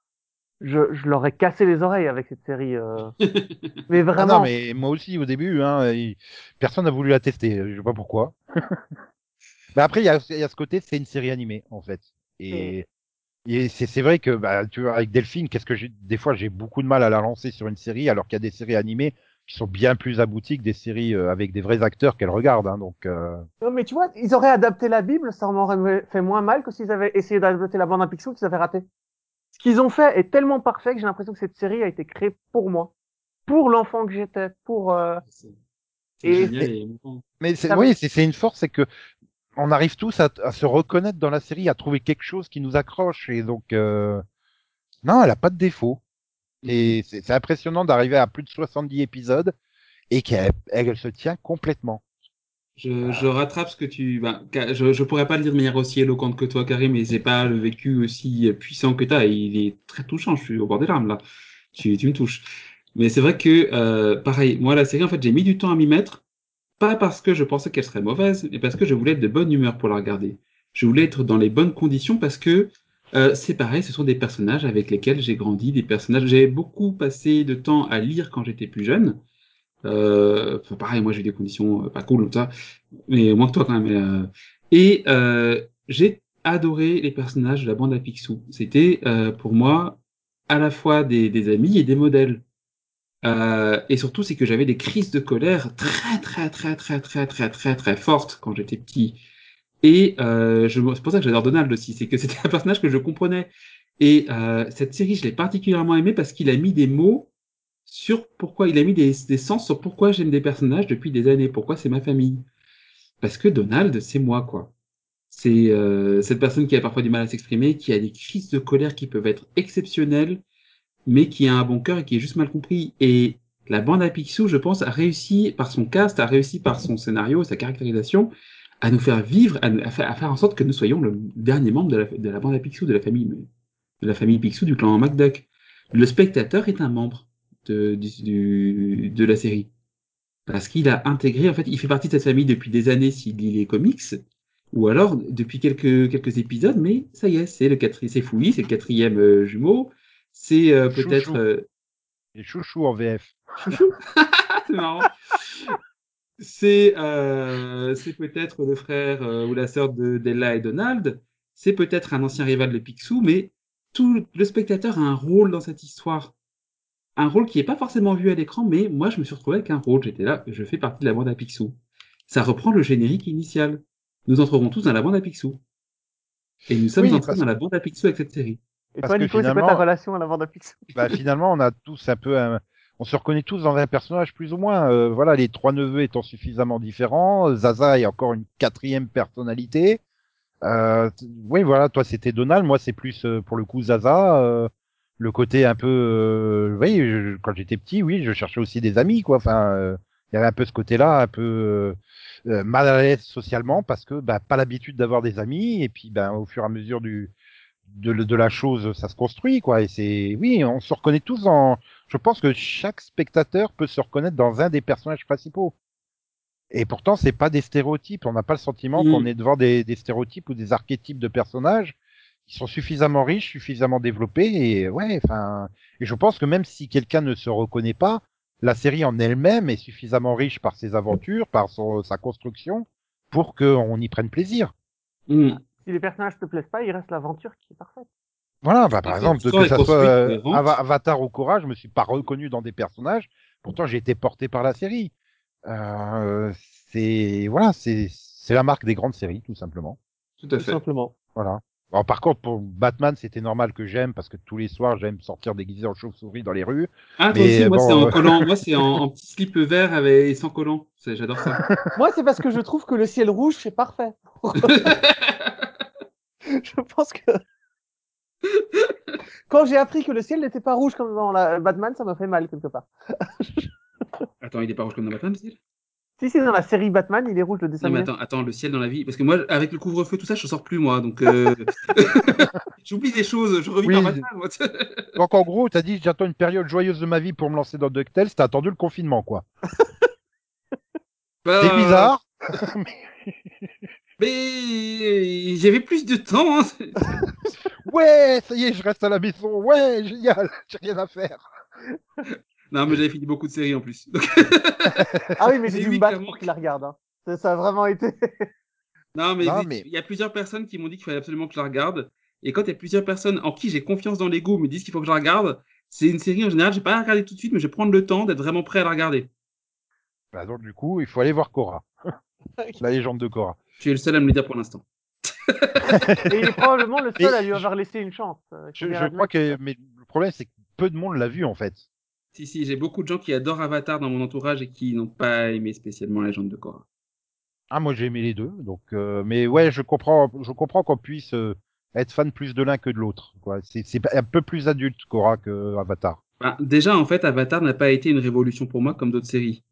je, je leur ai cassé les oreilles avec cette série. euh. Mais Ah vraiment, non, mais moi aussi, au début, hein, il- personne n'a voulu la tester. Je sais pas pourquoi. mais après, il y a, il y a ce côté, c'est une série animée, en fait. Et, et c'est vrai que, bah, tu vois, avec Delphine, qu'est-ce que j'ai, des fois, j'ai beaucoup de mal à la lancer sur une série, alors qu'il y a des séries animées qui sont bien plus abouties que des séries euh, avec des vrais acteurs qu'elle regarde. Hein, donc, euh, non, mais tu vois, ils auraient adapté la Bible, ça m'aurait fait moins mal que s'ils avaient essayé d'adapter la bande à Picsou qu'ils avaient raté. Ce qu'ils ont fait est tellement parfait que j'ai l'impression que cette série a été créée pour moi, pour l'enfant que j'étais, pour. euh, Et- et. Mais c'est, oui, c'est, c'est une force, c'est que on arrive tous à, à se reconnaître dans la série, à trouver quelque chose qui nous accroche. Et donc, euh, non, elle a pas de défaut. Et c'est, c'est impressionnant d'arriver à plus de 70 épisodes et qu'elle elle, se tient complètement. Je, je rattrape ce que tu. Ben, je, je pourrais pas le dire de manière aussi éloquente que toi, Karim, mais j'ai pas le vécu aussi puissant que tu as. Il est très touchant. Je suis au bord des larmes là. Tu, tu me touches. Mais c'est vrai que, euh, pareil, moi, la série, en fait, j'ai mis du temps à m'y mettre. Pas parce que je pensais qu'elle serait mauvaise, mais parce que je voulais être de bonne humeur pour la regarder. Je voulais être dans les bonnes conditions parce que euh, c'est pareil, ce sont des personnages avec lesquels j'ai grandi, des personnages. J'ai beaucoup passé de temps à lire quand j'étais plus jeune. Euh, pareil, moi j'ai eu des conditions euh, pas cool comme ça, mais moins que toi quand même. euh, et euh, j'ai adoré les personnages de la bande à Picsou. C'était euh, pour moi à la fois des, des amis et des modèles. Euh, et surtout, c'est que j'avais des crises de colère très très très très très très très très fortes quand j'étais petit. Et euh, c'est pour ça que j'adore Donald aussi, c'est que c'était un personnage que je comprenais. Et euh, cette série, je l'ai particulièrement aimé parce qu'il a mis des mots sur pourquoi il a mis des, des sens sur pourquoi j'aime des personnages depuis des années, pourquoi c'est ma famille. Parce que Donald, c'est moi, quoi. C'est euh, cette personne qui a parfois du mal à s'exprimer, qui a des crises de colère qui peuvent être exceptionnelles, mais qui a un bon cœur et qui est juste mal compris. Et la bande à Picsou, je pense, a réussi par son cast, a réussi par son scénario, sa caractérisation, à nous faire vivre, à, faire en sorte que nous soyons le dernier membre de la, de la bande à Picsou, de la famille, de la famille Picsou, du clan MacDuck. Le spectateur est un membre de, du, du- de la série. Parce qu'il a intégré, en fait, il fait partie de cette famille depuis des années s'il lit les comics, ou alors depuis quelques, quelques épisodes, mais ça y est, c'est le quatrième, c'est c'est le quatrième euh, jumeau, c'est euh, Chouchou. peut-être euh, Et chouchou en VF. Chouchou. c'est marrant. C'est euh, c'est peut-être le frère ou la sœur de d'Ella et Donald. C'est peut-être un ancien rival de Picsou, mais tout le spectateur a un rôle dans cette histoire. Un rôle qui n'est pas forcément vu à l'écran, mais moi je me suis retrouvé avec un rôle. J'étais là, je fais partie de la bande à Picsou. ça reprend le générique initial. Nous entrerons tous dans la bande à Picsou. Et nous sommes Oui, entrés parce- dans la bande à Picsou avec cette série. Et Parce toi, Nico, c'est quoi ta relation à la bande à Picsou? bah, finalement, on a tous un peu, un- on se reconnaît tous dans un personnage plus ou moins. Euh, voilà, les trois neveux étant suffisamment différents, Zaza est encore une quatrième personnalité. Euh, oui, voilà, toi c'était Donald, moi c'est plus euh, pour le coup Zaza. Le côté un peu, euh, oui, je- quand j'étais petit, oui, je cherchais aussi des amis, quoi. Enfin, euh, il y avait un peu ce côté-là, un peu euh, euh, mal à l'aise socialement parce que bah, pas l'habitude d'avoir des amis et puis ben au fur et à mesure du de, la chose, ça se construit, quoi. Et c'est, oui, on se reconnaît tous en. Je pense que chaque spectateur peut se reconnaître dans un des personnages principaux. Et pourtant, c'est pas des stéréotypes. On n'a pas le sentiment Mm. qu'on est devant des, des stéréotypes ou des archétypes de personnages qui sont suffisamment riches, suffisamment développés. Et ouais, enfin, et je pense que même si quelqu'un ne se reconnaît pas, la série en elle-même est suffisamment riche par ses aventures, par son, sa construction, pour qu'on y prenne plaisir. Hmm. Si les personnages te plaisent pas, il reste l'aventure qui est parfaite. Voilà, bah, par exemple, que ça soit euh, Avatar ou Korra, je me suis pas reconnu dans des personnages. Pourtant, j'ai été porté par la série. Euh, c'est voilà, c'est c'est la marque des grandes séries, tout simplement. Tout à Tout fait. simplement. Voilà. Alors, par contre, pour Batman, c'était normal que j'aime parce que tous les soirs, j'aime sortir déguisé en chauve-souris dans les rues. Ah, toi Mais aussi, moi, bon, c'est en euh, collant. Moi, c'est en, en petit slip vert avec, et sans collant. C'est- J'adore ça. Moi, c'est parce que je trouve que le ciel rouge, c'est parfait. je pense que. Quand j'ai appris que le ciel n'était pas rouge comme dans la Batman, ça m'a fait mal quelque part. attends, il est pas rouge comme dans Batman, le ciel? Si c'est dans la série Batman, il est rouge le dessin Non, mais attends, attends, le ciel dans la vie. Parce que moi, avec le couvre-feu, tout ça, je sors plus, moi. Donc, euh... j'oublie des choses. Je revis Oui. dans Batman, moi. Donc, en gros, t'as dit, j'attends une période joyeuse de ma vie pour me lancer dans DuckTales. T'as attendu le confinement, quoi. Bah, C'est bizarre. Mais j'avais plus de temps. Hein. Ouais, ça y est, je reste à la maison. Ouais, génial. J'ai rien à faire. Non, mais j'avais fini beaucoup de séries en plus. Donc, Ah oui, mais j'ai dû oui, me battre pour qu'il la regarde. hein. Ça, ça a vraiment été. Non, mais Non, il mais- y a plusieurs personnes qui m'ont dit qu'il fallait absolument que je la regarde. Et quand il y a plusieurs personnes en qui j'ai confiance dans l'ego me disent qu'il faut que je la regarde, c'est une série en général, j'ai pas à la regarder tout de suite, mais je vais prendre le temps d'être vraiment prêt à la regarder. Bah, donc, du coup, il faut aller voir Korra. la légende de Korra. Tu es le seul à me le dire pour l'instant. Et il est probablement le seul Et à lui je- avoir laissé une chance. euh, Je, je crois que, mais le problème, c'est que peu de monde l'a vu, en fait. Si, si, j'ai beaucoup de gens qui adorent Avatar dans mon entourage et qui n'ont pas aimé spécialement la légende de Korra. Ah, moi, j'ai aimé les deux. Donc, euh, mais ouais, je comprends, je comprends qu'on puisse euh, être fan plus de l'un que de l'autre. C'est c'est un peu plus adulte, Korra, que Avatar. Bah, déjà, en fait, Avatar n'a pas été une révolution pour moi comme d'autres séries.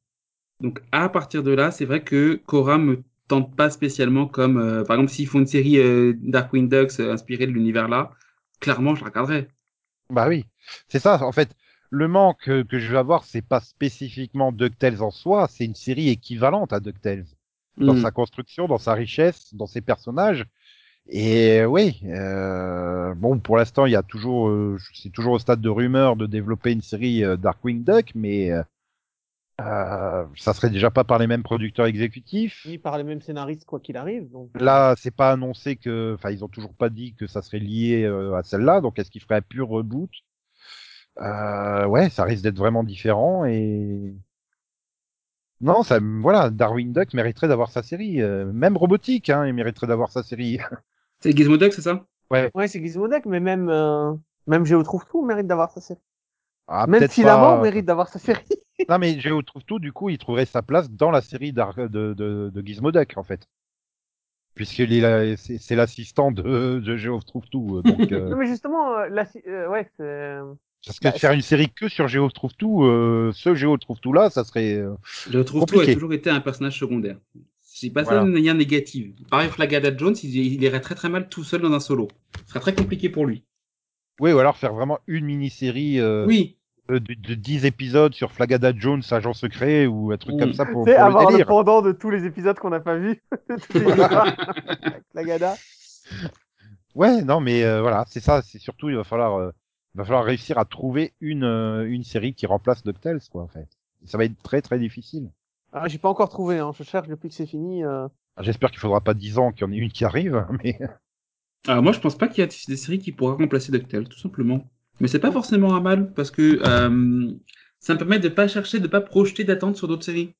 Donc, à partir de là, c'est vrai que Korra me tente pas spécialement comme, euh, par exemple, s'ils font une série Darkwing Ducks inspirée de l'univers là, clairement, je la regarderai. Bah oui, c'est ça. En fait, le manque que je vais avoir, c'est pas spécifiquement DuckTales en soi, c'est une série équivalente à DuckTales. dans Hmm. sa construction, dans sa richesse, dans ses personnages. Et oui, euh, bon, pour l'instant, il y a toujours, euh, c'est toujours au stade de rumeur de développer une série euh, Darkwing Duck, mais euh, euh, ça serait déjà pas par les mêmes producteurs exécutifs. Ni par les mêmes scénaristes, quoi qu'il arrive. Donc... Là, c'est pas annoncé que, enfin, ils ont toujours pas dit que ça serait lié à celle-là. Donc, est-ce qu'ils feraient un pur reboot? Euh, Ouais, ça risque d'être vraiment différent et non, ça, voilà, Darwin Duck mériterait d'avoir sa série. euh, même robotique, hein, il mériterait d'avoir sa série. C'est Gizmo Duck, c'est ça? Ouais, c'est Gizmodeck, mais même, euh, même Géo trouve tout mérite d'avoir sa série. Ah, même Filament pas- mérite d'avoir sa série. Non, mais Géo trouve tout. Du coup, il trouverait sa place dans la série d'Ar- de, de, de Gizmo Duck, en fait, puisqu'il est la- c'est c'est l'assistant de, de Géo trouve tout. euh, Donc, euh, Non, mais justement, euh, la, euh, ouais, c'est. Parce que Bah, faire une série que sur Géo trouve tout, euh, ce Géo trouve tout là, ça serait. euh, Je trouve tout a toujours été un personnage secondaire. J'ai pas ça Voilà. une manière négative. Pareil, Flagada Jones, il, il irait très très mal tout seul dans un solo. Ce serait très compliqué pour lui. Oui, ou alors faire vraiment une mini-série euh, Oui, de, de 10 épisodes sur Flagada Jones, agent secret, ou un truc Mm. comme ça pour, pour avoir le le pendant de tous les épisodes qu'on n'a pas vus. Toutes les histoires avec la Gada. Ouais, non, mais euh, voilà, c'est ça. C'est surtout, il va falloir, euh, va falloir réussir à trouver une, euh, une série qui remplace DuckTales, quoi, en fait. Ça va être très, très difficile. Ah, j'ai pas encore trouvé, hein. je cherche depuis que c'est fini. euh. J'espère qu'il faudra pas 10 ans qu'il y en ait une qui arrive, mais Alors moi, je pense pas qu'il y a des séries qui pourraient remplacer DuckTales, tout simplement. Mais c'est pas forcément un mal, parce que euh, ça me permet de pas chercher, de pas projeter d'attente sur d'autres séries.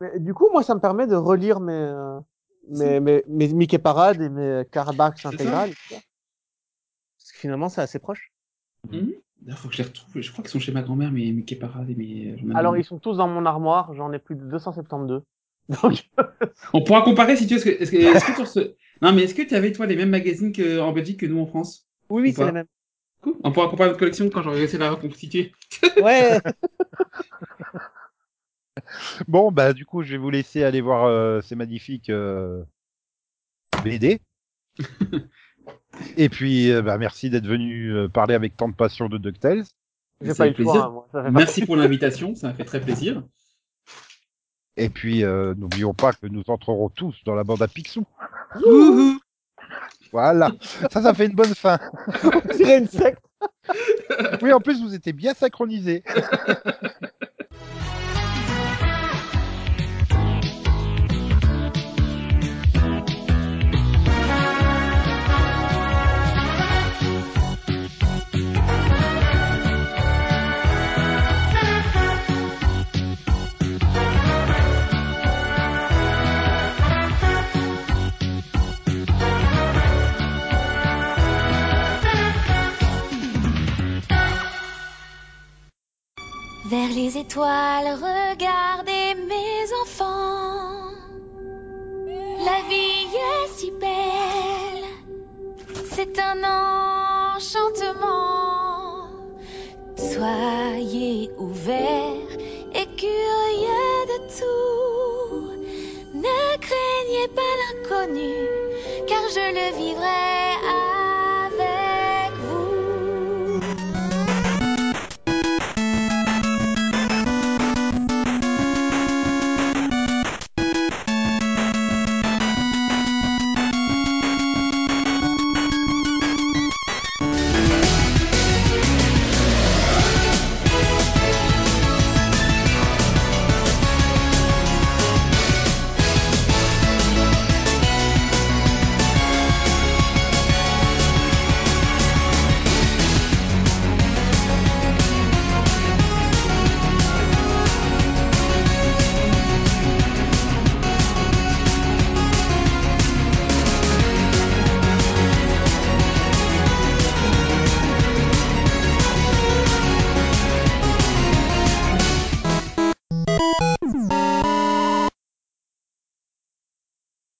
Mais du coup, moi, ça me permet de relire mes, euh, mes, mes, mes Mickey Parade et mes Carabax intégrales. Parce que finalement, c'est assez proche. Mhm. Il faut que je les retrouve. Je crois qu'ils sont chez ma grand-mère, mes Mickey Parade et mes. ai Alors, ils sont tous dans mon armoire. J'en ai plus de 272. Donc, On pourra comparer si tu veux. Est-ce que, est-ce que, est-ce que sur ce... Non, mais est-ce que tu avais, toi, les mêmes magazines que, en Belgique que nous en France? Oui, oui, Ou c'est les mêmes. Cool. On pourra comparer notre collection quand j'aurai réussi à la reconstituer. Ouais. Bon, bah du coup, je vais vous laisser aller voir euh, ces magnifiques euh, BD. Et puis, euh, bah, merci d'être venu euh, parler avec tant de passion de DuckTales. J'ai Ça pas eu choix. plaisir. hein, moi. Ça fait Merci pour l'invitation, ça m'a fait très plaisir. Et puis, euh, n'oublions pas que nous entrerons tous dans la bande à Picsou. Voilà, ça, ça fait une bonne fin. On dirait une secte. Oui, en plus, vous étiez bien synchronisés. Vers les étoiles, regardez mes enfants. La vie est si belle, c'est un enchantement. Soyez ouverts et curieux de tout. Ne craignez pas l'inconnu, car je le vivrai